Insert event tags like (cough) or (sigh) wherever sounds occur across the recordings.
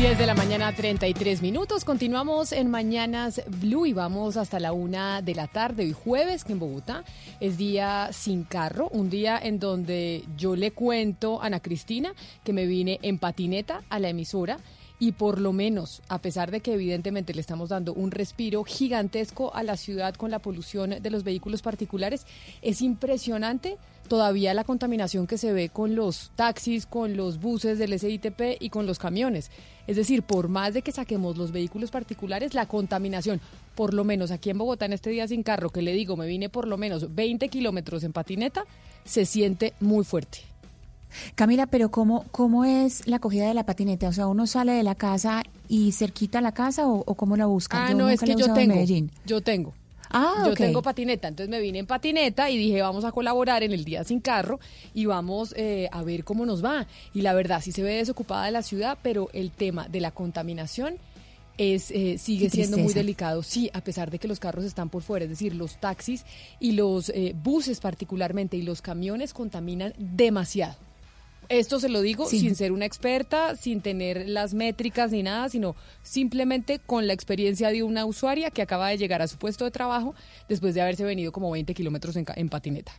10 de la mañana, 33 minutos. Continuamos en Mañanas Blue y vamos hasta la una de la tarde, hoy jueves, que en Bogotá es día sin carro, un día en donde yo le cuento a Ana Cristina que me vine en patineta a la emisora y por lo menos, a pesar de que evidentemente le estamos dando un respiro gigantesco a la ciudad con la polución de los vehículos particulares, es impresionante todavía la contaminación que se ve con los taxis, con los buses del SITP y con los camiones. Es decir, por más de que saquemos los vehículos particulares, la contaminación, por lo menos aquí en Bogotá en este día sin carro, que le digo, me vine por lo menos 20 kilómetros en patineta, se siente muy fuerte. Camila, pero ¿cómo, ¿cómo es la acogida de la patineta? O sea, ¿uno sale de la casa y cerquita a la casa o, cómo la busca? Ah, no, es que yo tengo, yo tengo. Ah, Yo tengo patineta, entonces me vine en patineta y dije, vamos a colaborar en el día sin carro y vamos eh, a ver cómo nos va. Y la verdad, sí se ve desocupada la ciudad, pero el tema de la contaminación es eh, sigue siendo muy delicado, sí, a pesar de que los carros están por fuera, es decir, los taxis y los eh, buses particularmente y los camiones contaminan demasiado. Esto se lo digo sin ser una experta, sin tener las métricas ni nada, sino simplemente con la experiencia de una usuaria que acaba de llegar a su puesto de trabajo después de haberse venido como 20 kilómetros en patineta.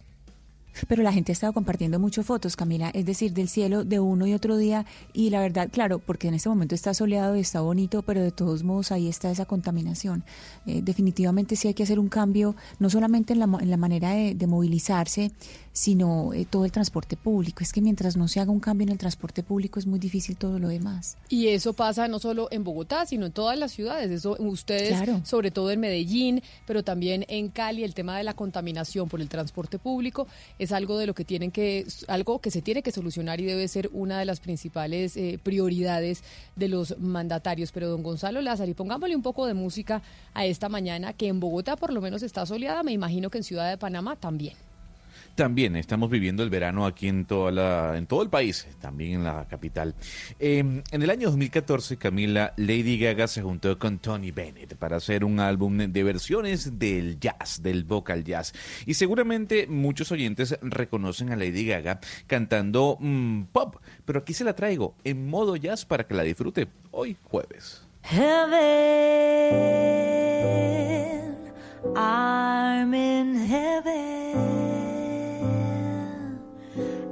Pero la gente ha estado compartiendo muchas fotos, Camila, es decir, del cielo de uno y otro día. Y la verdad, claro, porque en este momento está soleado y está bonito, pero de todos modos ahí está esa contaminación. Eh, definitivamente sí hay que hacer un cambio, no solamente en la, en la manera de, movilizarse, sino eh, todo el transporte público. Es que mientras no se haga un cambio en el transporte público es muy difícil todo lo demás. Y eso pasa no solo en Bogotá, sino en todas las ciudades. Eso ustedes, sobre todo en Medellín, pero también en Cali, el tema de la contaminación por el transporte público es algo de lo que tienen que algo que se tiene que solucionar y debe ser una de las principales eh, prioridades de los mandatarios. Pero don Gonzalo Lázaro, pongámosle un poco de música a esta mañana que en Bogotá por lo menos está soleada, me imagino que en Ciudad de Panamá también. También estamos viviendo el verano aquí en, toda la, en todo el país, también en la capital. Em, en el año 2014, Camila, Lady Gaga se juntó con Tony Bennett para hacer un álbum de versiones del jazz, del vocal jazz. Y seguramente muchos oyentes reconocen a Lady Gaga cantando mm, pop, pero aquí se la traigo en modo jazz para que la disfrute hoy jueves. I'm in heaven.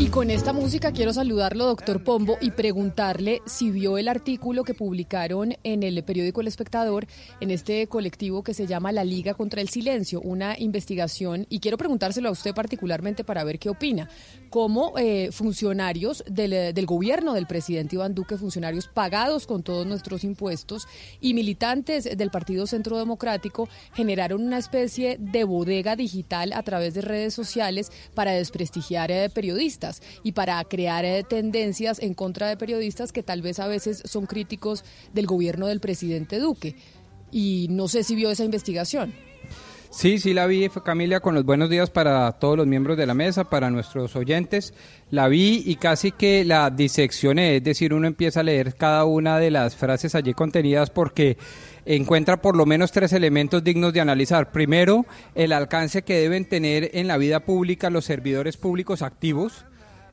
Y con esta música quiero saludarlo, doctor Pombo, y preguntarle si vio el artículo que publicaron en el periódico El Espectador, en este colectivo que se llama La Liga contra el Silencio, una investigación, y quiero preguntárselo a usted particularmente para ver qué opina. ¿Cómo eh, funcionarios del, del gobierno del presidente Iván Duque, funcionarios pagados con todos nuestros impuestos, y militantes del Partido Centro Democrático generaron una especie de bodega digital a través de redes sociales para desprestigiar de periodistas y para crear eh, tendencias en contra de periodistas que tal vez a veces son críticos del gobierno del presidente Duque. Y no sé si vio esa investigación. Sí, sí la vi, Camila, con los buenos días para todos los miembros de la mesa, para nuestros oyentes. La vi y casi que la diseccioné, es decir, uno empieza a leer cada una de las frases allí contenidas porque encuentra por lo menos tres elementos dignos de analizar. Primero, el alcance que deben tener en la vida pública los servidores públicos activos.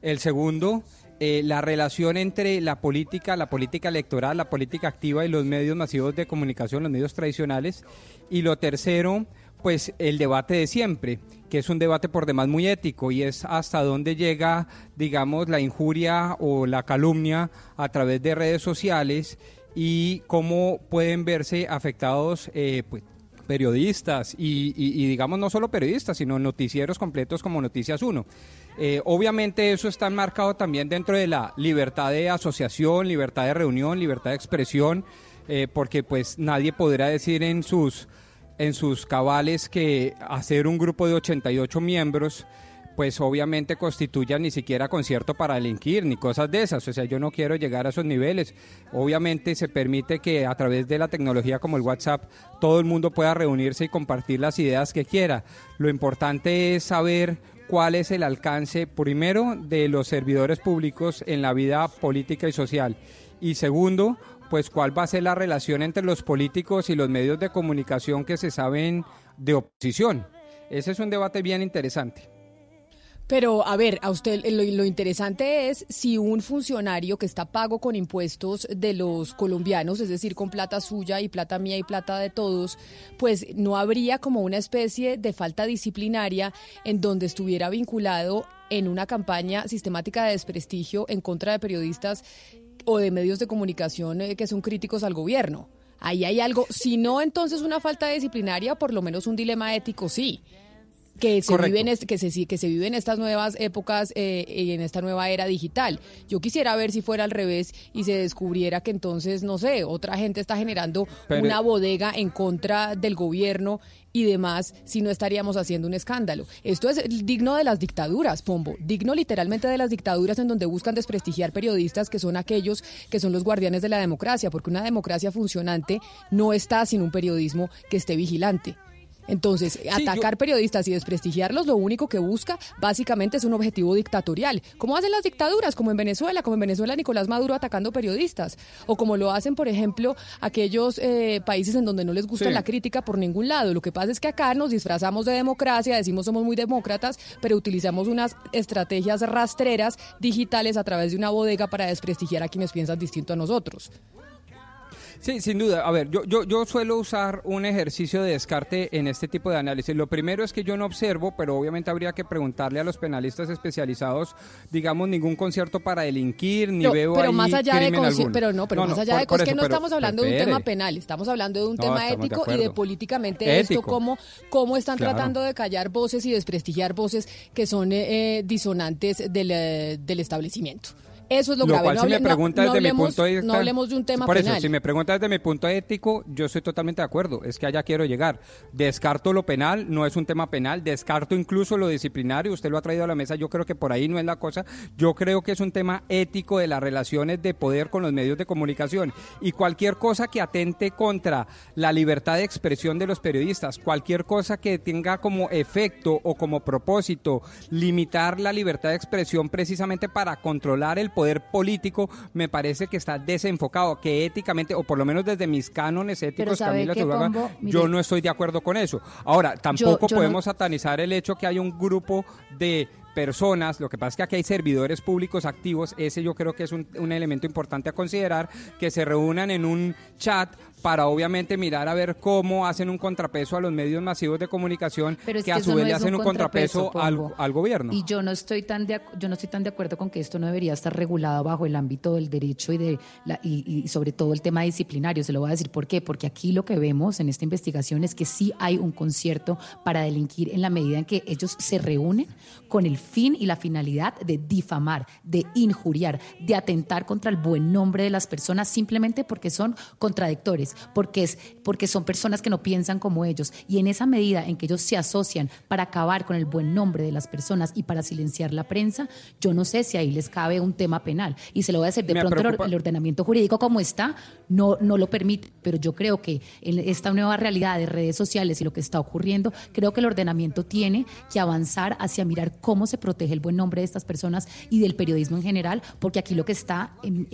El segundo, eh, la relación entre la política, la política electoral, la política activa y los medios masivos de comunicación, los medios tradicionales. Y lo tercero, pues el debate de siempre, que es un debate por demás muy ético y es hasta dónde llega, digamos, la injuria o la calumnia a través de redes sociales y cómo pueden verse afectados eh, pues, periodistas y, digamos no solo periodistas, sino noticieros completos como Noticias 1. Eh, obviamente eso está marcado también dentro de la libertad de asociación, libertad de reunión, libertad de expresión, eh, porque pues nadie podrá decir en sus, en sus cabales que hacer un grupo de 88 miembros pues obviamente constituya ni siquiera concierto para delinquir ni cosas de esas. O sea, yo no quiero llegar a esos niveles. Obviamente se permite que a través de la tecnología como el WhatsApp todo el mundo pueda reunirse y compartir las ideas que quiera. Lo importante es saber cuál es el alcance, primero, de los servidores públicos en la vida política y social. Y segundo, pues cuál va a ser la relación entre los políticos y los medios de comunicación que se saben de oposición. Ese es un debate bien interesante. Pero, a ver, a usted lo, interesante es si un funcionario que está pago con impuestos de los colombianos, es decir, con plata suya y plata mía y plata de todos, pues no habría como una especie de falta disciplinaria en donde estuviera vinculado en una campaña sistemática de desprestigio en contra de periodistas o de medios de comunicación eh, que son críticos al gobierno. Ahí hay algo, si no entonces una falta disciplinaria, por lo menos un dilema ético sí que se, vive en que, se, que se vive en estas nuevas épocas eh, y en esta nueva era digital. Yo quisiera ver si fuera al revés y se descubriera que entonces, no sé, otra gente está generando una bodega en contra del gobierno y demás, si no estaríamos haciendo un escándalo. Esto es digno de las dictaduras, Pombo, digno literalmente de las dictaduras en donde buscan desprestigiar periodistas que son aquellos que son los guardianes de la democracia, porque una democracia funcionante no está sin un periodismo que esté vigilante. Entonces, atacar periodistas y desprestigiarlos lo único que busca básicamente es un objetivo dictatorial, como hacen las dictaduras, como en Venezuela, como en Venezuela Nicolás Maduro atacando periodistas, o como lo hacen, por ejemplo, aquellos eh, países en donde no les gusta la crítica por ningún lado. Lo que pasa es que acá nos disfrazamos de democracia, decimos somos muy demócratas, pero utilizamos unas estrategias rastreras digitales a través de una bodega para desprestigiar a quienes piensan distinto a nosotros. Sí, sin duda. A ver, yo, yo, yo suelo usar un ejercicio de descarte en este tipo de análisis. Lo primero es que yo no observo, pero obviamente habría que preguntarle a los penalistas especializados, digamos, ningún concierto para delinquir, ni veo pero ahí más allá de Pero no, pero más allá de cosas que no estamos hablando de un tema penal, estamos hablando de un tema ético y de políticamente esto, cómo, cómo están tratando de callar voces y desprestigiar voces que son eh, eh disonantes del, eh, del establecimiento. Eso es lo, grave. no, si me pregunta desde mi punto de vista, no hablemos de un tema por eso, si me preguntas desde mi punto ético, yo estoy totalmente de acuerdo. Es que allá quiero llegar. Descarto lo penal, no es un tema penal. Descarto incluso lo disciplinario. Usted lo ha traído a la mesa. Yo creo que por ahí no es la cosa. Yo creo que es un tema ético de las relaciones de poder con los medios de comunicación. Y cualquier cosa que atente contra la libertad de expresión de los periodistas, cualquier cosa que tenga como efecto o como propósito limitar la libertad de expresión precisamente para controlar el poder poder político me parece que está desenfocado, que éticamente, o por lo menos desde mis cánones éticos, Camila yo no estoy de acuerdo con eso. Ahora, tampoco podemos satanizar el hecho que hay un grupo de personas, lo que pasa es que aquí hay servidores públicos activos, ese yo creo que es un, un, elemento importante a considerar, que se reúnan en un chat para obviamente mirar a ver cómo hacen un contrapeso a los medios masivos de comunicación que, a su vez le hacen un contrapeso, al, gobierno. Y yo no estoy tan de, yo no estoy tan de acuerdo con que esto no debería estar regulado bajo el ámbito del derecho y de la, y, sobre todo el tema disciplinario. Se lo voy a decir por qué, porque aquí lo que vemos en esta investigación es que sí hay un concierto para delinquir en la medida en que ellos se reúnen con el fin y la finalidad de difamar, de injuriar, de atentar contra el buen nombre de las personas simplemente porque son contradictores porque, es, porque son personas que no piensan como ellos. Y en esa medida en que ellos se asocian para acabar con el buen nombre de las personas y para silenciar la prensa, yo no sé si ahí les cabe un tema penal. Y se lo voy a decir, de pronto el, ordenamiento jurídico como está no, no lo permite, pero yo creo que en esta nueva realidad de redes sociales y lo que está ocurriendo, creo que el ordenamiento tiene que avanzar hacia mirar cómo se protege el buen nombre de estas personas y del periodismo en general, porque aquí lo que está en,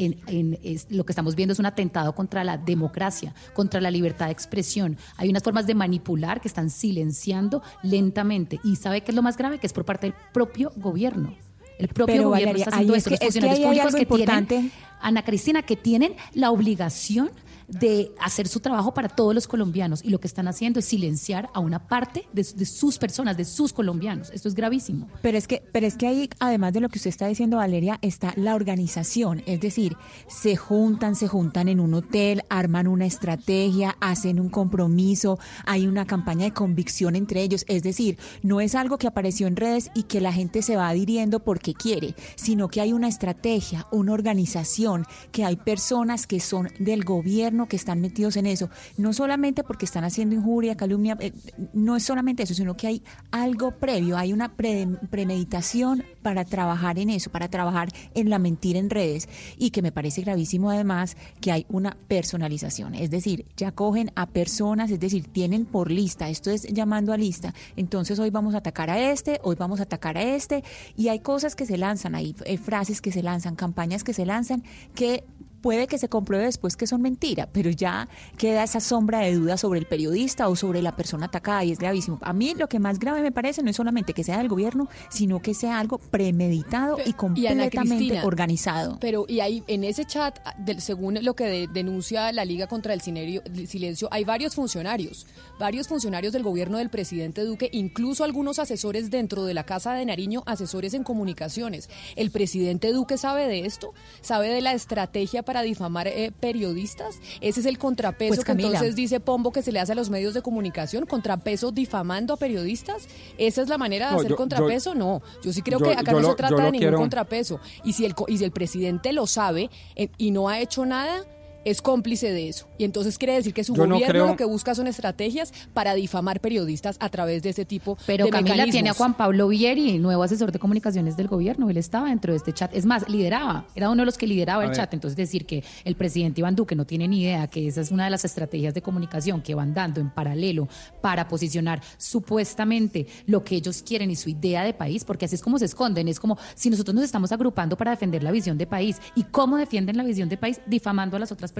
lo que estamos viendo es un atentado contra la democracia contra la libertad de expresión. Hay unas formas de manipular que están silenciando lentamente. Y ¿sabe qué es lo más grave? Que es por parte del propio gobierno. El propio gobierno está haciendo esto. Los funcionarios públicos que tienen, Ana Cristina, que tienen la obligación de hacer su trabajo para todos los colombianos y lo que están haciendo es silenciar a una parte de, sus personas, de sus colombianos. Esto es gravísimo. Pero es que, pero es que ahí, además de lo que usted está diciendo, Valeria, está la organización. Es decir, se juntan, se juntan en un hotel, arman una estrategia, hacen un compromiso, hay una campaña de convicción entre ellos. Es decir, no es algo que apareció en redes y que la gente se va adhiriendo porque quiere, sino que hay una estrategia, una organización, que hay personas que son del gobierno que están metidos en eso. No solamente porque están haciendo injuria, calumnia, eh, no es solamente eso, sino que hay algo previo, hay una premeditación para trabajar en eso, para trabajar en la mentira en redes y que me parece gravísimo además que hay una personalización, es decir, ya cogen a personas, es decir, tienen por lista, esto es llamando a lista, entonces hoy vamos a atacar a este, hoy vamos a atacar a este y hay cosas que se lanzan, hay frases que se lanzan, campañas que se lanzan que puede que se compruebe después que son mentira, pero ya queda esa sombra de duda sobre el periodista o sobre la persona atacada y es gravísimo. A mí lo que más grave me parece no es solamente que sea del gobierno, sino que sea algo premeditado y completamente organizado. Pero y ahí en ese chat, según lo que denuncia la Liga contra el Silencio, hay varios funcionarios, varios funcionarios del gobierno del presidente Duque, incluso algunos asesores dentro de la Casa de Nariño, asesores en comunicaciones. ¿El presidente Duque sabe de esto? ¿Sabe de la estrategia para difamar eh, periodistas? Ese es el contrapeso pues, que entonces dice Pombo que se le hace a los medios de comunicación, contrapeso difamando a periodistas. ¿Esa es la manera de hacer contrapeso? no, yo sí creo que acá no se trata de ningún contrapeso. Y si el, y si el presidente lo sabe eh, y no ha hecho nada, es cómplice de eso. Y entonces quiere decir que su gobierno lo que busca son estrategias para difamar periodistas a través de ese tipo Pero de Camila tiene a Juan Pablo Vieri, nuevo asesor de comunicaciones del gobierno. Él estaba dentro de este chat. Es más, lideraba, era uno de los que lideraba el chat. Entonces decir que el presidente Iván Duque no tiene ni idea que esa es una de las estrategias de comunicación que van dando en paralelo para posicionar supuestamente lo que ellos quieren y su idea de país, porque así es como se esconden. Es como si nosotros nos estamos agrupando para defender la visión de país. ¿Y cómo defienden la visión de país? Difamando a las otras personas.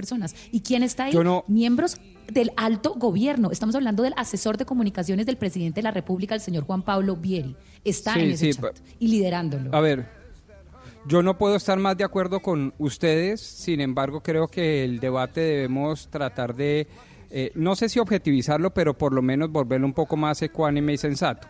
¿Y quién está ahí? Miembros del alto gobierno. Estamos hablando del asesor de comunicaciones del presidente de la República, el señor Juan Pablo Vieri. Está en ese chat y liderándolo. A ver, yo no puedo estar más de acuerdo con ustedes, sin embargo creo que el debate debemos tratar de, eh, no sé si objetivizarlo, pero por lo menos volverlo un poco más ecuánime y sensato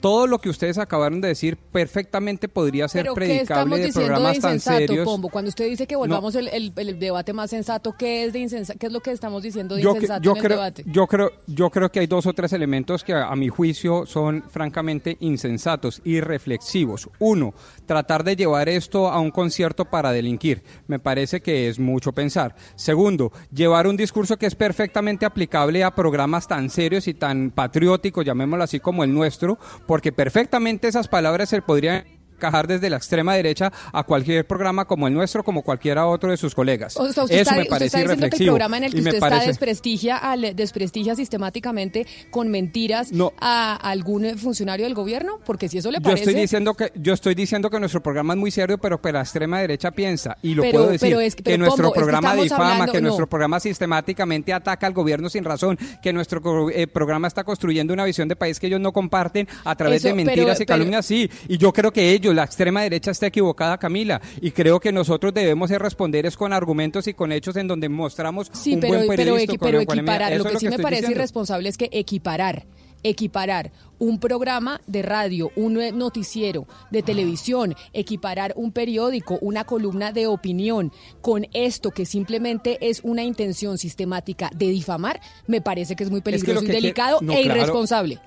todo lo que ustedes acabaron de decir perfectamente podría ser predicable de programas de tan serios. Pombo? Cuando usted dice que volvamos el, debate más sensato, ¿qué es de insensato? ¿Qué es lo que estamos diciendo de insensato yo en creo, el debate? Yo creo, yo creo que hay dos o tres elementos que a, mi juicio son francamente insensatos y reflexivos. Uno, tratar de llevar esto a un concierto para delinquir. Me parece que es mucho pensar. Segundo, llevar un discurso que es perfectamente aplicable a programas tan serios y tan patrióticos, llamémoslo así como el nuestro, porque perfectamente esas palabras se podrían encajar desde la extrema derecha a cualquier programa como el nuestro, como cualquiera otro de sus colegas. Eso me parece usted está que el programa en el que usted está desprestigia, al, desprestigia sistemáticamente con mentiras a algún funcionario del gobierno, porque si eso le parece... Yo estoy diciendo que, yo estoy diciendo que nuestro programa es muy serio, pero que la extrema derecha piensa, y lo puedo decir, que nuestro programa difama, que nuestro programa sistemáticamente ataca al gobierno sin razón, que nuestro eh, programa está construyendo una visión de país que ellos no comparten a través de mentiras y calumnias, sí, y yo creo que ellos la extrema derecha está equivocada, Camila, y creo que nosotros debemos responder es con argumentos y con hechos en donde mostramos sí, un pero, buen periodista. Pero, equiparar, lo que, sí me parece irresponsable es que equiparar equiparar un programa de radio, un noticiero de televisión, equiparar un periódico, una columna de opinión con esto que simplemente es una intención sistemática de difamar, me parece que es muy peligroso y delicado e irresponsable.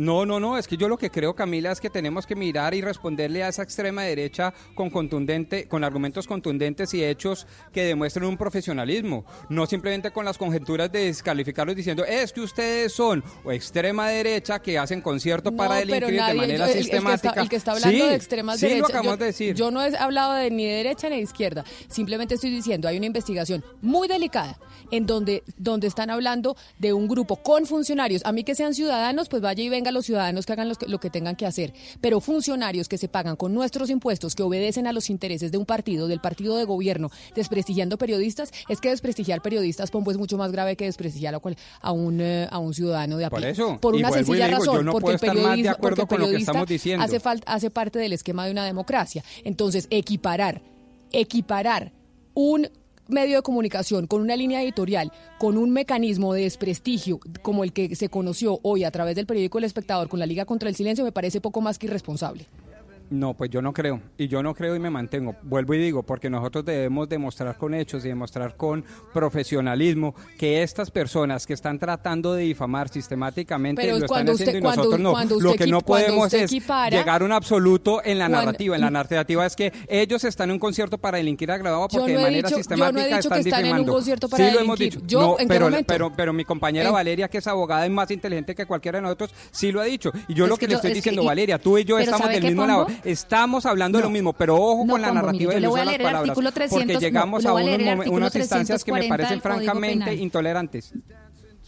No, no, no, es que yo lo que creo, Camila, es que tenemos que mirar y responderle a esa extrema derecha con contundente, con argumentos contundentes y hechos que demuestren un profesionalismo, no simplemente con las conjeturas de descalificarlos diciendo es que ustedes son o extrema derecha que hacen concierto para delinquir de manera sistemática. El que, está, hablando de extrema sí, derecha. Lo acabamos yo, de decir. yo no he hablado de ni de derecha ni de izquierda. Simplemente estoy diciendo, hay una investigación muy delicada en donde, donde están hablando de un grupo con funcionarios. A mí que sean ciudadanos, pues vaya y venga los ciudadanos que hagan lo que, tengan que hacer, pero funcionarios que se pagan con nuestros impuestos, que obedecen a los intereses de un partido, del partido de gobierno, desprestigiando periodistas, es que desprestigiar periodistas, Pombo, es mucho más grave que desprestigiar a, un, eh, a un ciudadano de a Por eso. Por una sencilla razón, porque el periodismo, porque hace, hace parte del esquema de una democracia. Entonces, equiparar, equiparar un medio de comunicación con una línea editorial, con un mecanismo de desprestigio como el que se conoció hoy a través del periódico El Espectador con la Liga contra el Silencio, me parece poco más que irresponsable. No, pues yo no creo. Y yo no creo y me mantengo. Vuelvo y digo, porque nosotros debemos demostrar con hechos y demostrar con profesionalismo que estas personas que están tratando de difamar sistemáticamente lo están haciendo y nosotros no. Lo que no podemos es llegar a un absoluto en la narrativa. En la narrativa es que ellos están en un concierto para delinquir agravado porque de manera sistemática están, difamando. sí lo hemos dicho. Yo, pero, pero, pero, mi compañera Valeria, que es abogada, es más inteligente que cualquiera de nosotros, sí lo ha dicho. Y yo lo que, le estoy diciendo, Valeria, tú y yo estamos del mismo lado Estamos hablando de lo mismo, pero ojo con la narrativa de las palabras, porque llegamos a, unas instancias que me parecen francamente intolerantes.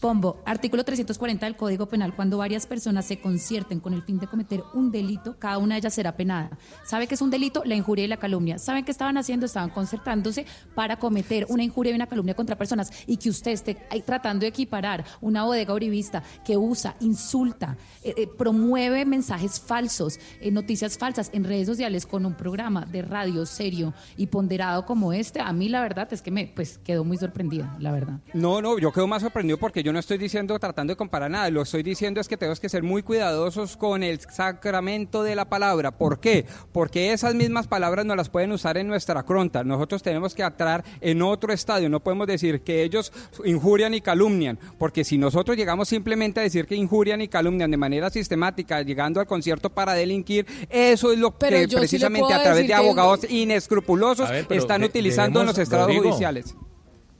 Pombo, artículo 340 del Código Penal, cuando varias personas se concierten con el fin de cometer un delito, cada una de ellas será penada. ¿Sabe qué es un delito? La injuria y la calumnia. ¿Saben qué estaban haciendo? Estaban concertándose para cometer una injuria y una calumnia contra personas y que usted esté tratando de equiparar una bodega uribista que usa, insulta, eh, eh, promueve mensajes falsos, eh, noticias falsas en redes sociales con un programa de radio serio y ponderado como este, a mí la verdad es que me pues quedó muy sorprendida, la verdad. No, no, yo quedo más sorprendido porque yo no estoy diciendo tratando de comparar nada, lo estoy diciendo es que tenemos que ser muy cuidadosos con el sacramento de la palabra. ¿Por qué? Porque esas mismas palabras no las pueden usar en nuestra cronta. Nosotros tenemos que entrar en otro estadio. No podemos decir que ellos injurian y calumnian, porque si nosotros llegamos simplemente a decir que injurian y calumnian de manera sistemática, llegando al concierto para delinquir, eso es lo que precisamente a través de abogados inescrupulosos están utilizando en los estados judiciales.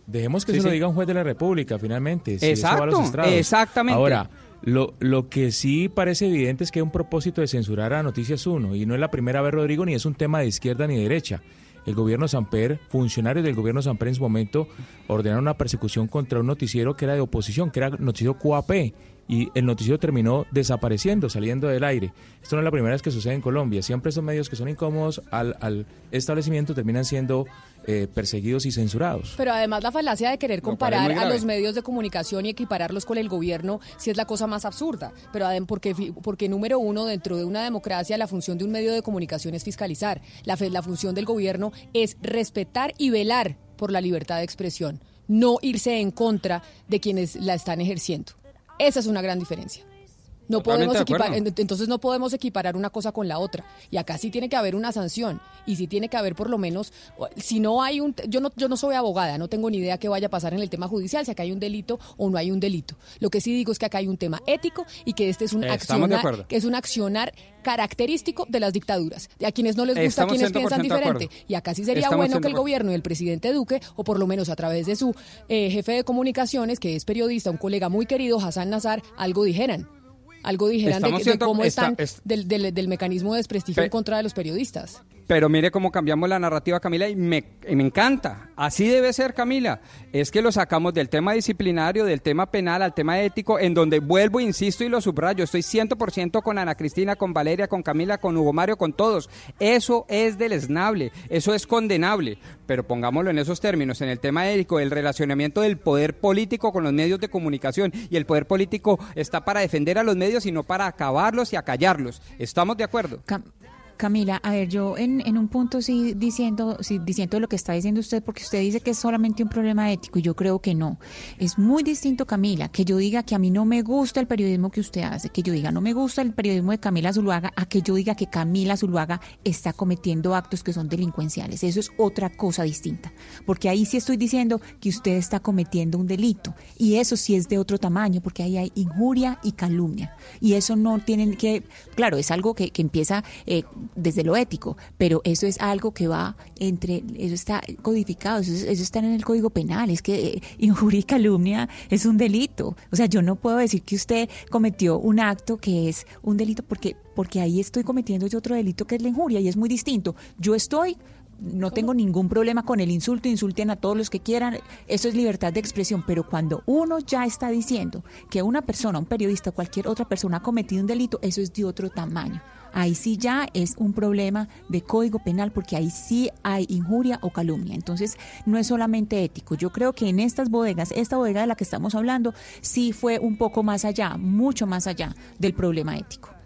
Dejemos que se lo diga un juez de la República, finalmente. Exacto, exactamente. Ahora, lo, lo que sí parece evidente es que hay un propósito de censurar a Noticias 1, y no es la primera vez, Rodrigo, ni es un tema de izquierda ni de derecha. El gobierno Samper, funcionarios del gobierno Samper en su momento, ordenaron una persecución contra un noticiero que era de oposición, que era noticiero QAP, y el noticiero terminó desapareciendo, saliendo del aire. Esto no es la primera vez que sucede en Colombia. Siempre esos medios que son incómodos al, al establecimiento terminan siendo eh, perseguidos y censurados. Pero además la falacia de querer comparar a los medios de comunicación y equipararlos con el gobierno sí es la cosa más absurda. Pero además porque, porque número uno, dentro de una democracia, la función de un medio de comunicación es fiscalizar. La, la función del gobierno es respetar y velar por la libertad de expresión, no irse en contra de quienes la están ejerciendo. Esa es una gran diferencia. No podemos equipar, entonces no podemos equiparar una cosa con la otra. Y acá sí tiene que haber una sanción. Y sí tiene que haber por lo menos, si no hay un, yo no, yo no soy abogada, no tengo ni idea qué vaya a pasar en el tema judicial, si acá hay un delito o no hay un delito. Lo que sí digo es que acá hay un tema ético y que este es un accionar, que es un accionar característico de las dictaduras, de a quienes no les gusta, a quienes piensan diferente. Y acá sí sería bueno que el gobierno y el presidente Duque, o por lo menos a través de su eh, jefe de comunicaciones, que es periodista, un colega muy querido, Hassan Nazar, algo dijeran algo dijeran de, cómo están del, del, mecanismo de desprestigio en contra de los periodistas. Pero mire cómo cambiamos la narrativa, Camila, y me, encanta. Así debe ser, Camila. Es que lo sacamos del tema disciplinario, del tema penal al tema ético, en donde vuelvo, insisto y lo subrayo. Estoy 100% con Ana Cristina, con Valeria, con Camila, con Hugo Mario, con todos. Eso es deleznable, eso es condenable. Pero pongámoslo en esos términos, en el tema ético, el relacionamiento del poder político con los medios de comunicación. Y el poder político está para defender a los medios y no para acabarlos y acallarlos. ¿Estamos de acuerdo? Camila, a ver, yo en, en un punto sí diciendo, sí diciendo lo que está diciendo usted, porque usted dice que es solamente un problema ético y yo creo que no. Es muy distinto, Camila, que yo diga que a mí no me gusta el periodismo que usted hace, que yo diga no me gusta el periodismo de Camila Zuluaga, a que yo diga que Camila Zuluaga está cometiendo actos que son delincuenciales. Eso es otra cosa distinta, porque ahí sí estoy diciendo que usted está cometiendo un delito y eso sí es de otro tamaño, porque ahí hay injuria y calumnia y eso no tienen que, claro, es algo que, que empieza eh, desde lo ético, pero eso es algo que va entre, eso está codificado, eso, está en el Código Penal, es que eh, injuria y calumnia es un delito. O sea, yo no puedo decir que usted cometió un acto que es un delito porque, porque ahí estoy cometiendo yo otro delito que es la injuria y es muy distinto. Yo estoy no tengo ningún problema con el insulto, insulten a todos los que quieran, eso es libertad de expresión, pero cuando uno ya está diciendo que una persona, un periodista, cualquier otra persona ha cometido un delito, eso es de otro tamaño ahí sí ya es un problema de código penal porque ahí sí hay injuria o calumnia. Entonces, no es solamente ético. Yo creo que en estas bodegas, esta bodega de la que estamos hablando, sí fue un poco más allá, mucho más allá del problema ético.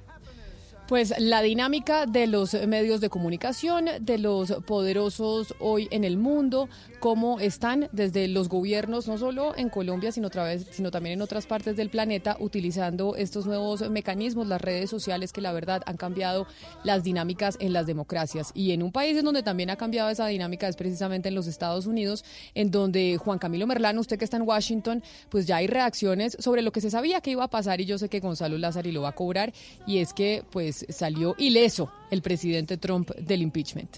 Pues la dinámica de los medios de comunicación, de los poderosos hoy en el mundo, cómo están desde los gobiernos, no solo en Colombia, sino, otra vez, sino también en otras partes del planeta, utilizando estos nuevos mecanismos, las redes sociales que la verdad han cambiado las dinámicas en las democracias. Y en un país en donde también ha cambiado esa dinámica es precisamente en los Estados Unidos, en donde Juan Camilo Merlano, usted que está en Washington, pues ya hay reacciones sobre lo que se sabía que iba a pasar y yo sé que Gonzalo Lázaro lo va a cobrar, y es que pues salió ileso el presidente Trump del impeachment.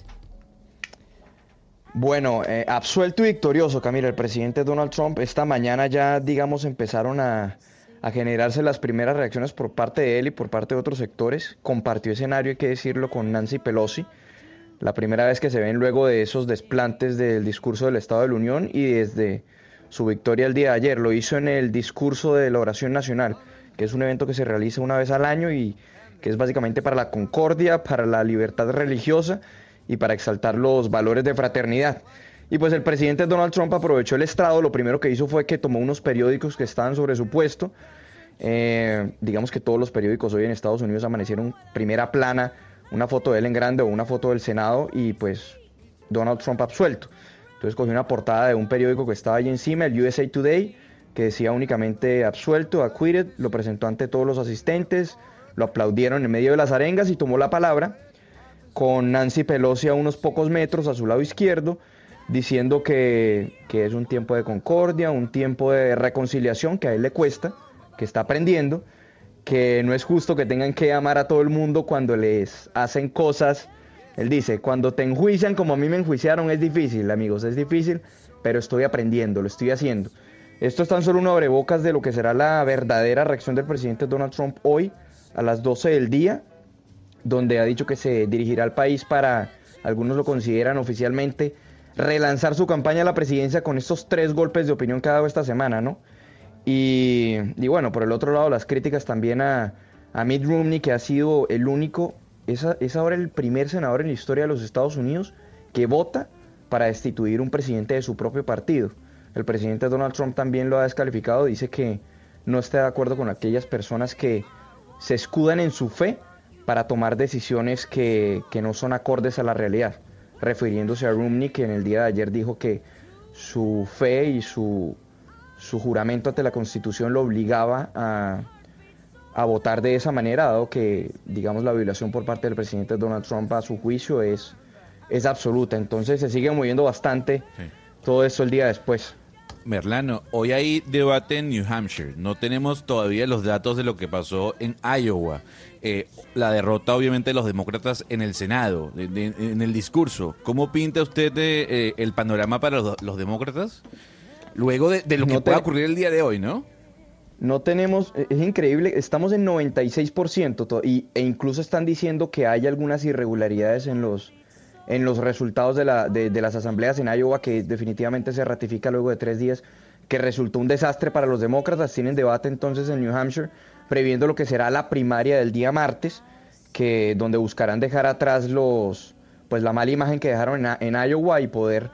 Bueno, eh, absuelto y victorioso, Camila, el presidente Donald Trump. Esta mañana ya, digamos, empezaron a, a, generarse las primeras reacciones por parte de él y por parte de otros sectores. Compartió escenario, hay que decirlo, con Nancy Pelosi. La primera vez que se ven luego de esos desplantes del discurso del Estado de la Unión y desde su victoria el día de ayer. Lo hizo en el discurso de la oración nacional, que es un evento que se realiza una vez al año y que es básicamente para la concordia, para la libertad religiosa y para exaltar los valores de fraternidad. Y pues el presidente Donald Trump aprovechó el estrado, lo primero que hizo fue que tomó unos periódicos que estaban sobre su puesto, eh, digamos que todos los periódicos hoy en Estados Unidos amanecieron primera plana, una foto de él en grande o una foto del Senado y pues Donald Trump absuelto. Entonces cogió una portada de un periódico que estaba allí encima, el USA Today, que decía únicamente absuelto, acquitted, lo presentó ante todos los asistentes, lo aplaudieron en medio de las arengas y tomó la palabra con Nancy Pelosi a unos pocos metros a su lado izquierdo, diciendo que, que, es un tiempo de concordia, un tiempo de reconciliación que a él le cuesta, que está aprendiendo, que no es justo que tengan que amar a todo el mundo cuando les hacen cosas. Él dice, cuando te enjuician como a mí me enjuiciaron es difícil, amigos, es difícil, pero estoy aprendiendo, lo estoy haciendo. Esto es tan solo un abrebocas de lo que será la verdadera reacción del presidente Donald Trump hoy a las 12 del día, donde ha dicho que se dirigirá al país para, algunos lo consideran oficialmente, relanzar su campaña a la presidencia con estos tres golpes de opinión que ha dado esta semana, ¿no? Y, bueno, por el otro lado, las críticas también a, a Mitt Romney, que ha sido el único, es, es ahora el primer senador en la historia de los Estados Unidos que vota para destituir un presidente de su propio partido. El presidente Donald Trump también lo ha descalificado, dice que no está de acuerdo con aquellas personas que se escudan en su fe para tomar decisiones que, que, no son acordes a la realidad, refiriéndose a Romney que en el día de ayer dijo que su fe y su, su juramento ante la Constitución lo obligaba a, a, votar de esa manera, dado que, digamos, la violación por parte del presidente Donald Trump a su juicio es, es absoluta. Entonces se sigue moviendo bastante sí. todo eso el día después. Merlano, hoy hay debate en New Hampshire. No tenemos todavía los datos de lo que pasó en Iowa. Eh, la derrota, obviamente, de los demócratas en el Senado, de, de, en el discurso. ¿Cómo pinta usted eh, el panorama para los, los demócratas? Luego de, de lo no que te... pueda ocurrir el día de hoy, ¿no? No tenemos, es increíble, estamos en 96% y, e incluso están diciendo que hay algunas irregularidades en los, en los resultados de, la, de, de, las asambleas en Iowa, que definitivamente se ratifica luego de tres días, que resultó un desastre para los demócratas. Tienen debate entonces en New Hampshire, previendo lo que será la primaria del día martes, que, donde buscarán dejar atrás los, pues la mala imagen que dejaron en, en Iowa y poder,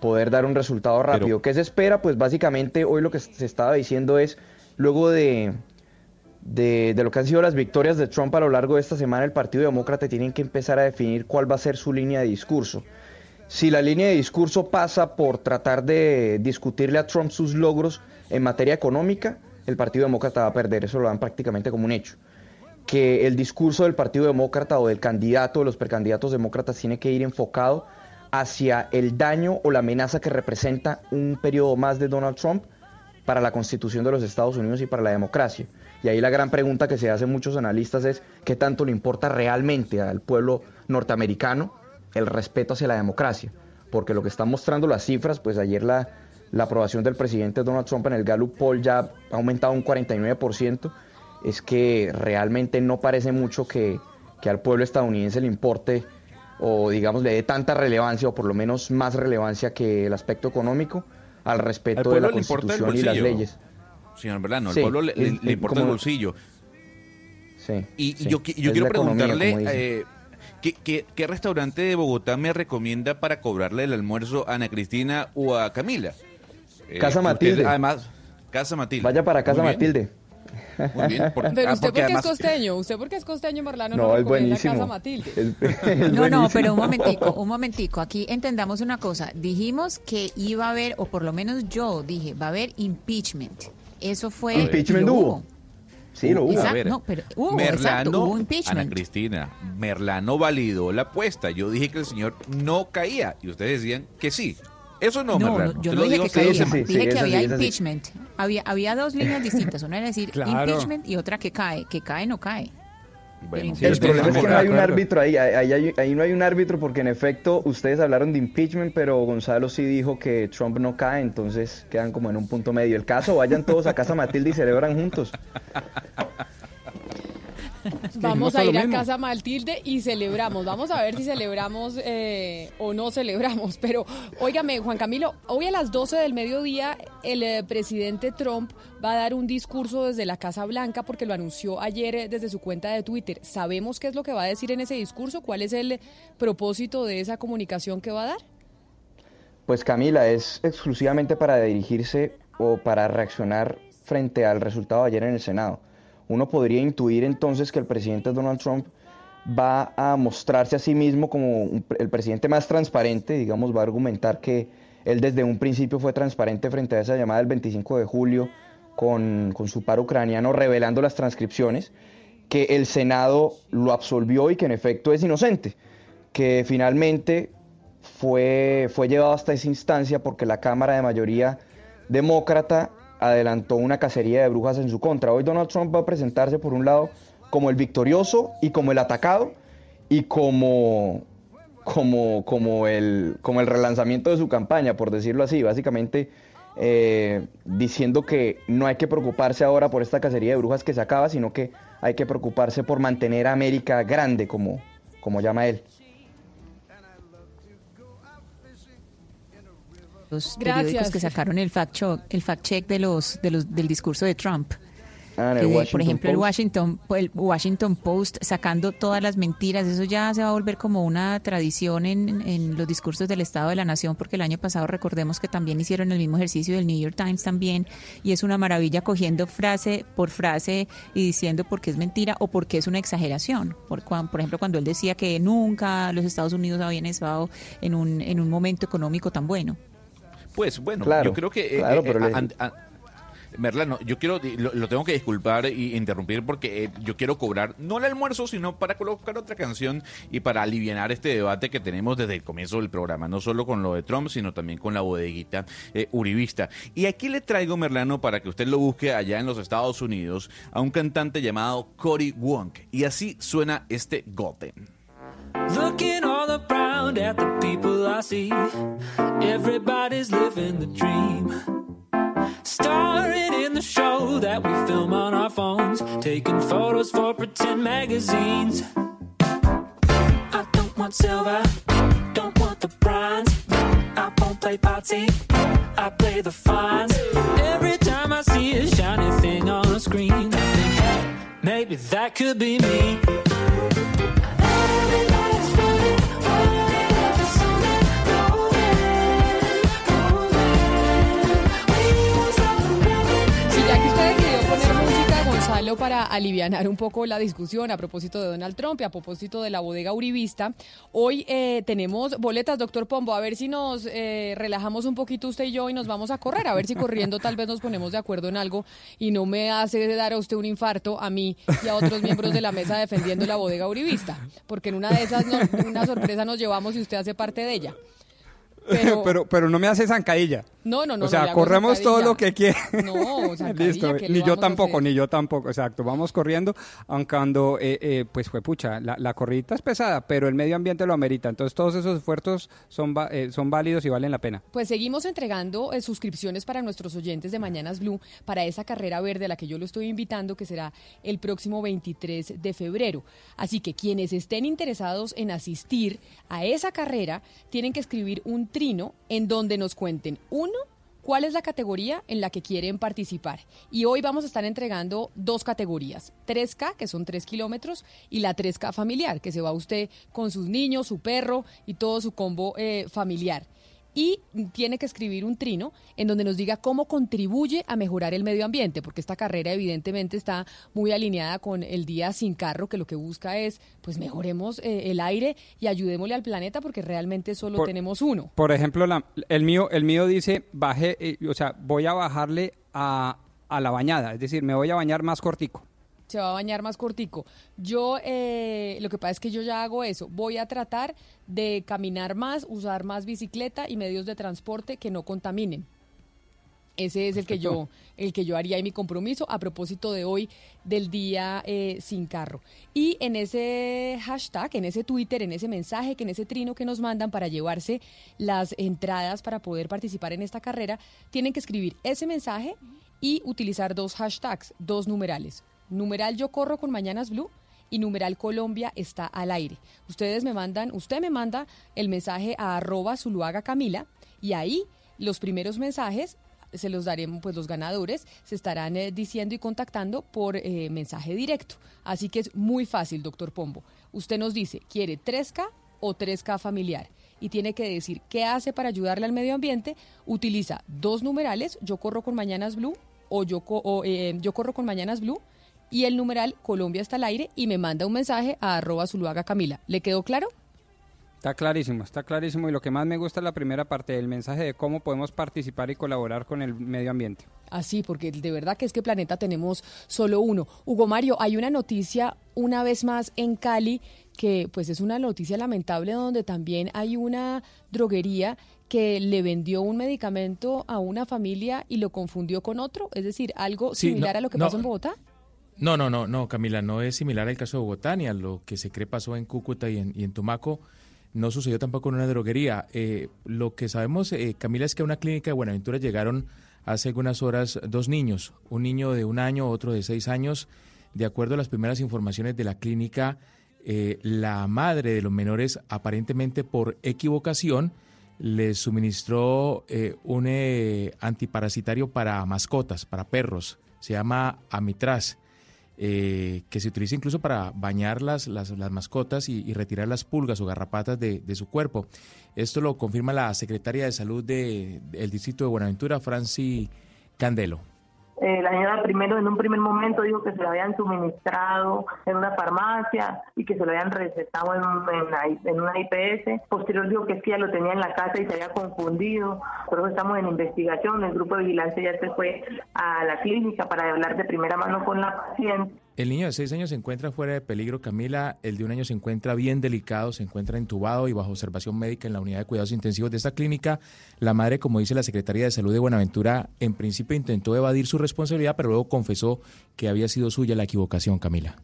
poder dar un resultado rápido. Pero... ¿Qué se espera? Pues básicamente hoy lo que se estaba diciendo es, luego de, de, lo que han sido las victorias de Trump a lo largo de esta semana, el Partido Demócrata tiene que empezar a definir cuál va a ser su línea de discurso. Si la línea de discurso pasa por tratar de discutirle a Trump sus logros en materia económica, el Partido Demócrata va a perder, eso lo dan prácticamente como un hecho. Que el discurso del Partido Demócrata o del candidato de los precandidatos demócratas tiene que ir enfocado hacia el daño o la amenaza que representa un periodo más de Donald Trump para la constitución de los Estados Unidos y para la democracia. Y ahí la gran pregunta que se hacen muchos analistas es qué tanto le importa realmente al pueblo norteamericano el respeto hacia la democracia. Porque lo que están mostrando las cifras, pues ayer la, la aprobación del presidente Donald Trump en el Gallup Poll ya ha aumentado un 49%, es que realmente no parece mucho que, que al pueblo estadounidense le importe o digamos le dé tanta relevancia o por lo menos más relevancia que el aspecto económico al respeto al de la Constitución y las leyes. Señor Verlano, sí, al pueblo le, importa como, el bolsillo. Sí, y, sí, yo, yo quiero preguntarle, eh, ¿qué, qué, qué, restaurante de Bogotá me recomienda para cobrarle el almuerzo a Ana Cristina o a Camila? Eh, Casa Matilde. además, Casa Matilde. Vaya para Casa Matilde. Muy bien. (laughs) Pero ah, usted porque, es costeño, usted porque es costeño, Marlano, no, es buenísimo. La casa Matilde. (laughs) no, no, pero un momentico, (laughs) un momentico. Aquí entendamos una cosa. Dijimos que iba a haber, o por lo menos yo dije, va a haber impeachment. Eso fue. Impeachment hubo. Sí, lo hubo. Exacto, no, pero hubo, Merlano, hubo impeachment. Ana Cristina, Merlano validó la apuesta. Yo dije que el señor no caía y ustedes decían que sí. Eso no, no, no yo no dije que caía, dije que había impeachment. Había, había dos líneas distintas, una era decir (laughs) impeachment y otra que cae, que cae no cae. Bueno, el problema es que no hay un árbitro ahí, ahí, ahí, no hay un árbitro porque en efecto ustedes hablaron de impeachment, pero Gonzalo sí dijo que Trump no cae, entonces quedan como en un punto medio. El caso, vayan todos a casa Matilde y celebran juntos. (laughs) Vamos a ir a casa Matilde y celebramos. Vamos a ver si celebramos eh, o no celebramos. Pero, óigame, Juan Camilo, hoy a las 12 del mediodía el eh, presidente Trump va a dar un discurso desde la Casa Blanca porque lo anunció ayer eh, desde su cuenta de Twitter. ¿Sabemos qué es lo que va a decir en ese discurso? ¿Cuál es el propósito de esa comunicación que va a dar? Pues Camila, es exclusivamente para dirigirse o para reaccionar frente al resultado de ayer en el Senado. Uno podría intuir entonces que el presidente Donald Trump va a mostrarse a sí mismo como el presidente más transparente, digamos, va a argumentar que él desde un principio fue transparente frente a esa llamada del 25 de julio con, su par ucraniano revelando las transcripciones, que el Senado lo absolvió y que en efecto es inocente, que finalmente fue, fue llevado hasta esa instancia porque la Cámara de mayoría demócrata adelantó una cacería de brujas en su contra. Hoy Donald Trump va a presentarse por un lado como el victorioso y como el atacado y como, como, como, el, como el relanzamiento de su campaña, por decirlo así, básicamente eh, diciendo que no hay que preocuparse ahora por esta cacería de brujas que se acaba, sino que hay que preocuparse por mantener a América grande, como, como llama él. Los periódicos que sacaron el fact check, el fact check de los, de los del discurso de Trump. Ah, por ejemplo, el Washington, el Washington Post sacando todas las mentiras, eso ya se va a volver como una tradición en, en, los discursos del Estado de la Nación, porque el año pasado recordemos que también hicieron el mismo ejercicio del New York Times también, y es una maravilla cogiendo frase por frase y diciendo por qué es mentira o por qué es una exageración. Por, por ejemplo, cuando él decía que nunca los Estados Unidos habían estado en un, en un momento económico tan bueno. Pues bueno, yo creo que... Eh, eh, Merlano, yo quiero, lo, tengo que disculpar y interrumpir porque eh, yo quiero cobrar, no el almuerzo, sino para colocar otra canción y para aliviar este debate que tenemos desde el comienzo del programa, no solo con lo de Trump, sino también con la bodeguita uribista. Y aquí le traigo, Merlano, para que usted lo busque allá en los Estados Unidos, a un cantante llamado Cory Wonk. Y así suena este Golden. Looking around at the people I see. Everybody's living the dream. Starring in the show that we film on our phones. Taking photos for pretend magazines. I don't want silver, don't want the bronze. I won't play party, I play the fines. Every time I see a shiny thing on a screen, I think, hey, maybe that could be me. Para aliviar un poco la discusión a propósito de Donald Trump y a propósito de la bodega uribista. Hoy eh, tenemos boletas, doctor Pombo, a ver si nos eh, relajamos un poquito usted y yo y nos vamos a correr, a ver si corriendo tal vez nos ponemos de acuerdo en algo y no me hace dar a usted un infarto a mí y a otros miembros de la mesa defendiendo la bodega uribista, porque en una de esas una sorpresa nos llevamos y usted hace parte de ella. (laughs) Pero, pero, no me hace zancadilla. No, no, no. O sea, corremos todo lo que quiera. No, (laughs) Listo. Ni yo tampoco, ni yo tampoco. Exacto. Vamos corriendo, aunque cuando, eh, eh, pues fue pucha, la, la corridita es pesada, pero el medio ambiente lo amerita. Entonces, todos esos esfuerzos son, eh, son válidos y valen la pena. Pues seguimos entregando suscripciones para nuestros oyentes de Mañanas Blue para esa carrera verde a la que yo lo estoy invitando, que será el próximo 23 de febrero. Así que quienes estén interesados en asistir a esa carrera tienen que escribir un trino en donde nos cuenten, uno, cuál es la categoría en la que quieren participar. Y hoy vamos a estar entregando dos categorías, 3K, que son 3 kilómetros, y la 3K familiar, que se va usted con sus niños, su perro y todo su combo eh, familiar. Y tiene que escribir un trino en donde nos diga cómo contribuye a mejorar el medio ambiente, porque esta carrera evidentemente está muy alineada con el día sin carro, que lo que busca es, pues mejoremos eh, el aire y ayudémosle al planeta, porque realmente solo tenemos uno. Por ejemplo, el mío, el mío dice baje, eh, o sea, voy a bajarle a, a la bañada, es decir, me voy a bañar más cortico se va a bañar más cortico. Yo, eh, lo que pasa es que yo ya hago eso. Voy a tratar de caminar más, usar más bicicleta y medios de transporte que no contaminen. Ese es el que yo, el que yo haría y mi compromiso a propósito de hoy del día eh, sin carro. Y en ese hashtag, en ese Twitter, en ese mensaje, que en ese trino que nos mandan para llevarse las entradas para poder participar en esta carrera, tienen que escribir ese mensaje y utilizar dos hashtags, dos numerales numeral yo corro con Mañanas Blue y numeral Colombia está al aire. Ustedes me mandan, usted me manda el mensaje a arroba Zuluaga Camila y ahí los primeros mensajes se los daremos, pues los ganadores se estarán eh, diciendo y contactando por eh, mensaje directo. Así que es muy fácil, doctor Pombo. Usted nos dice, ¿quiere 3K o 3K familiar? Y tiene que decir qué hace para ayudarle al medio ambiente. Utiliza dos numerales, yo corro con Mañanas Blue o yo, eh, yo corro con Mañanas Blue y el numeral Colombia está al aire y me manda un mensaje a arroba Zuluaga Camila. ¿Le quedó claro? Está clarísimo, está clarísimo y lo que más me gusta es la primera parte del mensaje de cómo podemos participar y colaborar con el medio ambiente. Así, porque de verdad que es que planeta tenemos solo uno. Hugo Mario, hay una noticia una vez más en Cali que pues es una noticia lamentable donde también hay una droguería que le vendió un medicamento a una familia y lo confundió con otro, es decir, algo similar a lo que pasó en Bogotá. No, no, no, no, Camila, no es similar al caso de Bogotá ni a lo que se cree pasó en Cúcuta y en, y en Tumaco. No sucedió tampoco en una droguería. Eh, lo que sabemos, eh, Camila, es que a una clínica de Buenaventura llegaron hace algunas horas dos niños, un niño de un año, otro de seis años. De acuerdo a las primeras informaciones de la clínica, eh, la madre de los menores, aparentemente por equivocación, les suministró un antiparasitario para mascotas, para perros. Se llama Amitraz. Eh, que se utiliza incluso para bañar las, las, mascotas y, retirar las pulgas o garrapatas de, su cuerpo. Esto lo confirma la secretaria de Salud del Distrito de Buenaventura, Franci Candelo. Eh, la señora primero en un primer momento dijo que se lo habían suministrado en una farmacia y que se lo habían recetado en, en, una IPS. Posterior dijo que es que ya lo tenía en la casa y se había confundido. Por eso estamos en investigación. El grupo de vigilancia ya se fue a la clínica para hablar de primera mano con la paciente el niño de seis años se encuentra fuera de peligro, Camila. El de un año se encuentra bien delicado, se encuentra entubado y bajo observación médica en la unidad de cuidados intensivos de esta clínica. La madre, como dice la Secretaría de Salud de Buenaventura, en principio intentó evadir su responsabilidad, pero luego confesó que había sido suya la equivocación, Camila.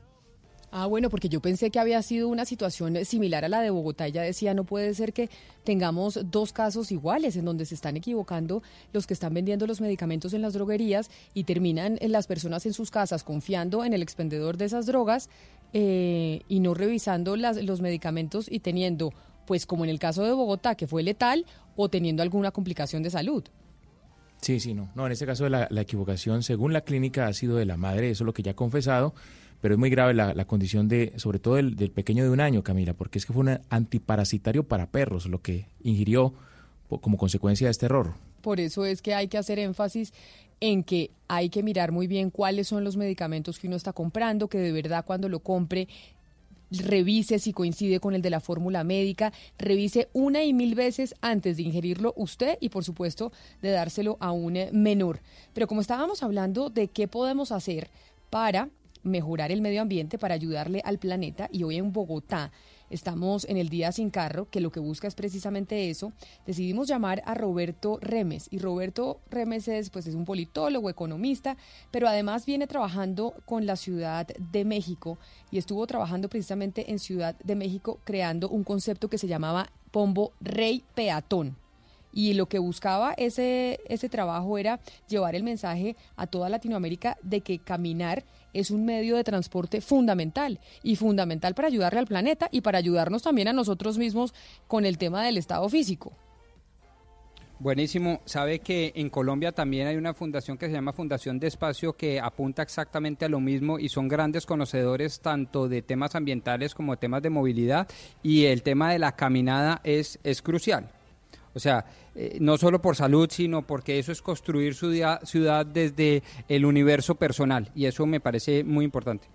Ah, bueno, porque yo pensé que había sido una situación similar a la de Bogotá. Ella decía, no puede ser que tengamos dos casos iguales en donde se están equivocando los que están vendiendo los medicamentos en las droguerías y terminan las personas en sus casas confiando en el expendedor de esas drogas eh, y no revisando las, los medicamentos y teniendo, pues como en el caso de Bogotá, que fue letal, o teniendo alguna complicación de salud. Sí, sí, no. No, en este caso la, la equivocación, según la clínica, ha sido de la madre, eso es lo que ya ha confesado pero es muy grave la, condición de, sobre todo del, pequeño de un año, Camila, porque es que fue un antiparasitario para perros lo que ingirió como consecuencia de este error. Por eso es que hay que hacer énfasis en que hay que mirar muy bien cuáles son los medicamentos que uno está comprando, que de verdad cuando lo compre revise si coincide con el de la fórmula médica, revise una y mil veces antes de ingerirlo usted y por supuesto de dárselo a un menor. Pero como estábamos hablando de qué podemos hacer para mejorar el medio ambiente, para ayudarle al planeta. Y hoy en Bogotá estamos en el Día Sin Carro, que lo que busca es precisamente eso. Decidimos llamar a Roberto Remes. Y Roberto Remes es, pues, es un politólogo, economista, pero además viene trabajando con la Ciudad de México y estuvo trabajando precisamente en Ciudad de México creando un concepto que se llamaba Pombo Rey Peatón y lo que buscaba ese, ese trabajo era llevar el mensaje a toda Latinoamérica de que caminar es un medio de transporte fundamental y fundamental para ayudarle al planeta y para ayudarnos también a nosotros mismos con el tema del estado físico. Buenísimo. Sabe que en Colombia también hay una fundación que se llama Fundación de Espacio que apunta exactamente a lo mismo y son grandes conocedores tanto de temas ambientales como de temas de movilidad y el tema de la caminada es, es crucial. O O sea, eh, no solo por salud, sino porque eso es construir su ciudad desde el universo personal y eso me parece muy importante.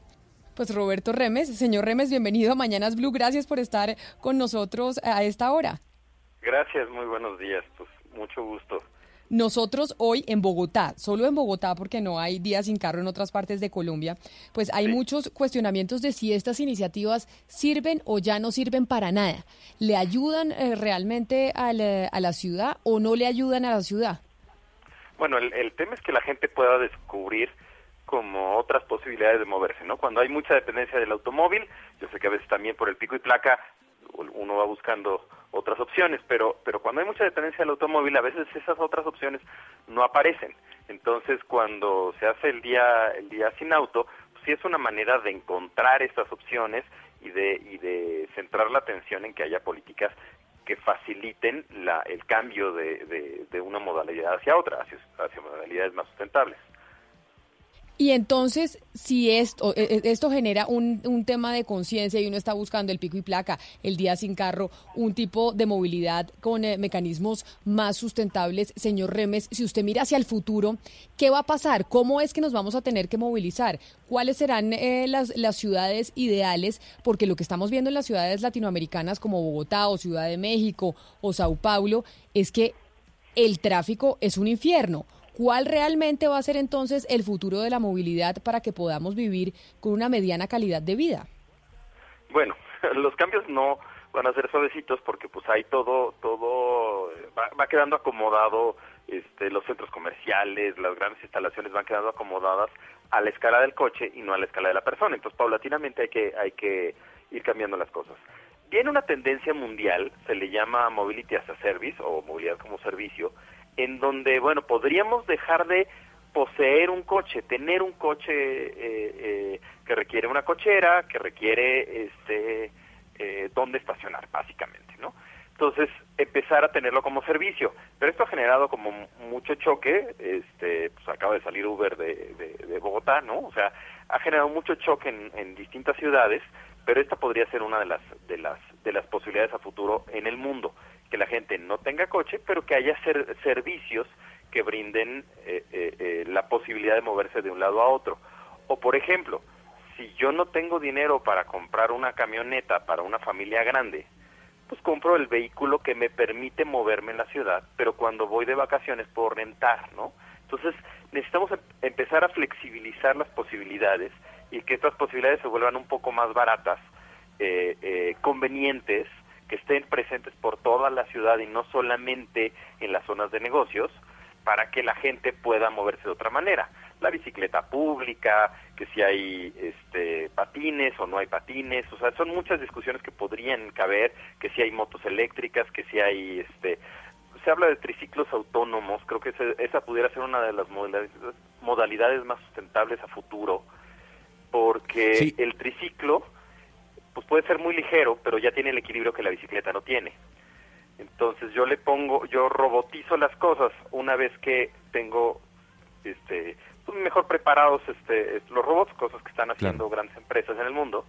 Pues Roberto Remes, señor Remes, bienvenido a Mañanas Blue, gracias por estar con nosotros a esta hora. Gracias, muy buenos días, pues mucho gusto. Nosotros hoy en Bogotá, solo en Bogotá porque no hay días sin carro en otras partes de Colombia, pues hay muchos cuestionamientos de si estas iniciativas sirven o ya no sirven para nada. ¿Le ayudan eh, realmente eh, a la ciudad o no le ayudan a la ciudad? Bueno, el, el tema es que la gente pueda descubrir como otras posibilidades de moverse, ¿no? Cuando hay mucha dependencia del automóvil, yo sé que a veces también por el pico y placa uno va buscando otras opciones, pero, pero cuando hay mucha dependencia del automóvil, a veces esas otras opciones no aparecen. Entonces, cuando se hace el día, el día sin auto, pues sí es una manera de encontrar estas opciones y de, y de centrar la atención en que haya políticas que faciliten la, el cambio de, de, una modalidad hacia otra, hacia modalidades más sustentables. Y entonces, si esto, e, e, esto genera un, un tema de conciencia y uno está buscando el pico y placa, el día sin carro, un tipo de movilidad con eh, mecanismos más sustentables, señor Remes, si usted mira hacia el futuro, ¿qué va a pasar? ¿Cómo es que nos vamos a tener que movilizar? ¿Cuáles serán eh, las, las ciudades ideales? Porque lo que estamos viendo en las ciudades latinoamericanas como Bogotá o Ciudad de México o Sao Paulo es que el tráfico es un infierno ¿Cuál realmente va a ser entonces el futuro de la movilidad para que podamos vivir con una mediana calidad de vida? Bueno, (laughs) los cambios no van a ser suavecitos porque pues ahí todo todo va, quedando acomodado este, los centros comerciales, las grandes instalaciones van quedando acomodadas a la escala del coche y no a la escala de la persona. Entonces, paulatinamente hay que hay que ir cambiando las cosas. Viene una tendencia mundial, se le llama Mobility as a Service o movilidad como servicio, en donde, bueno, podríamos dejar de poseer un coche, tener un coche eh, eh, que requiere una cochera, que requiere este eh, dónde estacionar, básicamente, ¿no? Entonces, empezar a tenerlo como servicio. Pero esto ha generado como mucho choque, este, pues acaba de salir Uber de, de, Bogotá, ¿no? O sea, ha generado mucho choque en, en distintas ciudades, pero esta podría ser una de las, de las, de las posibilidades a futuro en el mundo que la gente no tenga coche, pero que haya servicios que brinden eh, eh, eh, la posibilidad de moverse de un lado a otro. O, por ejemplo, si yo no tengo dinero para comprar una camioneta para una familia grande, pues compro el vehículo que me permite moverme en la ciudad, pero cuando voy de vacaciones puedo rentar, ¿no? Entonces necesitamos em-, empezar a flexibilizar las posibilidades y que estas posibilidades se vuelvan un poco más baratas, convenientes que estén presentes por toda la ciudad y no solamente en las zonas de negocios, para que la gente pueda moverse de otra manera. La bicicleta pública, que si hay este, patines o no hay patines, o sea, son muchas discusiones que podrían caber, que si hay motos eléctricas, que si hay, este, se habla de triciclos autónomos, creo que esa pudiera ser una de las modalidades, más sustentables a futuro, porque el triciclo pues puede ser muy ligero, pero ya tiene el equilibrio que la bicicleta no tiene. Entonces yo le pongo, yo robotizo las cosas una vez que tengo este pues, mejor preparados este los robots, cosas que están haciendo grandes empresas en el mundo,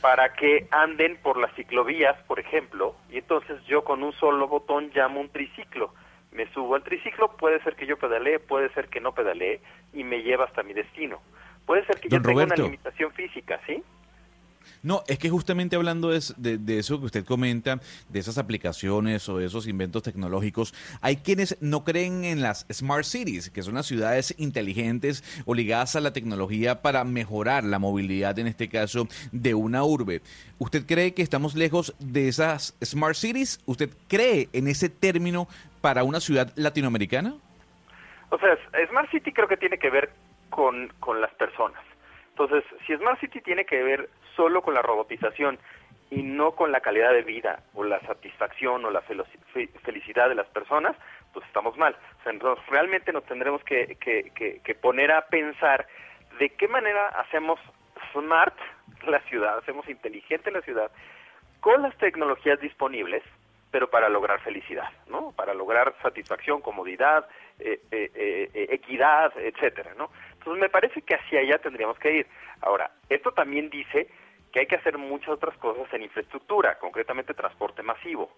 para que anden por las ciclovías, por ejemplo, y entonces yo con un solo botón llamo un triciclo. Me subo al triciclo, puede ser que yo pedalee, puede ser que no pedalee, y me lleva hasta mi destino. Puede ser que yo tenga una limitación física, ¿sí? No, es que justamente hablando de, de, eso que usted comenta, de esas aplicaciones o de esos inventos tecnológicos, hay quienes no creen en las smart cities, que son las ciudades inteligentes o ligadas a la tecnología para mejorar la movilidad, en este caso, de una urbe. ¿Usted cree que estamos lejos de esas smart cities? ¿Usted cree en ese término para una ciudad latinoamericana? O sea, Smart City creo que tiene que ver con, con las personas. Entonces, si Smart City tiene que ver solo con la robotización y no con la calidad de vida o la satisfacción o la felicidad de las personas, pues estamos mal. entonces, realmente nos tendremos que, que, poner a pensar de qué manera hacemos smart la ciudad, hacemos inteligente la ciudad con las tecnologías disponibles, pero para lograr felicidad, ¿no? Para lograr satisfacción, comodidad, eh, eh, eh, equidad, etcétera, ¿no? Entonces me parece que hacia allá tendríamos que ir. Ahora, esto también dice que hay que hacer muchas otras cosas en infraestructura, concretamente transporte masivo.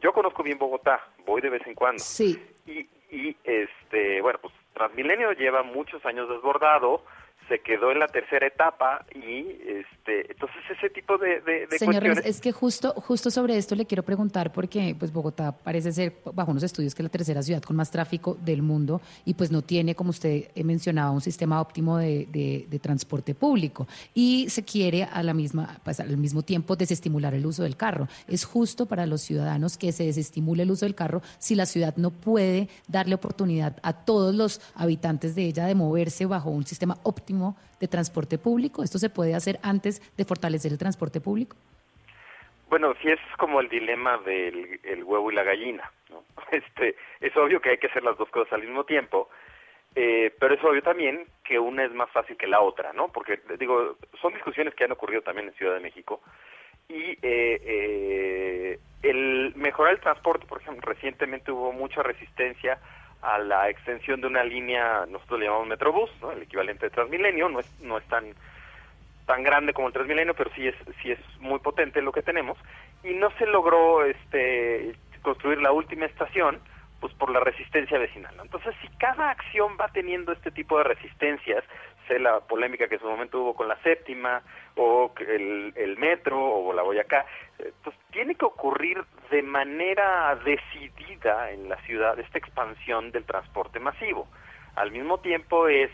yo conozco bien Bogotá, voy de vez en cuando. Sí. Y, y este, bueno, pues Transmilenio lleva muchos años desbordado, se quedó en la tercera etapa y este entonces ese tipo de, de, Señor es que justo justo sobre esto le quiero preguntar porque pues Bogotá parece ser bajo unos estudios que es la tercera ciudad con más tráfico del mundo y pues no tiene como usted mencionaba un sistema óptimo de, de, transporte público. Y se quiere a la misma pues al mismo tiempo desestimular el uso del carro. Es justo para los ciudadanos que se desestimule el uso del carro si la ciudad no puede darle oportunidad a todos los habitantes de ella de moverse bajo un sistema óptimo de transporte público? ¿Esto se puede hacer antes de fortalecer el transporte público? Bueno, sí es como el dilema del huevo y la gallina. ¿no? (laughs) Este, es obvio que hay que hacer las dos cosas al mismo tiempo, eh, pero es obvio también que una es más fácil que la otra, ¿no? Porque, digo, son discusiones que han ocurrido también en Ciudad de México. Y eh, eh, el mejorar el transporte, por ejemplo, recientemente hubo mucha resistencia a la extensión de una línea, nosotros le llamamos Metrobús, ¿no? el equivalente de Transmilenio, no es, no es tan, tan grande como el Transmilenio, pero sí es, sí es muy potente lo que tenemos, y no se logró este, construir la última estación, pues por la resistencia vecinal. Entonces, si cada acción va teniendo este tipo de resistencias, sé la polémica que en su momento hubo con la séptima, o el, el metro, o la Boyacá, pues tiene que ocurrir de manera decidida en la ciudad esta expansión del transporte masivo. Al mismo tiempo es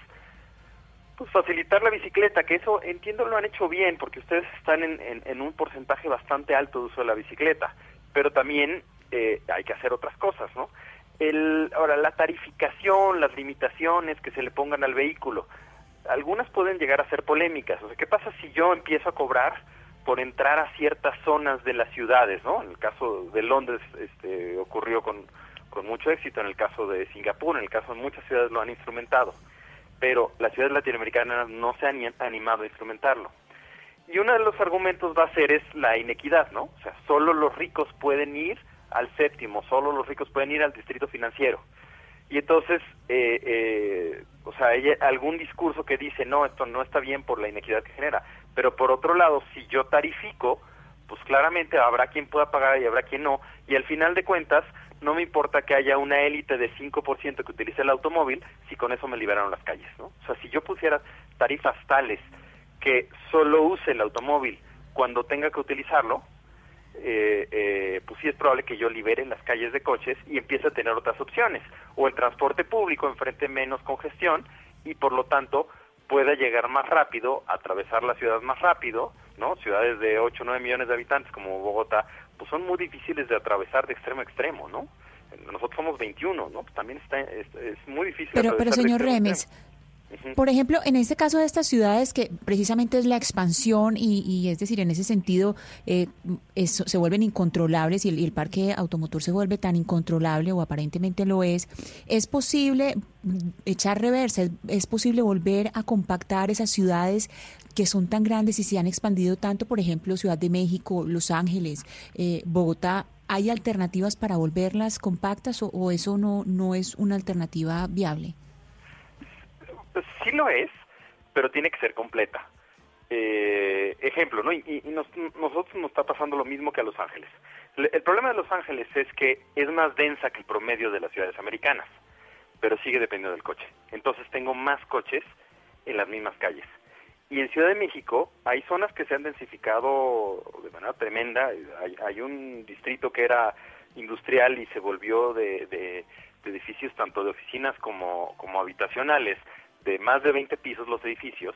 pues facilitar la bicicleta, que eso entiendo lo han hecho bien, porque ustedes están en, en, un porcentaje bastante alto de uso de la bicicleta, pero también eh, hay que hacer otras cosas, ¿no? El, ahora, la tarificación, las limitaciones que se le pongan al vehículo, algunas pueden llegar a ser polémicas. O sea, ¿qué pasa si yo empiezo a cobrar por entrar a ciertas zonas de las ciudades, ¿no? En el caso de Londres este, ocurrió con, con mucho éxito, en el caso de Singapur, en el caso de muchas ciudades lo han instrumentado, pero las ciudades latinoamericanas no se han animado a instrumentarlo. Y uno de los argumentos va a ser es la inequidad, ¿no? O sea, solo los ricos pueden ir al séptimo, solo los ricos pueden ir al distrito financiero. Y entonces, eh, eh, o sea, hay algún discurso que dice, no, esto no está bien por la inequidad que genera. Pero por otro lado, si yo tarifico, pues claramente habrá quien pueda pagar y habrá quien no. Y al final de cuentas, no me importa que haya una élite de 5% que utilice el automóvil si con eso me liberaron las calles, ¿no? O sea, si yo pusiera tarifas tales que solo use el automóvil cuando tenga que utilizarlo, eh, eh, pues sí es probable que yo libere las calles de coches y empiece a tener otras opciones. O el transporte público enfrente menos congestión y por lo tanto pueda llegar más rápido, atravesar la ciudad más rápido, ¿no? Ciudades de 8 o 9 millones de habitantes como Bogotá, pues son muy difíciles de atravesar de extremo a extremo, ¿no? Nosotros somos 21, ¿no? Pues también está, es, muy difícil. Pero, pero señor Remes, por ejemplo, en este caso de estas ciudades que precisamente es la expansión y, es decir, en ese sentido eh, se vuelven incontrolables y el, parque automotor se vuelve tan incontrolable o aparentemente lo es, ¿es posible echar reversa? ¿Es, posible volver a compactar esas ciudades que son tan grandes y se han expandido tanto, por ejemplo, Ciudad de México, Los Ángeles, eh, Bogotá? ¿Hay alternativas para volverlas compactas o, o eso no, no es una alternativa viable? Sí lo es, pero tiene que ser completa. Eh, ejemplo, ¿no? Y, nosotros nos está pasando lo mismo que a Los Ángeles. el problema de Los Ángeles es que es más densa que el promedio de las ciudades americanas, pero sigue dependiendo del coche. Entonces tengo más coches en las mismas calles. Y en Ciudad de México hay zonas que se han densificado de manera tremenda. Hay, un distrito que era industrial y se volvió de, de edificios tanto de oficinas como habitacionales de más de 20 pisos los edificios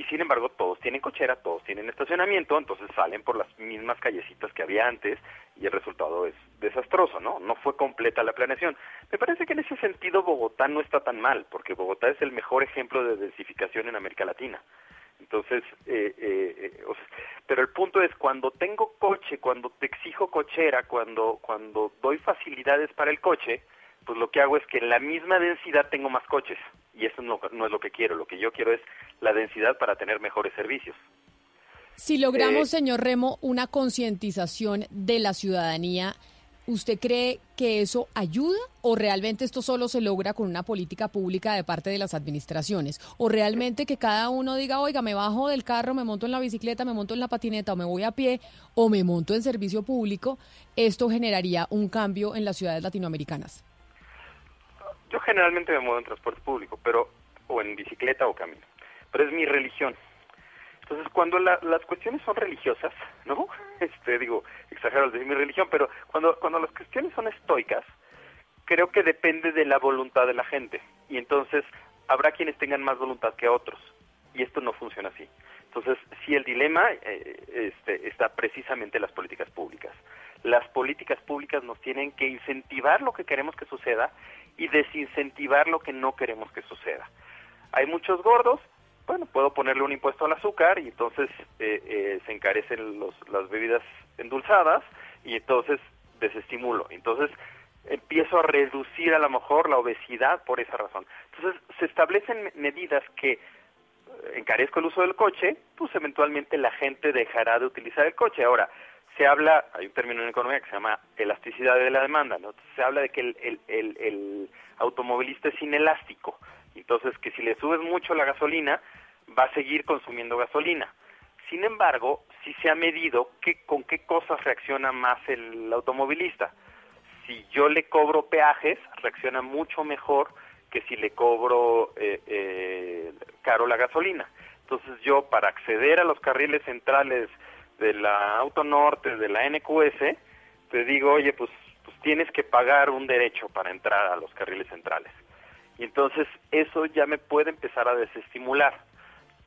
y sin embargo todos tienen cochera, todos tienen estacionamiento, entonces salen por las mismas callecitas que había antes y el resultado es desastroso, ¿no? No fue completa la planeación. Me parece que en ese sentido Bogotá no está tan mal, porque Bogotá es el mejor ejemplo de densificación en América Latina. Entonces, eh, eh, eh pero el punto es cuando tengo coche, cuando te exijo cochera, cuando cuando doy facilidades para el coche, pues lo que hago es que en la misma densidad tengo más coches y eso no, no es lo que quiero, lo que yo quiero es la densidad para tener mejores servicios. Si logramos, eh, señor Remo, una concientización de la ciudadanía, ¿usted cree que eso ayuda o realmente esto solo se logra con una política pública de parte de las administraciones? ¿O realmente que cada uno diga, oiga, me bajo del carro, me monto en la bicicleta, me monto en la patineta o me voy a pie o me monto en servicio público? ¿Esto generaría un cambio en las ciudades latinoamericanas? Yo generalmente me muevo en transporte público, pero o en bicicleta o camino, pero es mi religión. Entonces, cuando las cuestiones son religiosas, ¿no? (laughs) Este, digo, exagero al decir mi religión, pero cuando, cuando las cuestiones son estoicas, creo que depende de la voluntad de la gente. Y entonces, habrá quienes tengan más voluntad que otros. Y esto no funciona así. Entonces, sí, el dilema eh, este, está precisamente en las políticas públicas. Las políticas públicas nos tienen que incentivar lo que queremos que suceda y desincentivar lo que no queremos que suceda. Hay muchos gordos, bueno, puedo ponerle un impuesto al azúcar y entonces eh, eh, se encarecen los, las bebidas endulzadas y entonces desestimulo. Entonces empiezo a reducir a lo mejor la obesidad por esa razón. Entonces se establecen medidas que eh, encarezco el uso del coche, pues eventualmente la gente dejará de utilizar el coche. Ahora, se habla, hay un término en economía que se llama elasticidad de la demanda, ¿no? Se habla de que el, el, el, automovilista es inelástico, entonces que si le subes mucho la gasolina, va a seguir consumiendo gasolina. Sin embargo, sí se ha medido que, con qué cosas reacciona más el automovilista. Si yo le cobro peajes, reacciona mucho mejor que si le cobro eh, eh, caro la gasolina. Entonces yo, para acceder a los carriles centrales de la Auto Norte, de la NQS, te digo, oye, pues, pues tienes que pagar un derecho para entrar a los carriles centrales. Y entonces eso ya me puede empezar a desestimular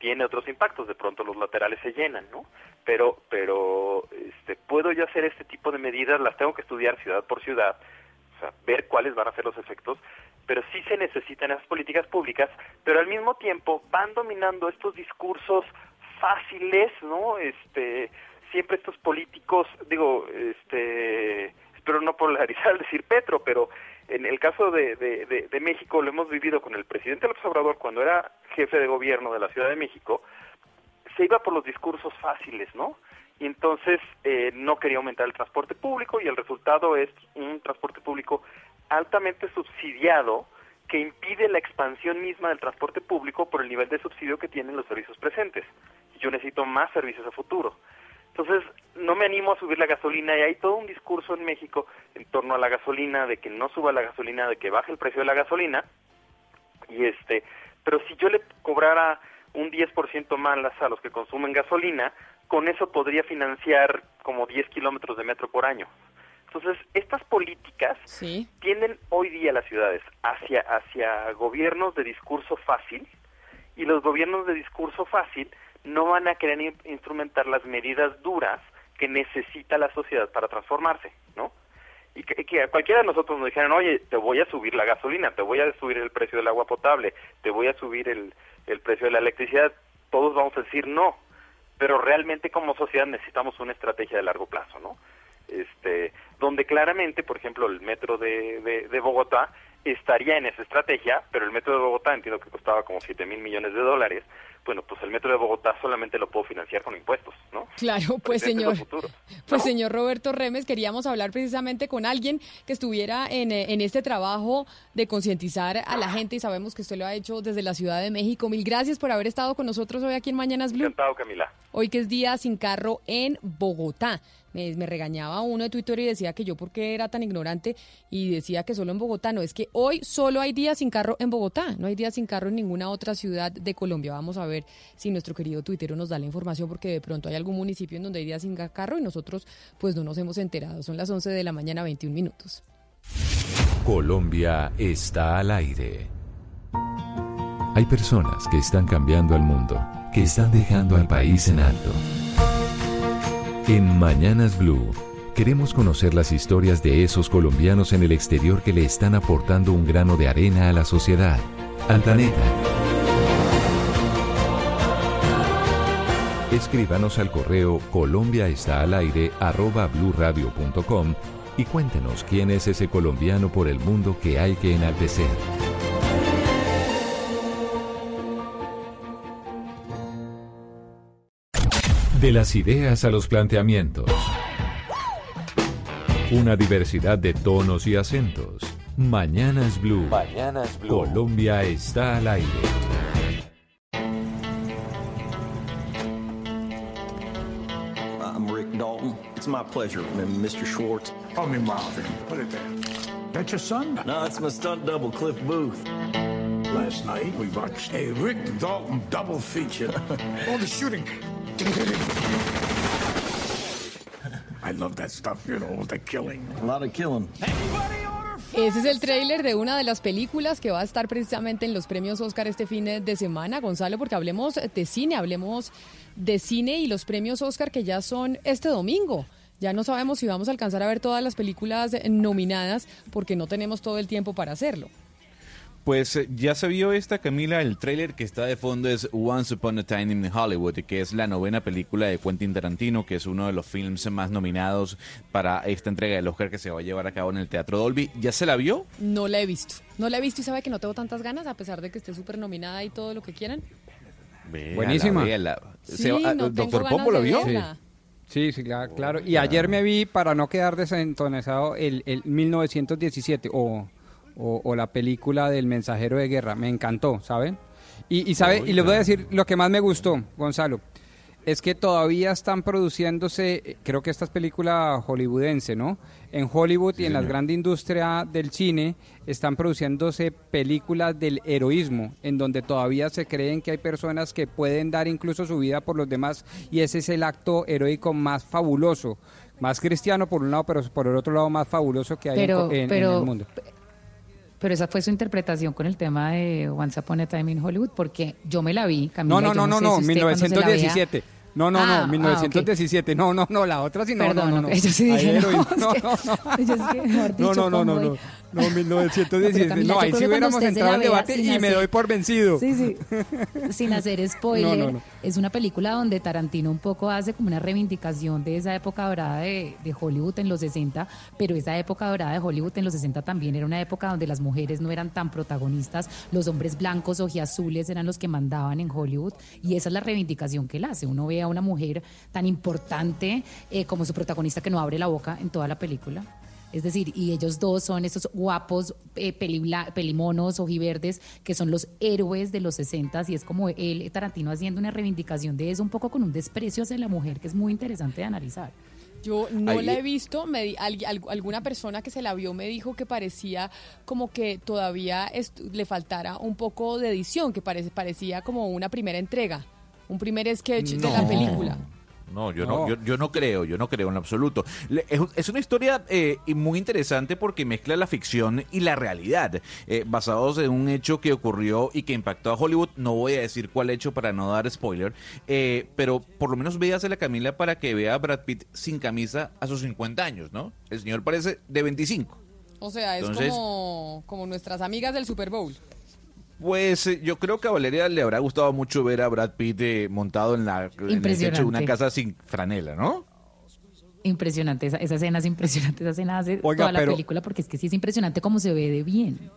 tiene otros impactos, de pronto los laterales se llenan, ¿no? Pero, pero, este, puedo yo hacer este tipo de medidas, las tengo que estudiar ciudad por ciudad, o sea, ver cuáles van a ser los efectos, pero sí se necesitan esas políticas públicas, pero al mismo tiempo van dominando estos discursos fáciles, ¿no? Este, siempre estos políticos, digo, este, espero no polarizar al decir Petro, pero en el caso de, de, México lo hemos vivido con el presidente López Obrador cuando era jefe de gobierno de la Ciudad de México, se iba por los discursos fáciles, ¿no? Y entonces eh, no quería aumentar el transporte público y el resultado es un transporte público altamente subsidiado que impide la expansión misma del transporte público por el nivel de subsidio que tienen los servicios presentes. Yo necesito más servicios a futuro. Entonces, no me animo a subir la gasolina y hay todo un discurso en México en torno a la gasolina, de que no suba la gasolina, de que baje el precio de la gasolina. Y este, pero si yo le cobrara un 10% más a los que consumen gasolina, con eso podría financiar como 10 kilómetros de metro por año. Entonces, estas políticas tienden hoy día las ciudades hacia, hacia gobiernos de discurso fácil y los gobiernos de discurso fácil no van a querer instrumentar las medidas duras que necesita la sociedad para transformarse, ¿no? Y que, a cualquiera de nosotros nos dijeran, oye, te voy a subir la gasolina, te voy a subir el precio del agua potable, te voy a subir el, el precio de la electricidad, todos vamos a decir no, pero realmente como sociedad necesitamos una estrategia de largo plazo, ¿no? Este, donde claramente, por ejemplo, el metro de, de, de Bogotá estaría en esa estrategia, pero el metro de Bogotá entiendo que costaba como 7 mil millones de dólares, bueno, pues el metro de Bogotá solamente lo puedo financiar con impuestos, ¿no? Claro, pues señor, pues señor Roberto Remes, queríamos hablar precisamente con alguien que estuviera en, eh, en este trabajo de concientizar a la gente y sabemos que usted lo ha hecho desde la Ciudad de México. Mil gracias por haber estado con nosotros hoy aquí en Mañanas Blue. Encantado, Camila. Hoy que es día sin carro en Bogotá me, regañaba uno de Twitter y decía que yo porque era tan ignorante y decía que solo en Bogotá, no, es que hoy solo hay días sin carro en Bogotá, no hay días sin carro en ninguna otra ciudad de Colombia. Vamos a ver si nuestro querido tuitero nos da la información porque de pronto hay algún municipio en donde hay días sin carro y nosotros pues no nos hemos enterado. Son las 11 de la mañana, 21 minutos. Colombia está al aire. Hay personas que están cambiando al mundo, que están dejando al país en alto. En Mañanas Blue queremos conocer las historias de esos colombianos en el exterior que le están aportando un grano de arena a la sociedad, al planeta. Escríbanos al correo Colombia está al aire y cuéntenos quién es ese colombiano por el mundo que hay que enaltecer. De las ideas a los planteamientos. Una diversidad de tonos y acentos. Mañanas Blue. Mañanas Blue. Colombia está al aire. I'm Rick Dalton. It's my pleasure, Mr. Schwartz. Call me Marvin. Put it there. That's your son? No, it's my stunt double, Cliff Booth. Last night we watched a Rick Dalton double feature. (laughs) All the shooting. I love that stuff, you know, the killing. A lot of killing. Ese es el tráiler de una de las películas que va a estar precisamente en los premios Oscar este fin de semana, Gonzalo, porque hablemos de cine, hablemos de cine y los premios Oscar que ya son este domingo. Ya no sabemos si vamos a alcanzar a ver todas las películas nominadas porque no tenemos todo el tiempo para hacerlo. Pues eh, ya se vio esta, Camila, el tráiler que está de fondo es Once Upon a Time in Hollywood, que es la novena película de Quentin Tarantino, que es uno de los films más nominados para esta entrega del Oscar que se va a llevar a cabo en el Teatro Dolby. ¿Ya se la vio? No la he visto. No la he visto y sabe que no tengo tantas ganas, a pesar de que esté súper nominada y todo lo que quieran. Véala, Buenísima. véala. Sí, Se va- no ¿Doctor tengo Pombo ganas lo de vio? Sí, sí, cla- claro. Y ayer me vi, para no quedar desentonizado, el, el 1917 o, o, o la película del mensajero de guerra. Me encantó, ¿saben? Y, y, ¿sabe? y les voy a decir lo que más me gustó, Gonzalo. Es que todavía están produciéndose, eh, creo que esta es película hollywoodense, ¿no? En Hollywood y en la gran industria del cine están produciéndose películas del heroísmo, en donde todavía se creen que hay personas que pueden dar incluso su vida por los demás y ese es el acto heroico más fabuloso, más cristiano por un lado, pero por el otro lado más fabuloso que hay en Pero- en, el mundo. Pero esa fue su interpretación con el tema de Once Upon a Time in Hollywood, porque yo me la vi, Camila, No, no, no, no, no, si usted cuando se la vea- 1917. No, no, Ah, ah, no. 1917. No, no, no, la otra sí, no, Perdón, no, no. ok, yo sí dije, no, no, (laughs) no, no. No, no, no, no, ¿cómo no. voy? No, Pero, 1917. Camila, No, ahí sí hubiéramos entrado en debate y me hacer- doy por vencido. Sí, sí. (laughs) Sin hacer spoiler, No, no, no. es una película donde Tarantino un poco hace como una reivindicación de esa época dorada de, de Hollywood en los 60, pero esa época dorada de Hollywood en los 60 también era una época donde las mujeres no eran tan protagonistas, los hombres blancos ojiazules eran los que mandaban en Hollywood y esa es la reivindicación que él hace. Uno ve a una mujer tan importante eh, como su protagonista que no abre la boca en toda la película. Es decir, y ellos dos son esos guapos eh, pelibla- pelimonos, ojiverdes, que son los héroes de los 60 y es como él, Tarantino, haciendo una reivindicación de eso, un poco con un desprecio hacia la mujer, que es muy interesante de analizar. Yo no Ahí- la he visto, me di- al- al- alguna persona que se la vio me dijo que parecía como que todavía le faltara un poco de edición, que parece, parecía como una primera entrega, un primer sketch de la No. película. No, yo no, No. yo, yo no creo, yo no creo en absoluto. Le- Es, es una historia eh, muy interesante porque mezcla la ficción y la realidad, eh, basados en un hecho que ocurrió y que impactó a Hollywood. No voy a decir cuál hecho para no dar spoiler, eh, pero por lo menos véasela Camila para que vea a Brad Pitt sin camisa a sus 50 años, ¿no? El señor parece de 25. O sea, es Entonces- como, como nuestras amigas del Super Bowl. Pues eh, yo creo que a Valeria le habrá gustado mucho ver a Brad Pitt eh, montado en, la, en el techo de una casa sin franela, ¿no? Impresionante, esa, esa escena es impresionante, esa escena hace Oiga, toda la pero- película, porque es que sí es impresionante cómo se ve de bien.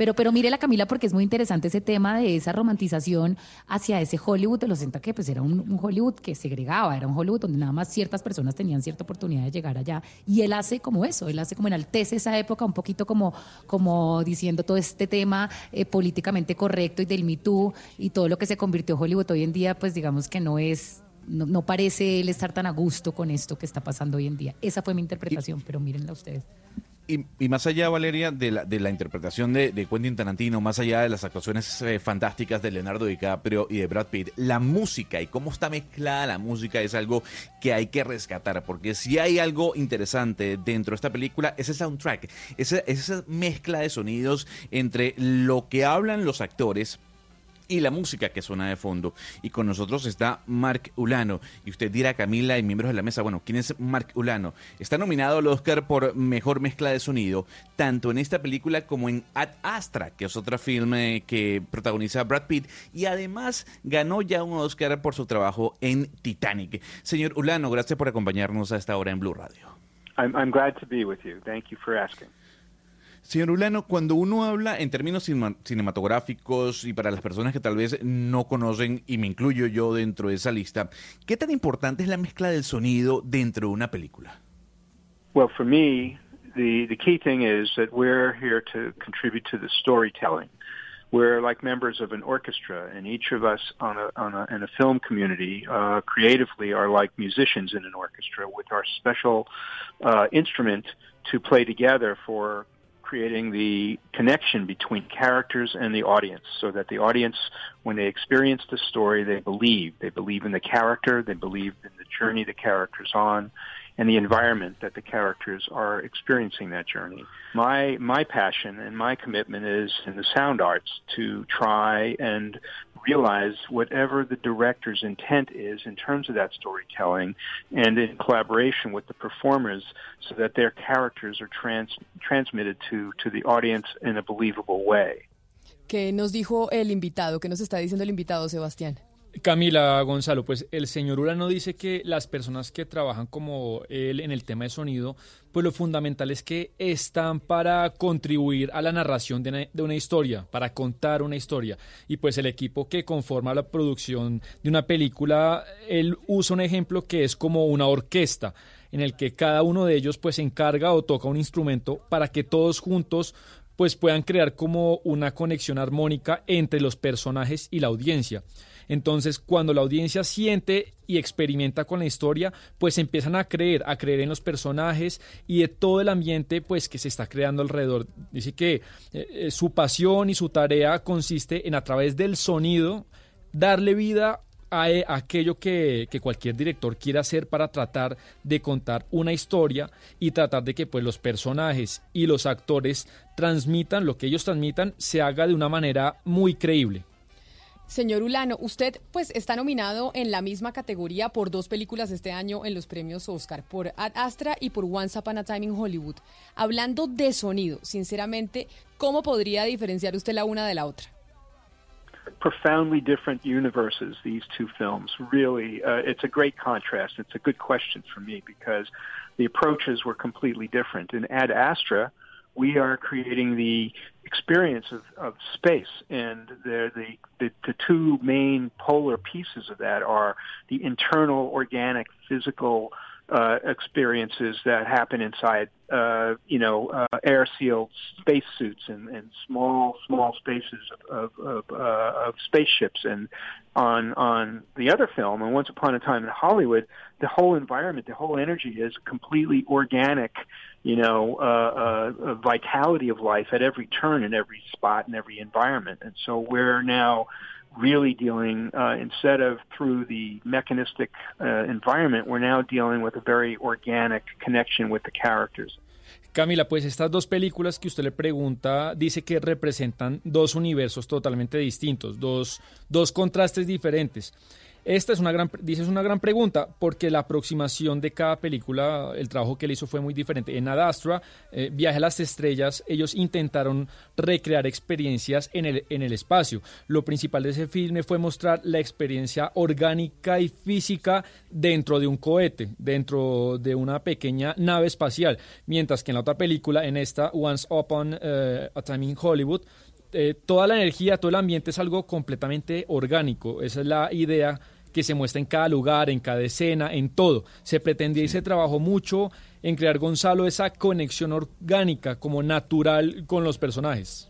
Pero, pero mire la Camila, porque es muy interesante ese tema de esa romantización hacia ese Hollywood de los 60, que pues era un, Hollywood que segregaba, era un Hollywood donde nada más ciertas personas tenían cierta oportunidad de llegar allá. Y él hace como eso, él hace como enaltece esa época un poquito como, como diciendo todo este tema eh, políticamente correcto y del Me Too y todo lo que se convirtió Hollywood hoy en día, pues digamos que no es no, no parece él estar tan a gusto con esto que está pasando hoy en día. Esa fue mi interpretación, pero mírenla ustedes. Y, y más allá, Valeria, de la, de la interpretación de, Quentin Tarantino, más allá de las actuaciones eh, fantásticas de Leonardo DiCaprio y de Brad Pitt, la música y cómo está mezclada la música es algo que hay que rescatar, porque si hay algo interesante dentro de esta película, es el soundtrack, esa, esa mezcla de sonidos entre lo que hablan los actores y la música que suena de fondo. Y con nosotros está Mark Ulano. Y usted dirá, Camila y miembros de la mesa, bueno, ¿quién es Mark Ulano? Está nominado al Oscar por Mejor Mezcla de Sonido, tanto en esta película como en Ad Astra, que es otra filme que protagoniza Brad Pitt, y además ganó ya un Oscar por su trabajo en Titanic. Señor Ulano, gracias por acompañarnos a esta hora en Blue Radio. I'm glad to be with you. Thank you for asking. Señor Ulano, cuando uno habla en términos cinema- cinematográficos y para las personas que tal vez no conocen, y me incluyo yo dentro de esa lista, ¿qué tan importante es la mezcla del sonido dentro de una película? Well, for me, the, the key thing is that we're here to contribute to the storytelling. We're like members of an orchestra, and each of us on a, on a, in a film community uh, creatively are like musicians in an orchestra with our special uh, instrument to play together for creating the connection between characters and the audience so that the audience, when they experience the story, they believe. They believe in the character, they believe in the journey the character's on, and the environment that the characters are experiencing that journey. My my passion and my commitment is in the sound arts to try and realize whatever the director's intent is in terms of that storytelling and in collaboration with the performers so that their characters are trans, transmitted to, to the audience in a believable way. ¿Qué nos dijo el invitado? ¿Qué nos está diciendo el invitado, Sebastián? Camila Gonzalo, pues el señor Urano dice que las personas que trabajan como él en el tema de sonido, pues lo fundamental es que están para contribuir a la narración de una, de una, historia, para contar una historia. Y pues el equipo que conforma la producción de una película, él usa un ejemplo que es como una orquesta, en el que cada uno de ellos pues encarga o toca un instrumento para que todos juntos pues puedan crear como una conexión armónica entre los personajes y la audiencia. Entonces, cuando la audiencia siente y experimenta con la historia, pues empiezan a creer, a creer en los personajes y de todo el ambiente pues que se está creando alrededor. Dice que eh, su pasión y su tarea consiste en a través del sonido darle vida a, aquello que, que, cualquier director quiera hacer para tratar de contar una historia y tratar de que pues los personajes y los actores transmitan lo que ellos transmitan se haga de una manera muy creíble. Señor Ulano, usted pues está nominado en la misma categoría por dos películas este año en los premios Oscar, por Ad Astra y por Once Upon a Time in Hollywood. Hablando de sonido, sinceramente, ¿cómo podría diferenciar usted la una de la otra? profoundly different universes, these two films. Really, uh, it's a great contrast. It's a good question for me because the approaches were completely different. In Ad Astra, we are creating the experience of, of space, and the, the, the the two main polar pieces of that are the internal, organic, physical uh, experiences that happen inside, uh, you know, uh, air-sealed spacesuits and, and small, small spaces of, of, of, uh, of spaceships. And on on the other film, and Once Upon a Time in Hollywood, the whole environment, the whole energy is completely organic. You know, uh, uh, vitality of life at every turn, in every spot, in every environment. And so we're now really dealing uh, instead of through the mechanistic uh, environment, we're now dealing with a very organic connection with the characters. Camila, pues estas dos películas que usted le pregunta dice que representan dos universos totalmente distintos, dos, dos contrastes diferentes. Esta es una gran, dices una gran pregunta porque la aproximación de cada película, el trabajo que él hizo fue muy diferente. En Adastra, eh, Viaje a las Estrellas, ellos intentaron recrear experiencias en el, en el espacio. Lo principal de ese filme fue mostrar la experiencia orgánica y física dentro de un cohete, dentro de una pequeña nave espacial. Mientras que en la otra película, en esta Once Upon eh, a Time in Hollywood, eh, toda la energía, todo el ambiente es algo completamente orgánico. Esa es la idea que se muestra en cada lugar, en cada escena, en todo. Se pretendía y se trabajó mucho en crear, Gonzalo, esa conexión orgánica como natural con los personajes.